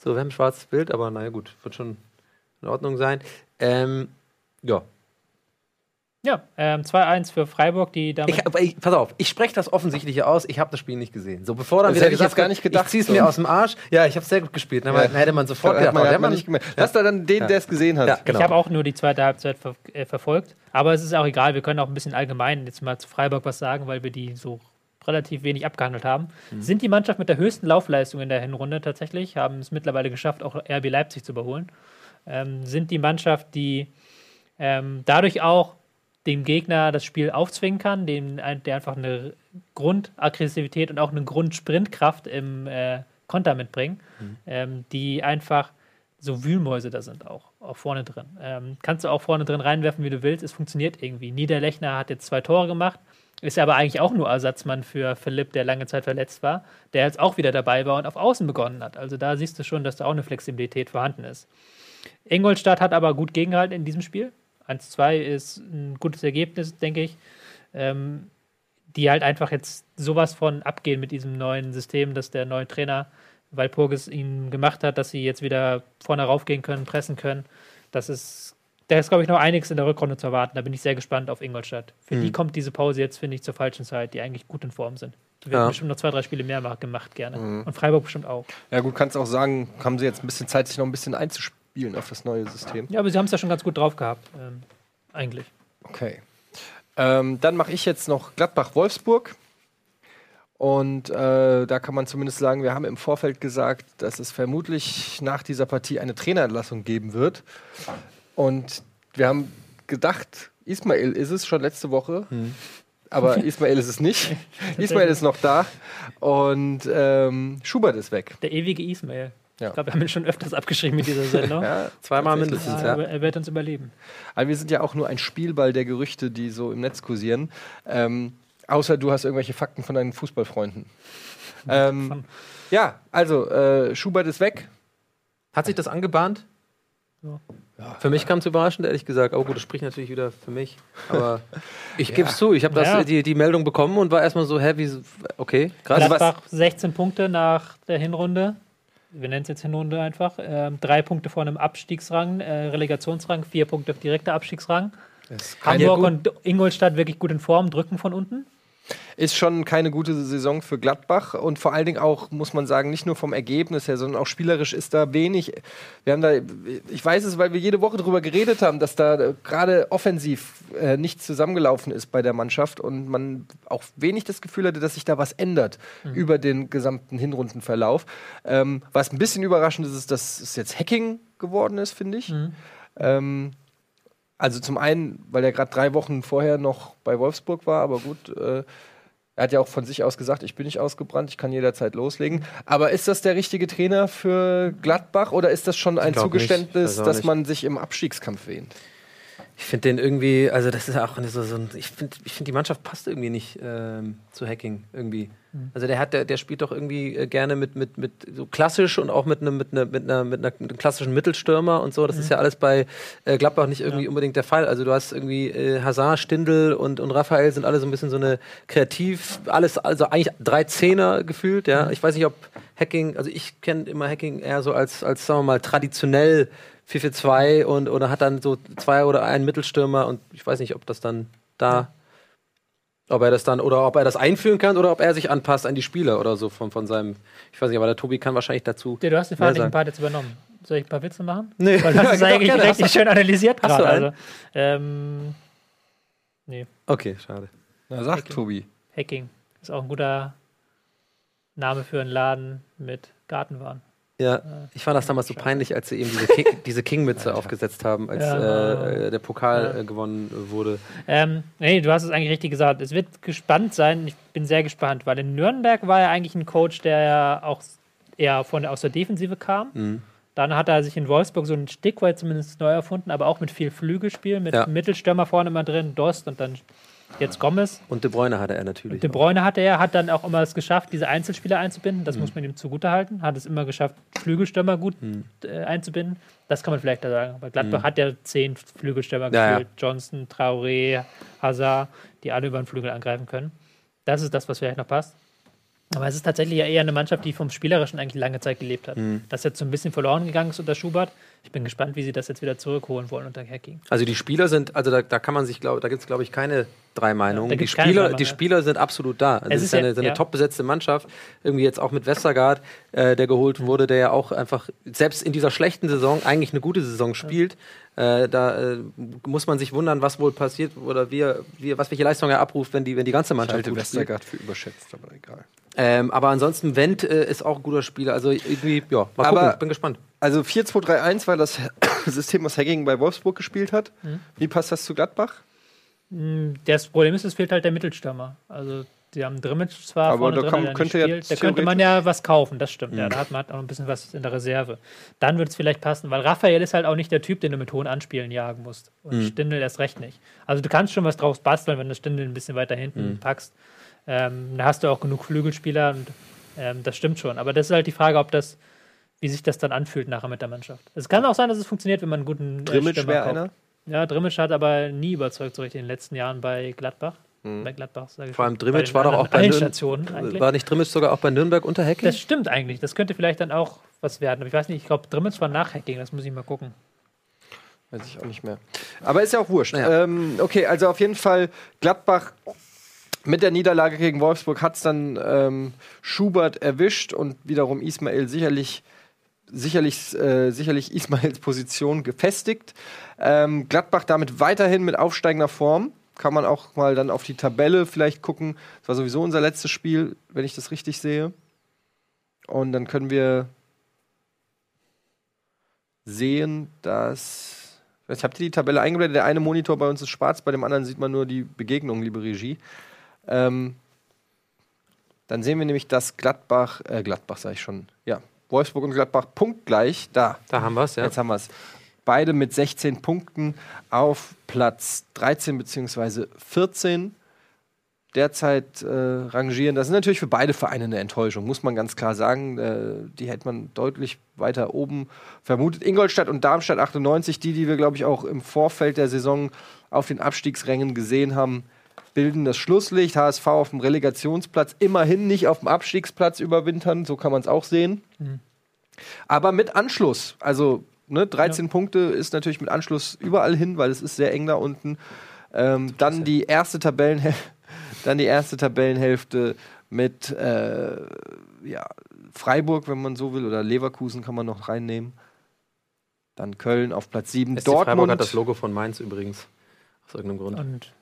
S3: So, wir haben ein schwarzes Bild, aber naja, gut, wird schon in Ordnung sein. Ähm, ja.
S4: Ja, ähm, 2-1 für Freiburg, die damit.
S3: Ich, aber ich, pass auf, ich spreche das Offensichtliche aus. Ich habe das Spiel nicht gesehen. So, bevor dann
S2: Das
S3: wieder
S2: hätte ich jetzt gar nicht gedacht,
S3: Ich zieh's
S2: so.
S3: mir aus dem Arsch. Ja, ich habe sehr gut gespielt. Dann
S2: Ja.
S3: hätte man sofort
S2: Hat
S3: gedacht,
S2: man, hat man nicht gemerkt. Lass da dann den, der es gesehen hat.
S3: Ja, genau.
S4: Ich habe auch nur die zweite Halbzeit ver äh, verfolgt. Aber es ist auch egal, wir können auch ein bisschen allgemein jetzt mal zu Freiburg was sagen, weil wir die so relativ wenig abgehandelt haben.
S3: Mhm.
S4: Sind die Mannschaft mit der höchsten Laufleistung in der Hinrunde tatsächlich, haben es mittlerweile geschafft, auch RB Leipzig zu überholen. Ähm, sind die Mannschaft, die ähm, dadurch auch dem Gegner das Spiel aufzwingen kann, dem, der einfach eine Grundaggressivität und auch eine Grundsprintkraft im äh, Konter mitbringen, ähm, die einfach so Wühlmäuse da sind auch, auch vorne drin. Ähm, kannst du auch vorne drin reinwerfen, wie du willst, es funktioniert irgendwie. Niederlechner hat jetzt zwei Tore gemacht, ist aber eigentlich auch nur Ersatzmann für Philipp, der lange Zeit verletzt war, der jetzt auch wieder dabei war und auf Außen begonnen hat. Also da siehst du schon, dass da auch eine Flexibilität vorhanden ist. Ingolstadt hat aber gut gegengehalten in diesem Spiel. 1-2 ist ein gutes Ergebnis, denke ich. Ähm, die halt einfach jetzt sowas von abgehen mit diesem neuen System, dass der neue Trainer Walpurgis ihnen gemacht hat, dass sie jetzt wieder vorne raufgehen können, pressen können. Das ist, da ist, glaube ich, noch einiges in der Rückrunde zu erwarten. Da bin ich sehr gespannt auf Ingolstadt. Für die kommt diese Pause jetzt, finde ich, zur falschen Zeit, die eigentlich gut in Form sind. Die werden
S3: Ja.
S4: bestimmt noch zwei, drei Spiele mehr ma- gemacht, gerne. Und Freiburg bestimmt auch.
S2: Ja, gut, kannst auch sagen, haben sie jetzt ein bisschen Zeit, sich noch ein bisschen einzuspielen auf das neue System.
S4: Ja, aber sie haben es ja schon ganz gut drauf gehabt, ähm, eigentlich.
S2: Okay. Ähm, dann mache ich jetzt noch Gladbach-Wolfsburg. Und äh, da kann man zumindest sagen, wir haben im Vorfeld gesagt, dass es vermutlich nach dieser Partie eine Trainerentlassung geben wird. Und wir haben gedacht, Ismail ist es schon letzte Woche. Aber Ismail ist es nicht. Ismail ist noch da. Und ähm, Schubert ist weg.
S4: Der ewige Ismail.
S2: Ja.
S4: Ich glaube, wir haben ihn schon öfters abgeschrieben mit dieser Sendung.
S2: Ja,
S3: Zweimal mindestens,
S4: Ja, er wird uns überleben.
S2: Aber wir sind ja auch nur ein Spielball der Gerüchte, die so im Netz kursieren. Ähm, außer du hast irgendwelche Fakten von deinen Fußballfreunden. Ähm, ja, also äh, Schubert ist weg.
S3: Hat sich das angebahnt?
S4: Ja.
S3: Für mich kam es überraschend, ehrlich gesagt. Aber gut, das spricht natürlich wieder für mich. Aber ich gebe es zu, ich habe das
S4: Ja.
S3: die, die Meldung bekommen und war erstmal so, hä, wie, okay, krass.
S4: Gladbach 16 Punkte nach der Hinrunde. Wir nennen es jetzt Hinrunde einfach. Ähm, drei Punkte vor einem Abstiegsrang, äh, Relegationsrang, vier Punkte direkter Abstiegsrang. Hamburg und Ingolstadt wirklich gut in Form, drücken von unten.
S2: Ist schon keine gute Saison für Gladbach und vor allen Dingen auch, muss man sagen, nicht nur vom Ergebnis her, sondern auch spielerisch ist da wenig. Wir haben da, ich weiß es, weil wir jede Woche darüber geredet haben, dass da gerade offensiv äh, nichts zusammengelaufen ist bei der Mannschaft und man auch wenig das Gefühl hatte, dass sich da was ändert über den gesamten Hinrundenverlauf. Ähm, was ein bisschen überraschend ist, ist, dass es jetzt Hacking geworden ist, finde ich. Ähm, also zum einen, weil er gerade drei Wochen vorher noch bei Wolfsburg war, aber gut, äh, er hat ja auch von sich aus gesagt, ich bin nicht ausgebrannt, ich kann jederzeit loslegen. Aber ist das der richtige Trainer für Gladbach oder ist das schon ein. Zugeständnis,
S3: Weiß auch
S2: dass man sich im Abstiegskampf wähnt?
S3: Ich finde den irgendwie, also das ist auch so, so ein, ich finde, ich find, die Mannschaft passt irgendwie nicht ähm, zu Hacking irgendwie. Also der hat, der, der spielt doch irgendwie äh, gerne mit, mit, mit so klassisch und auch mit einem mit einer, mit einer, mit einer, klassischen Mittelstürmer und so. Das ist ja alles bei äh, Gladbach nicht irgendwie unbedingt der Fall. Also du hast irgendwie äh, Hazard, Stindl und, und Raphael sind alle so ein bisschen so eine kreativ, alles, also eigentlich drei Zehner gefühlt, ja. Ich weiß nicht, ob Hacking, also ich kenne immer Hacking eher so als, als sagen wir mal, traditionell 4-4-2 und oder hat dann so zwei oder einen Mittelstürmer und ich weiß nicht, ob das dann da, ob er das dann oder ob er das einführen kann oder ob er sich anpasst an die Spieler oder so von, von seinem, ich weiß nicht, aber der Tobi kann wahrscheinlich dazu.
S4: Ja, du hast den
S3: sagen.
S4: Part jetzt übernommen. Soll ich ein paar Witze machen?
S3: Nee,
S4: Weil das ist
S3: Doch,
S4: eigentlich
S3: gerne.
S4: richtig schön analysiert
S3: Hast du
S4: gerade.
S3: einen?
S4: Also, ähm, nee,
S3: Okay, schade.
S2: Na, sag
S4: Okay.
S2: Tobi.
S4: Hacking ist auch ein guter Name für einen Laden mit Gartenwaren.
S3: Ja, ich fand das damals so peinlich, als sie eben diese, King, diese King-Mütze aufgesetzt haben, als
S4: Ja.
S3: äh, der Pokal
S4: Ja.
S3: äh, gewonnen wurde.
S4: Ähm, nee, du hast es eigentlich richtig gesagt. Es wird gespannt sein. Ich bin sehr gespannt, weil in Nürnberg war er eigentlich ein Coach, der ja auch eher von, aus der Defensive kam.
S3: Mhm.
S4: Dann hat er sich in Wolfsburg so ein Stück weit zumindest neu erfunden, aber auch mit viel Flügelspiel, mit
S3: Ja.
S4: Mittelstürmer vorne immer drin, Dost und dann jetzt Gomez.
S3: Und De Bruyne hatte er natürlich.
S4: De Bruyne hatte er, hat dann auch immer es geschafft, diese Einzelspieler einzubinden. Das muss man ihm zugutehalten. Hat es immer geschafft, Flügelstürmer gut äh, einzubinden. Das kann man vielleicht da sagen. Aber Gladbach hat ja zehn Flügelstürmer
S3: Ja,
S4: gefühlt. Johnson, Traoré, Hazard, die alle über den Flügel angreifen können. Das ist das, was vielleicht noch passt. Aber es ist tatsächlich ja eher eine Mannschaft, die vom Spielerischen eigentlich lange Zeit gelebt hat. Das jetzt so ein bisschen verloren gegangen ist unter Schubert. Ich bin gespannt, wie sie das jetzt wieder zurückholen wollen unter Hacking.
S3: Also die Spieler sind, also da, da kann man sich, glaube da gibt es, glaube ich, keine drei Meinungen.
S4: da
S3: die, Spieler,
S4: drei
S3: die. Spieler sind absolut da. Also
S4: Es ist
S3: ist eine,
S4: ja-
S3: eine
S4: ja.
S3: top besetzte Mannschaft. Irgendwie jetzt auch mit Westergaard, äh, der geholt wurde, der ja auch einfach selbst in dieser schlechten Saison eigentlich eine gute Saison spielt. Äh, da äh, muss man sich wundern, was wohl passiert oder wie, er- wie, was welche Leistung er abruft, wenn die, wenn die ganze
S2: Ich
S3: Mannschaft
S2: halte
S3: gut spielt.
S2: Westergaard für überschätzt, aber egal.
S3: Ähm, aber ansonsten, Wendt äh, ist auch ein guter Spieler. Also irgendwie, ja, mal
S2: Aber-
S3: gucken, bin gespannt.
S2: Also 4-2-3-1 war das System, was Hacking bei Wolfsburg gespielt hat.
S4: Mhm.
S2: Wie passt das zu Gladbach?
S4: Das Problem ist, es fehlt halt der Mittelstürmer. Also, sie haben Drimmitsch zwar
S2: Aber
S4: vorne
S2: da
S4: drin,
S2: kann- könnte ja.
S4: Da könnte man ja was kaufen, das stimmt. Ja, da hat man auch ein bisschen was in der Reserve. Dann wird es vielleicht passen, weil Raphael ist halt auch nicht der Typ, den du mit hohen Anspielen jagen musst. Und Stindl erst recht nicht. Also, du kannst schon was draus basteln, wenn du Stindl ein bisschen weiter hinten packst. Ähm, da hast du auch genug Flügelspieler und ähm, das stimmt schon. Aber das ist halt die Frage, ob das, wie sich das dann anfühlt nachher mit der Mannschaft. Es kann auch sein, dass es funktioniert, wenn man einen guten äh,
S2: Drimmitsch wäre einer.
S4: Ja, Drimmitsch hat aber nie überzeugt, so richtig in den letzten Jahren bei Gladbach. Bei Gladbach,
S3: Vor allem. Drimmitsch war doch auch bei
S4: allen
S3: Nürn-
S4: Stationen eigentlich.
S3: War nicht Drimmitsch sogar auch bei Nürnberg unter Hacking?
S4: Das stimmt eigentlich. Das könnte vielleicht dann auch was werden. Aber ich weiß nicht, ich glaube, Drimmitsch war nach Hacking. Das muss ich mal gucken.
S2: Weiß ich auch nicht mehr. Aber ist ja auch wurscht.
S3: Naja.
S2: Ähm, okay, also auf jeden Fall Gladbach mit der Niederlage gegen Wolfsburg hat es dann ähm, Schubert erwischt und wiederum Ismail sicherlich sicherlich, äh, sicherlich Ismails Position gefestigt. Ähm, Gladbach damit weiterhin mit aufsteigender Form. Kann man auch mal dann auf die Tabelle vielleicht gucken. Das war sowieso unser letztes Spiel, wenn ich das richtig sehe. Und dann können wir sehen, dass. Ich habe die Tabelle eingeblendet. Der eine Monitor bei uns ist schwarz, bei dem anderen sieht man nur die Begegnung, liebe Regie. Ähm, dann sehen wir nämlich, dass Gladbach, äh, Gladbach sage ich schon, ja, Wolfsburg und Gladbach punktgleich. Da,
S3: Da haben wir es, ja.
S2: jetzt haben wir es. Beide mit 16 Punkten auf Platz 13 bzw. 14 derzeit äh, rangieren. Das ist natürlich für beide Vereine eine Enttäuschung, muss man ganz klar sagen. Äh, die hätte man deutlich weiter oben vermutet. Ingolstadt und Darmstadt 98, die, die wir, glaube ich, auch im Vorfeld der Saison auf den Abstiegsrängen gesehen haben, bilden das Schlusslicht. HSV auf dem Relegationsplatz, immerhin nicht auf dem Abstiegsplatz überwintern, so kann man es auch sehen. Aber mit Anschluss, also ne, 13 Punkte ist natürlich mit Anschluss überall hin, weil es ist sehr eng da unten. Ähm, dann die erste Tabellenhälfte, dann die erste Tabellenhälfte mit äh, ja, Freiburg, wenn man so will, oder Leverkusen kann man noch reinnehmen. Dann Köln auf Platz 7.
S3: SC Freiburg
S2: Dortmund.
S3: hat das Logo von Mainz übrigens. Aus irgendeinem Grund.
S4: Und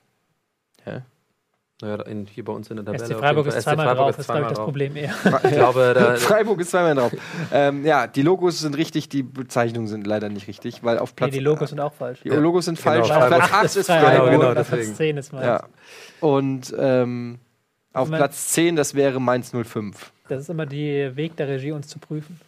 S3: Naja, in, hier bei uns in der Tabelle.
S4: SC
S3: auf
S4: Freiburg ist zweimal drauf,
S3: ist
S4: ist, glaube ich, das Problem eher.
S3: Ich glaube, da,
S2: Freiburg ist zweimal drauf. ähm, ja, die Logos sind richtig, die Bezeichnungen sind leider nicht richtig, weil auf
S4: Nee,
S2: Platz
S4: die Logos sind auch falsch.
S2: die Logos sind falsch.
S3: Genau,
S2: auf
S3: Freiburg.
S2: Platz 8 ist
S4: Freiburg,
S3: Genau,
S2: Freiburg.
S3: genau,
S4: Platz
S3: deswegen.
S4: 10 ist Mainz.
S2: Ja. Und ähm, auf. Platz 10, das wäre Mainz 05.
S4: Das ist immer der Weg der Regie, uns zu prüfen.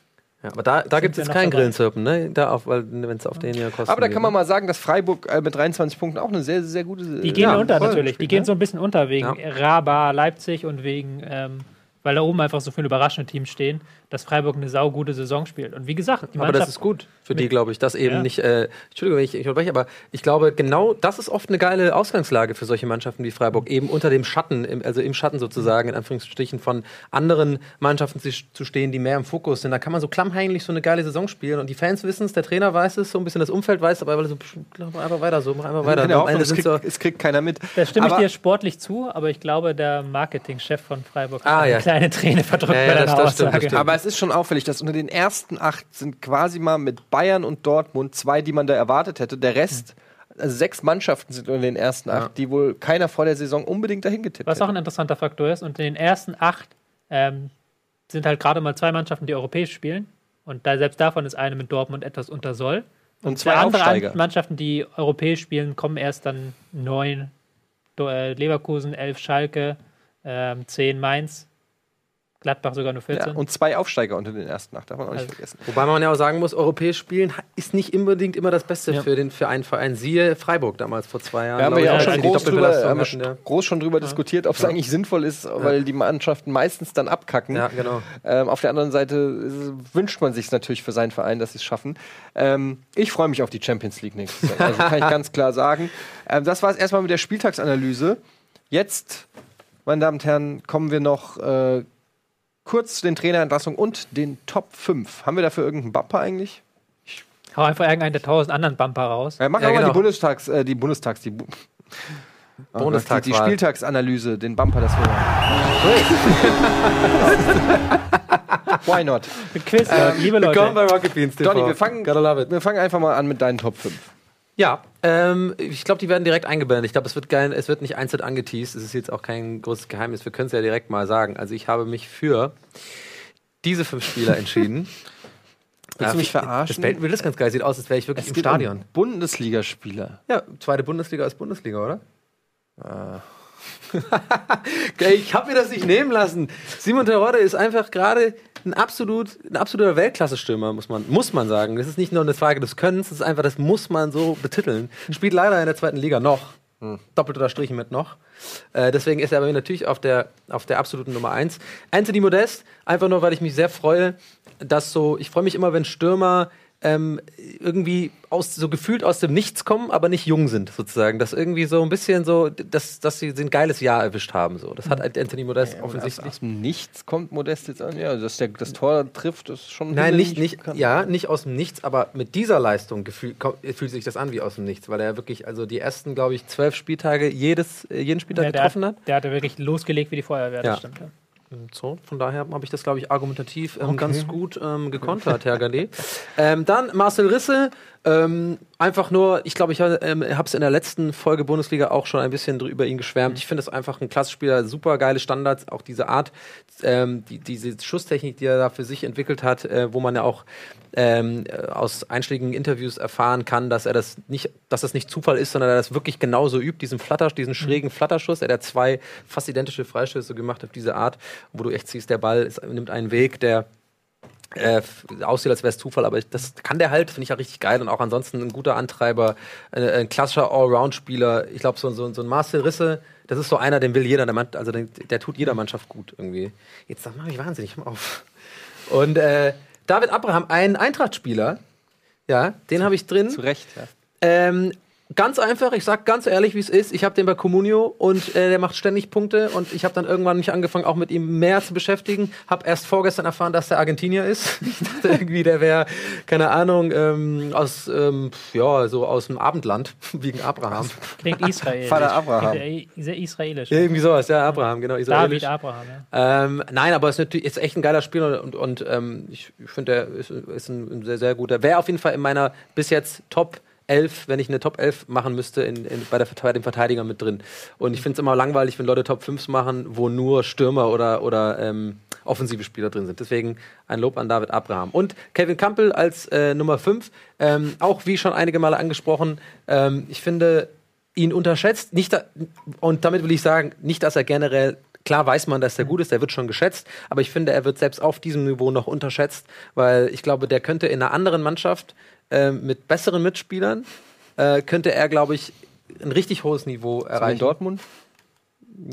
S3: Ja, aber da, da gibt es jetzt keinen? Grillenzirpen, ne? Da auf, weil wenn es auf den hier kostet.
S2: Aber da kann man mal sagen, dass Freiburg äh, mit 23 Punkten auch eine sehr, sehr gute
S4: Die gehen unter natürlich. Die
S2: ne?
S4: gehen so ein bisschen unter wegen
S3: Ja.
S4: Raba, Leipzig und wegen, ähm, weil da oben einfach so viele überraschende Teams stehen, dass Freiburg eine saugute Saison spielt. Und wie gesagt, die
S3: Aber
S4: Mannschaft
S3: das ist gut für die, glaube ich, dass eben
S4: Ja.
S3: nicht, äh, Entschuldigung, wenn ich, ich unterbreche, aber ich glaube, genau das ist oft eine geile Ausgangslage für solche Mannschaften wie Freiburg, eben unter dem Schatten, im, also im Schatten sozusagen, in Anführungsstrichen, von anderen Mannschaften zu, zu stehen, die mehr im Fokus sind. Da kann man so klammheimlich so eine geile Saison spielen und die Fans wissen es, der Trainer weiß es, so ein bisschen das Umfeld weiß, es, aber alle so, mach einfach weiter so, mach einfach weiter.
S2: In der
S3: Am
S2: Hoffnung, es, kriegt,
S3: so,
S2: es kriegt keiner mit.
S4: Da stimme ich
S2: Aber-
S4: dir sportlich zu, aber ich glaube, der Marketingchef von Freiburg
S3: Ah,
S4: hat
S3: ja.
S4: eine kleine Träne verdrückt
S3: Ja, ja,
S4: bei
S3: das-
S4: deiner
S3: das stimmt, das stimmt.
S2: Aber es ist schon auffällig, dass unter den ersten acht sind quasi mal mit Bayern und Dortmund zwei, die man da erwartet hätte. Der Rest, also sechs Mannschaften sind unter den ersten acht, die wohl keiner vor der Saison unbedingt dahin getippt
S4: Was auch ein interessanter Faktor ist, unter den ersten acht ähm, sind halt gerade mal zwei Mannschaften, die europäisch spielen. Und da, selbst davon ist eine mit Dortmund etwas unter Soll.
S2: Und zwei
S4: Zwei andere
S2: Aufsteiger.
S4: An- Mannschaften, die europäisch spielen, kommen erst dann neun. Äh, Leverkusen, elf Schalke, ähm, zehn Mainz, Gladbach sogar nur 14.
S2: Ja, und zwei Aufsteiger unter den ersten acht, darf man auch nicht
S4: Also-
S2: vergessen.
S3: Wobei man ja auch sagen muss, europäisch spielen ist nicht unbedingt immer das Beste
S4: Ja.
S3: für, den, für einen Verein. Siehe Freiburg damals vor zwei Jahren.
S2: Da haben wir ja
S3: ich,
S2: auch schon groß drüber,
S3: hatten, ja.
S2: groß schon drüber diskutiert, ob es eigentlich sinnvoll ist, weil die Mannschaften meistens dann abkacken.
S3: Ja, genau.
S2: Ähm, auf der anderen Seite ist, wünscht man sich natürlich für seinen Verein, dass sie es schaffen. Ähm, ich freue mich auf die Champions League nächstes Jahr. Also kann ich ganz klar sagen. Ähm, das war es erstmal mit der Spieltagsanalyse. Jetzt, meine Damen und Herren, kommen wir noch äh, kurz zu den Trainerentlassungen und den Top 5. Haben wir dafür irgendeinen Bumper eigentlich?
S4: Hau einfach irgendeinen der tausend anderen Bumper raus.
S2: Ja, mach
S3: Ja,
S2: mal
S3: genau.
S2: die Bundestags, äh, die Bundestags, die Bu Gott, die, die. Spieltagsanalyse, den Bumper, das wir. Why not?
S4: Quiz, liebe Leute.
S3: Willkommen bei Rocket Beans TV.
S2: Donny, wir fangen,
S3: Gotta love it.
S2: wir fangen einfach mal an mit deinen Top 5.
S3: Ja, ähm, ich glaube, die werden direkt eingeblendet. Ich glaube, es wird geil, es wird nicht einzeln angeteased. Es ist jetzt auch kein großes Geheimnis. Wir können es ja direkt mal sagen. Also ich habe mich für diese fünf Spieler entschieden.
S2: Willst du mich
S3: Das
S2: verarschen?
S3: Bild will das ganz geil. Sieht aus, als wäre ich wirklich im
S2: geht
S3: Stadion.
S2: Um Bundesligaspieler.
S3: Ja, zweite Bundesliga ist Bundesliga, oder? Geil, ich habe mir das nicht nehmen lassen. Simon Terodde ist einfach gerade ein, absolut, ein absoluter Weltklasse-Stürmer, muss man, muss man sagen. Das ist nicht nur eine Frage des Könnens, das ist einfach, das muss man so betiteln. Spielt leider in der zweiten Liga noch. Doppelt unterstrichen mit noch. Äh, deswegen ist er aber natürlich auf der, auf der absoluten Nummer 1. Anthony Modest, einfach nur, weil ich mich sehr freue, dass so, ich freue mich immer, wenn Stürmer ähm, irgendwie aus, so gefühlt aus dem Nichts kommen, aber nicht jung sind, sozusagen. Dass irgendwie so ein bisschen so, dass, dass sie ein geiles Jahr erwischt haben. So. Das hat halt Anthony Modest
S2: Aus,
S3: offensichtlich.
S2: aus dem Nichts kommt Modest jetzt an. Ja, dass der das Tor trifft, ist schon.
S3: Nein, nicht, nicht,
S2: bekannt.
S3: ja, nicht aus dem Nichts, aber mit dieser Leistung gefühl, kommt, fühlt sich das an wie aus dem Nichts, weil er wirklich, also die ersten, glaube ich, zwölf Spieltage jedes, äh, jeden Spieltag
S4: Ja, der,
S3: getroffen hat.
S4: hat, der hatte wirklich losgelegt wie die Feuerwehr,
S3: Ja.
S4: das stimmt. Ja.
S3: So, von daher habe ich das, glaube ich, argumentativ ähm, ganz gut ähm, gekontert, Herr Gallet. ähm, dann Marcel Risse, ähm, einfach nur, ich glaube, ich ähm, habe es in der letzten Folge Bundesliga auch schon ein bisschen über ihn geschwärmt. Ich finde es einfach ein Klassenspieler, super geile Standards, auch diese Art, ähm, die, diese Schusstechnik, die er da für sich entwickelt hat, äh, wo man ja auch ähm, äh, aus einschlägigen Interviews erfahren kann, dass er das nicht, dass das nicht Zufall ist, sondern er das wirklich genauso übt, diesen Flatter, diesen schrägen Flatterschuss. Er hat zwei fast identische Freistöße gemacht auf diese Art, wo du echt siehst, der Ball ist, nimmt einen Weg, der äh, aussieht, als wäre es Zufall, aber ich, das kann der halt, finde ich ja richtig geil und auch ansonsten ein guter Antreiber, äh, ein klassischer Allround-Spieler. Ich glaube, so, so, so ein Marcel Risse, das ist so einer, den will jeder, der, Mann, also der, der tut jeder Mannschaft gut irgendwie. Jetzt mach ich wahnsinnig, hör auf. Und äh, David Abraham, ein Eintracht-Spieler, ja, den habe ich drin.
S2: Zu Recht, ja.
S3: Ähm, ganz einfach, ich sag ganz ehrlich, wie es ist. Ich habe den bei Comunio und äh, der macht ständig Punkte und ich habe dann irgendwann mich angefangen, auch mit ihm mehr zu beschäftigen. Hab erst vorgestern erfahren, dass der Argentinier ist. Ich dachte irgendwie, der wäre, keine Ahnung, ähm, aus, ähm, ja, so aus dem Abendland, wegen Abraham.
S4: Klingt israelisch.
S2: Vater Abraham.
S4: Sehr israelisch.
S3: Irgendwie sowas, ja, Abraham, genau. israelisch.
S4: David Abraham, ja.
S3: Ähm, nein, aber es ist natürlich ist echt ein geiler Spieler und, und ähm, ich, ich finde, er ist, ist ein, ein sehr, sehr guter. Wäre auf jeden Fall in meiner bis jetzt Top 11, wenn ich eine Top 11 machen müsste, in, in, bei, der, bei den Verteidigern mit drin. Und ich finde es immer langweilig, wenn Leute Top 5 machen, wo nur Stürmer oder, oder ähm, offensive Spieler drin sind. Deswegen ein Lob an David Abraham. Und Kevin Campbell als äh, Nummer 5, ähm, auch wie schon einige Male angesprochen, ähm, ich finde ihn unterschätzt. Nicht da, und damit will ich sagen, nicht, dass er generell Klar weiß man, dass er gut ist, der wird schon geschätzt, aber ich finde, er wird selbst auf diesem Niveau noch unterschätzt, weil ich glaube, der könnte in einer anderen Mannschaft äh, mit besseren Mitspielern, äh, könnte er, glaube ich, ein richtig hohes Niveau
S2: So in
S3: erreichen.
S2: Dortmund.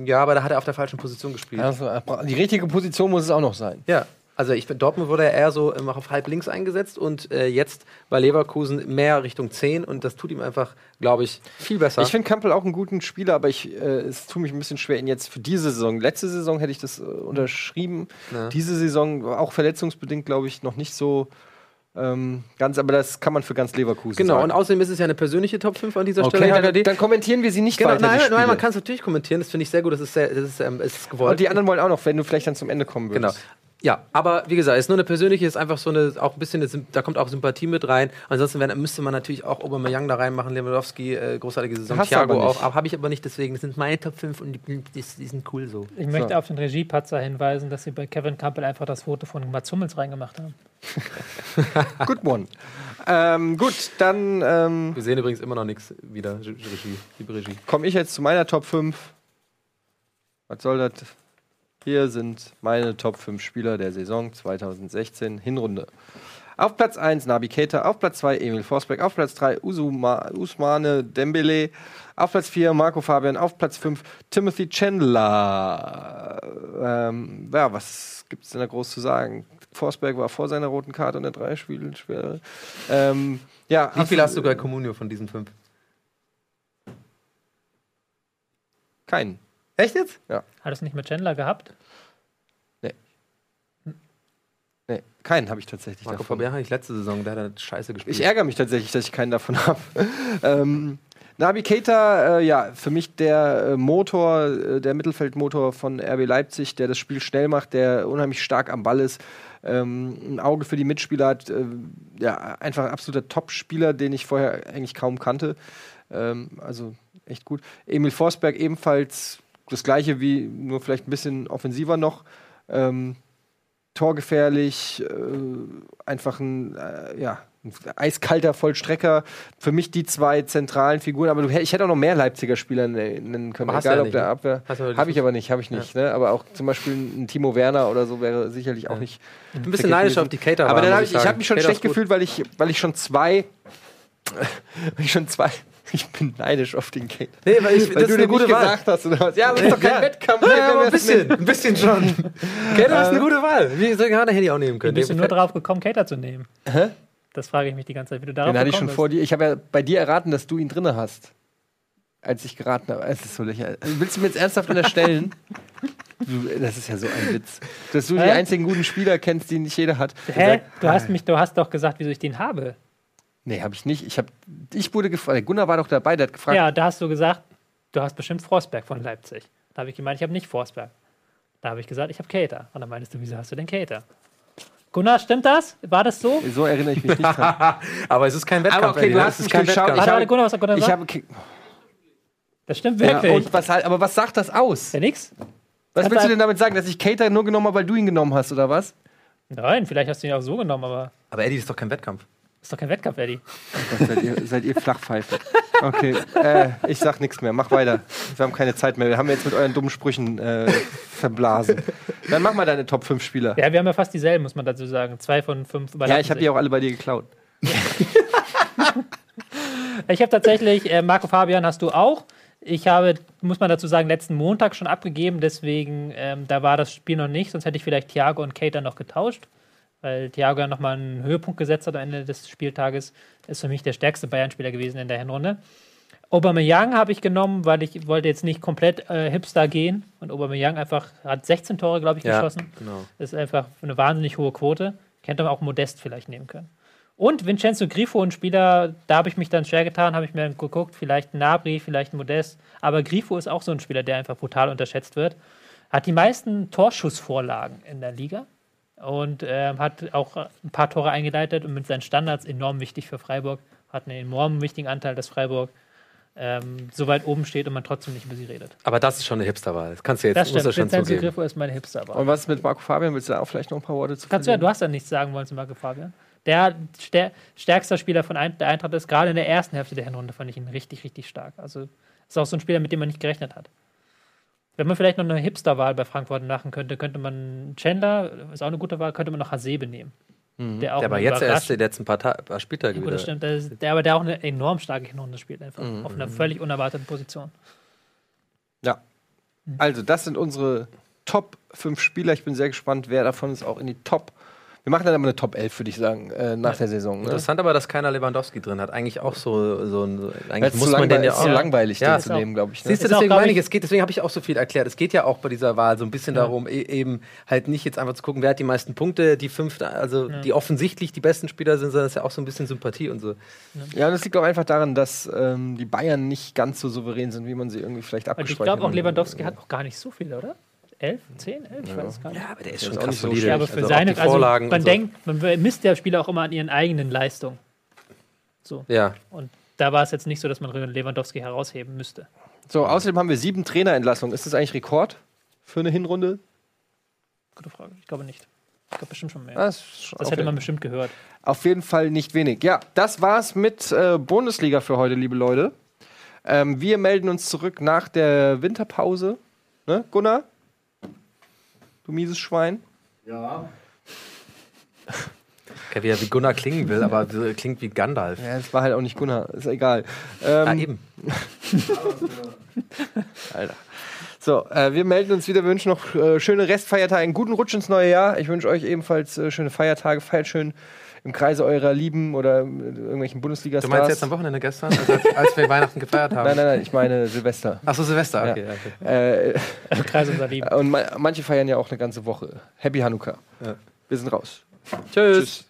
S3: Ja, aber da hat er auf der falschen Position gespielt.
S2: Also, die richtige Position muss es auch noch sein.
S3: Ja, also ich finde, Dortmund wurde er eher so ähm, auf halb links eingesetzt und äh, jetzt bei Leverkusen mehr Richtung 10 und das tut ihm einfach, glaube ich, viel besser.
S2: Ich finde Campbell auch einen guten Spieler, aber ich, äh, es tut mich ein bisschen schwer, ihn jetzt für diese Saison. Letzte Saison hätte ich das äh, unterschrieben.
S3: Ja.
S2: Diese Saison, auch verletzungsbedingt, glaube ich, noch nicht so ähm, ganz, aber das kann man für ganz Leverkusen
S3: genau,
S2: sagen.
S3: und außerdem ist es ja eine persönliche Top 5 an dieser
S2: okay,
S3: Stelle.
S2: dann, dann kommentieren wir sie nicht
S3: Genau,
S2: weiter.
S3: nein, nein, man kann es natürlich kommentieren, das finde ich sehr gut, das ist, sehr, das ist, ähm, ist gewollt.
S2: Und die anderen wollen auch noch, wenn du vielleicht dann zum Ende kommen
S3: Genau. Ja, aber wie gesagt, es ist nur eine persönliche, ist einfach so eine, auch ein bisschen, eine, da kommt auch Sympathie mit rein. Ansonsten wäre- müsste man natürlich auch Aubameyang da reinmachen, Lewandowski, äh, großartige Saison,
S2: Hast
S3: Thiago auch, aber habe ich aber nicht, deswegen, das sind meine Top 5 und die, die, die sind cool so.
S4: Ich möchte
S2: So.
S4: auf den Regiepatzer hinweisen, dass sie bei Kevin Campbell einfach das Foto von Mats Hummels reingemacht haben.
S2: Good one. ähm, gut, dann ähm,
S3: Wir sehen übrigens immer noch nichts wieder, Re- Regie, liebe Regie.
S2: komme ich jetzt zu meiner Top 5. Was soll das? Hier sind meine Top 5 Spieler der Saison 2016 Hinrunde. Auf Platz 1 Nabi Keita, auf Platz 2 Emil Forsberg, auf Platz 3 Usuma, Usmane Dembele, auf Platz 4 Marco Fabian, auf Platz 5 Timothy Chandler. Ähm, ja, was gibt es denn da groß zu sagen? Forsberg war vor seiner roten Karte in der drei Spiele schwer. Ähm, ja,
S3: Wie viel hast du bei Comunio von diesen fünf?
S2: Keinen.
S3: Echt jetzt?
S4: Hat es nicht mit Chandler gehabt?
S2: Nee, keinen habe ich tatsächlich
S3: Marco
S2: davon.
S3: Fabian hatte ich letzte Saison, der hat eine Scheiße gespielt.
S2: Ich ärgere mich tatsächlich, dass ich keinen davon habe. ähm, Nabi Keita, äh, ja, für mich der äh, Motor, äh, der Mittelfeldmotor von RB Leipzig, der das Spiel schnell macht, der unheimlich stark am Ball ist, ähm, ein Auge für die Mitspieler hat, äh, ja, einfach ein absoluter Top-Spieler, den ich vorher eigentlich kaum kannte. Ähm, also echt gut. Emil Forsberg ebenfalls das gleiche wie, nur vielleicht ein bisschen offensiver noch. Ähm, torgefährlich, äh, einfach ein, äh, ja, ein eiskalter Vollstrecker. Für mich die zwei zentralen Figuren, aber du, ich hätte auch noch mehr Leipziger Spieler nennen können,
S3: Aber
S2: egal
S3: ja
S2: ob
S3: nicht,
S2: der
S3: ne?
S2: Abwehr. Habe ich aber nicht, habe ich nicht. Ne? Aber auch zum Beispiel ein Timo Werner oder so wäre sicherlich auch
S3: Ja.
S2: nicht.
S3: Ich bin ein bisschen neidisch auf die Cater.
S2: Aber dann habe ich, ich
S3: sagen.
S2: habe mich schon
S3: Cater
S2: schlecht gefühlt, weil ich, weil ich schon zwei, weil ich schon zwei, ich bin neidisch auf den Kate.
S3: Nee, weil ich,
S2: Weil
S3: das
S2: du dir nicht
S3: gute Wahl.
S2: gesagt hast oder was? Ja, aber das ist doch kein
S3: Ja.
S2: Wettkampf.
S3: Ja, aber ein
S2: das
S3: bisschen, ein bisschen schon. Cater ist eine gute Wahl. Wie soll ich hätte ich auch nehmen
S4: Wie
S3: können.
S4: bist du nur drauf gekommen, Cater zu nehmen?
S2: Hä?
S4: Das frage ich mich die ganze Zeit, wie du darauf
S2: Den hatte ich schon
S4: gekommen
S2: vor dir. Ich habe ja bei dir erraten, dass du ihn drinne hast. Als ich geraten habe. Es ist so lächerlich. Willst du mir jetzt ernsthaft unterstellen? Du, das ist ja so ein Witz. Dass du die
S4: Hä?
S2: einzigen guten Spieler kennst, die nicht jeder hat.
S4: bist. Hä? Du hast, mich, du hast doch gesagt, wieso ich den habe.
S2: Nee, habe ich nicht. Ich, hab, ich wurde gefragt. Gunnar war doch dabei, der hat gefragt.
S4: Ja, da hast du gesagt, du hast bestimmt Forsberg von Leipzig. Da habe ich gemeint, ich habe nicht Forsberg. Da habe ich gesagt, ich habe Cater. Und dann meintest du, wieso hast du denn Cater? Gunnar, stimmt das? War das so?
S2: So erinnere ich mich nicht dran.
S3: Aber es ist kein Wettkampf.
S2: Aber okay, du
S3: das
S2: hast
S3: ist
S2: mich
S3: kein. Wettkampf.
S2: Ich habe-
S4: Gunnar, was hat Gunnar
S2: Ich
S4: gesagt?
S2: habe.
S4: Das stimmt
S2: Ja,
S4: wirklich.
S2: und was, halt- aber was sagt das aus?
S4: ja, nix?
S2: Was willst du denn damit sagen, dass ich Cater nur genommen habe, weil du ihn genommen hast, oder was?
S4: Nein, vielleicht hast du ihn auch so genommen, aber
S3: Aber Eddie das ist doch kein Wettkampf.
S4: Ist doch kein Wettkampf, Eddie.
S2: seid, ihr, seid ihr Flachpfeife. Okay, äh, ich sag nichts mehr. Mach weiter. Wir haben keine Zeit mehr. Wir haben jetzt mit euren dummen Sprüchen äh, verblasen. Dann mach mal deine Top 5 Spieler.
S4: Ja, wir haben ja fast dieselben, muss man dazu sagen. Zwei von fünf
S2: Ja, ich habe die auch alle bei dir geklaut.
S4: Ich habe tatsächlich, äh, Marco Fabian hast du auch. Ich habe, muss man dazu sagen, letzten Montag schon abgegeben, deswegen, ähm, da war das Spiel noch nicht, sonst hätte ich vielleicht Thiago und Kate dann noch getauscht, weil Thiago ja nochmal einen Höhepunkt gesetzt hat am Ende des Spieltages. Ist für mich der stärkste Bayern-Spieler gewesen in der Hinrunde. Aubameyang habe ich genommen, weil ich wollte jetzt nicht komplett äh, Hipster gehen und Aubameyang einfach hat 16 Tore, glaube ich,
S3: Ja,
S4: geschossen.
S3: genau.
S4: Das ist einfach eine wahnsinnig hohe Quote. Hätte man auch Modest vielleicht nehmen können. Und Vincenzo Grifo, ein Spieler, da habe ich mich dann schwer getan, habe ich mir geguckt, vielleicht ein Nabri, vielleicht Modest. Aber Grifo ist auch so ein Spieler, der einfach brutal unterschätzt wird. Hat die meisten Torschussvorlagen in der Liga und ähm, hat auch ein paar Tore eingeleitet und mit seinen Standards enorm wichtig für Freiburg. Hat einen enorm wichtigen Anteil, dass Freiburg ähm, so weit oben steht und man trotzdem nicht über sie redet.
S3: Aber das ist schon eine Hipsterwahl. Das kannst du jetzt
S4: Das stimmt.
S3: du schon
S4: Vincenzo
S3: zugeben.
S4: Grifo ist meine Hipster-Wahl.
S2: Und was ist mit Marco Fabian? Willst du da auch vielleicht noch ein paar Worte zu
S4: Kannst du ja,
S2: verlieren?
S4: du hast ja nichts sagen wollen zu Marco Fabian. Der stär, stärkster Spieler von Ein der Eintracht ist, gerade in der ersten Hälfte der Hinrunde fand ich ihn richtig, richtig stark. Also ist auch so ein Spieler, mit dem man nicht gerechnet hat. Wenn man vielleicht noch eine Hipster-Wahl bei Frankfurt machen könnte, könnte man Chandler, ist auch eine gute Wahl, könnte man noch Hasebe nehmen. Der auch
S3: Der aber
S4: eine
S3: jetzt erst die letzten paar, Ta paar Spieltage
S4: gut,
S3: wieder.
S4: das stimmt. Der, ist, der, aber der auch eine enorm starke Hinrunde spielt, einfach.
S3: Mhm,
S4: Auf einer völlig unerwarteten Position.
S2: Ja. Also, das sind unsere Top 5 Spieler. Ich bin sehr gespannt, wer davon ist auch in die Top. Wir machen dann aber eine Top 11, würde ich sagen, äh, nach der Saison. Ne?
S3: Interessant aber, dass keiner Lewandowski drin hat. Eigentlich auch so, so ein. Eigentlich muss man den
S2: langweilig,
S3: ja
S2: ist
S3: auch.
S2: zu langweilig,
S3: Ja,
S2: den
S3: ist
S2: zu
S4: auch-
S2: nehmen, glaube ich. Ne?
S3: Siehst du,
S4: Ist auch,
S3: deswegen
S4: glaub
S3: meine ich, es geht, deswegen habe ich auch so viel erklärt. Es geht ja auch bei dieser Wahl so ein bisschen darum, e eben halt nicht jetzt einfach zu gucken, wer hat die meisten Punkte, die fünf, also die offensichtlich die besten Spieler sind, sondern es ist ja auch so ein bisschen Sympathie und so.
S2: Ja, und das liegt auch einfach daran, dass ähm, die Bayern nicht ganz so souverän sind, wie man sie irgendwie vielleicht
S4: Und
S2: abgespeichert
S4: ich glaube auch,
S2: hat.
S4: Lewandowski hat auch gar nicht so viele, oder? Elf? Zehn? Elf? Ich weiß es gar nicht.
S3: aber der ist
S2: schon
S3: krass
S2: nicht so
S3: solide.
S4: Ja, aber für
S3: Also
S4: seine, also man
S3: so.
S4: denkt, man misst ja Spieler auch immer an ihren eigenen Leistungen. So.
S3: Ja,
S4: Und da war es jetzt nicht so, dass man Lewandowski herausheben müsste.
S2: So, außerdem haben wir sieben Trainerentlassungen. Ist das eigentlich Rekord für eine Hinrunde?
S4: Gute Frage. Ich glaube nicht. Ich glaube bestimmt schon mehr.
S2: Das, schon
S4: das hätte man bestimmt gehört.
S2: Auf jeden Fall nicht wenig. Ja, das war's mit äh, Bundesliga für heute, liebe Leute. Ähm, wir melden uns zurück nach der Winterpause. Ne, Gunnar? Du mieses Schwein.
S3: okay, wie er wie Gunnar klingen will, aber so klingt wie Gandalf.
S2: Ja, es war halt auch nicht Gunnar. Ist egal. Ähm,
S3: Ah, eben.
S2: Alter. So, äh, wir melden uns wieder. Wir wünschen noch äh, schöne Restfeiertage, einen guten Rutsch ins neue Jahr. Ich wünsche euch ebenfalls äh, schöne Feiertage. Feiert schön im Kreise eurer Lieben oder äh, irgendwelchen
S3: Du
S2: Bundesliga-Stars.
S3: meinst jetzt am Wochenende gestern, also als, als wir Weihnachten gefeiert haben?
S2: Nein, nein, nein, ich meine Silvester.
S3: Achso, Silvester,
S2: Ja.
S3: okay. okay.
S2: Äh,
S4: Kreis unser Lieben.
S2: und ma manche feiern ja auch eine ganze Woche. Happy Hanukkah.
S3: Ja.
S2: Wir sind raus.
S3: Tschüss.
S2: Tschüss.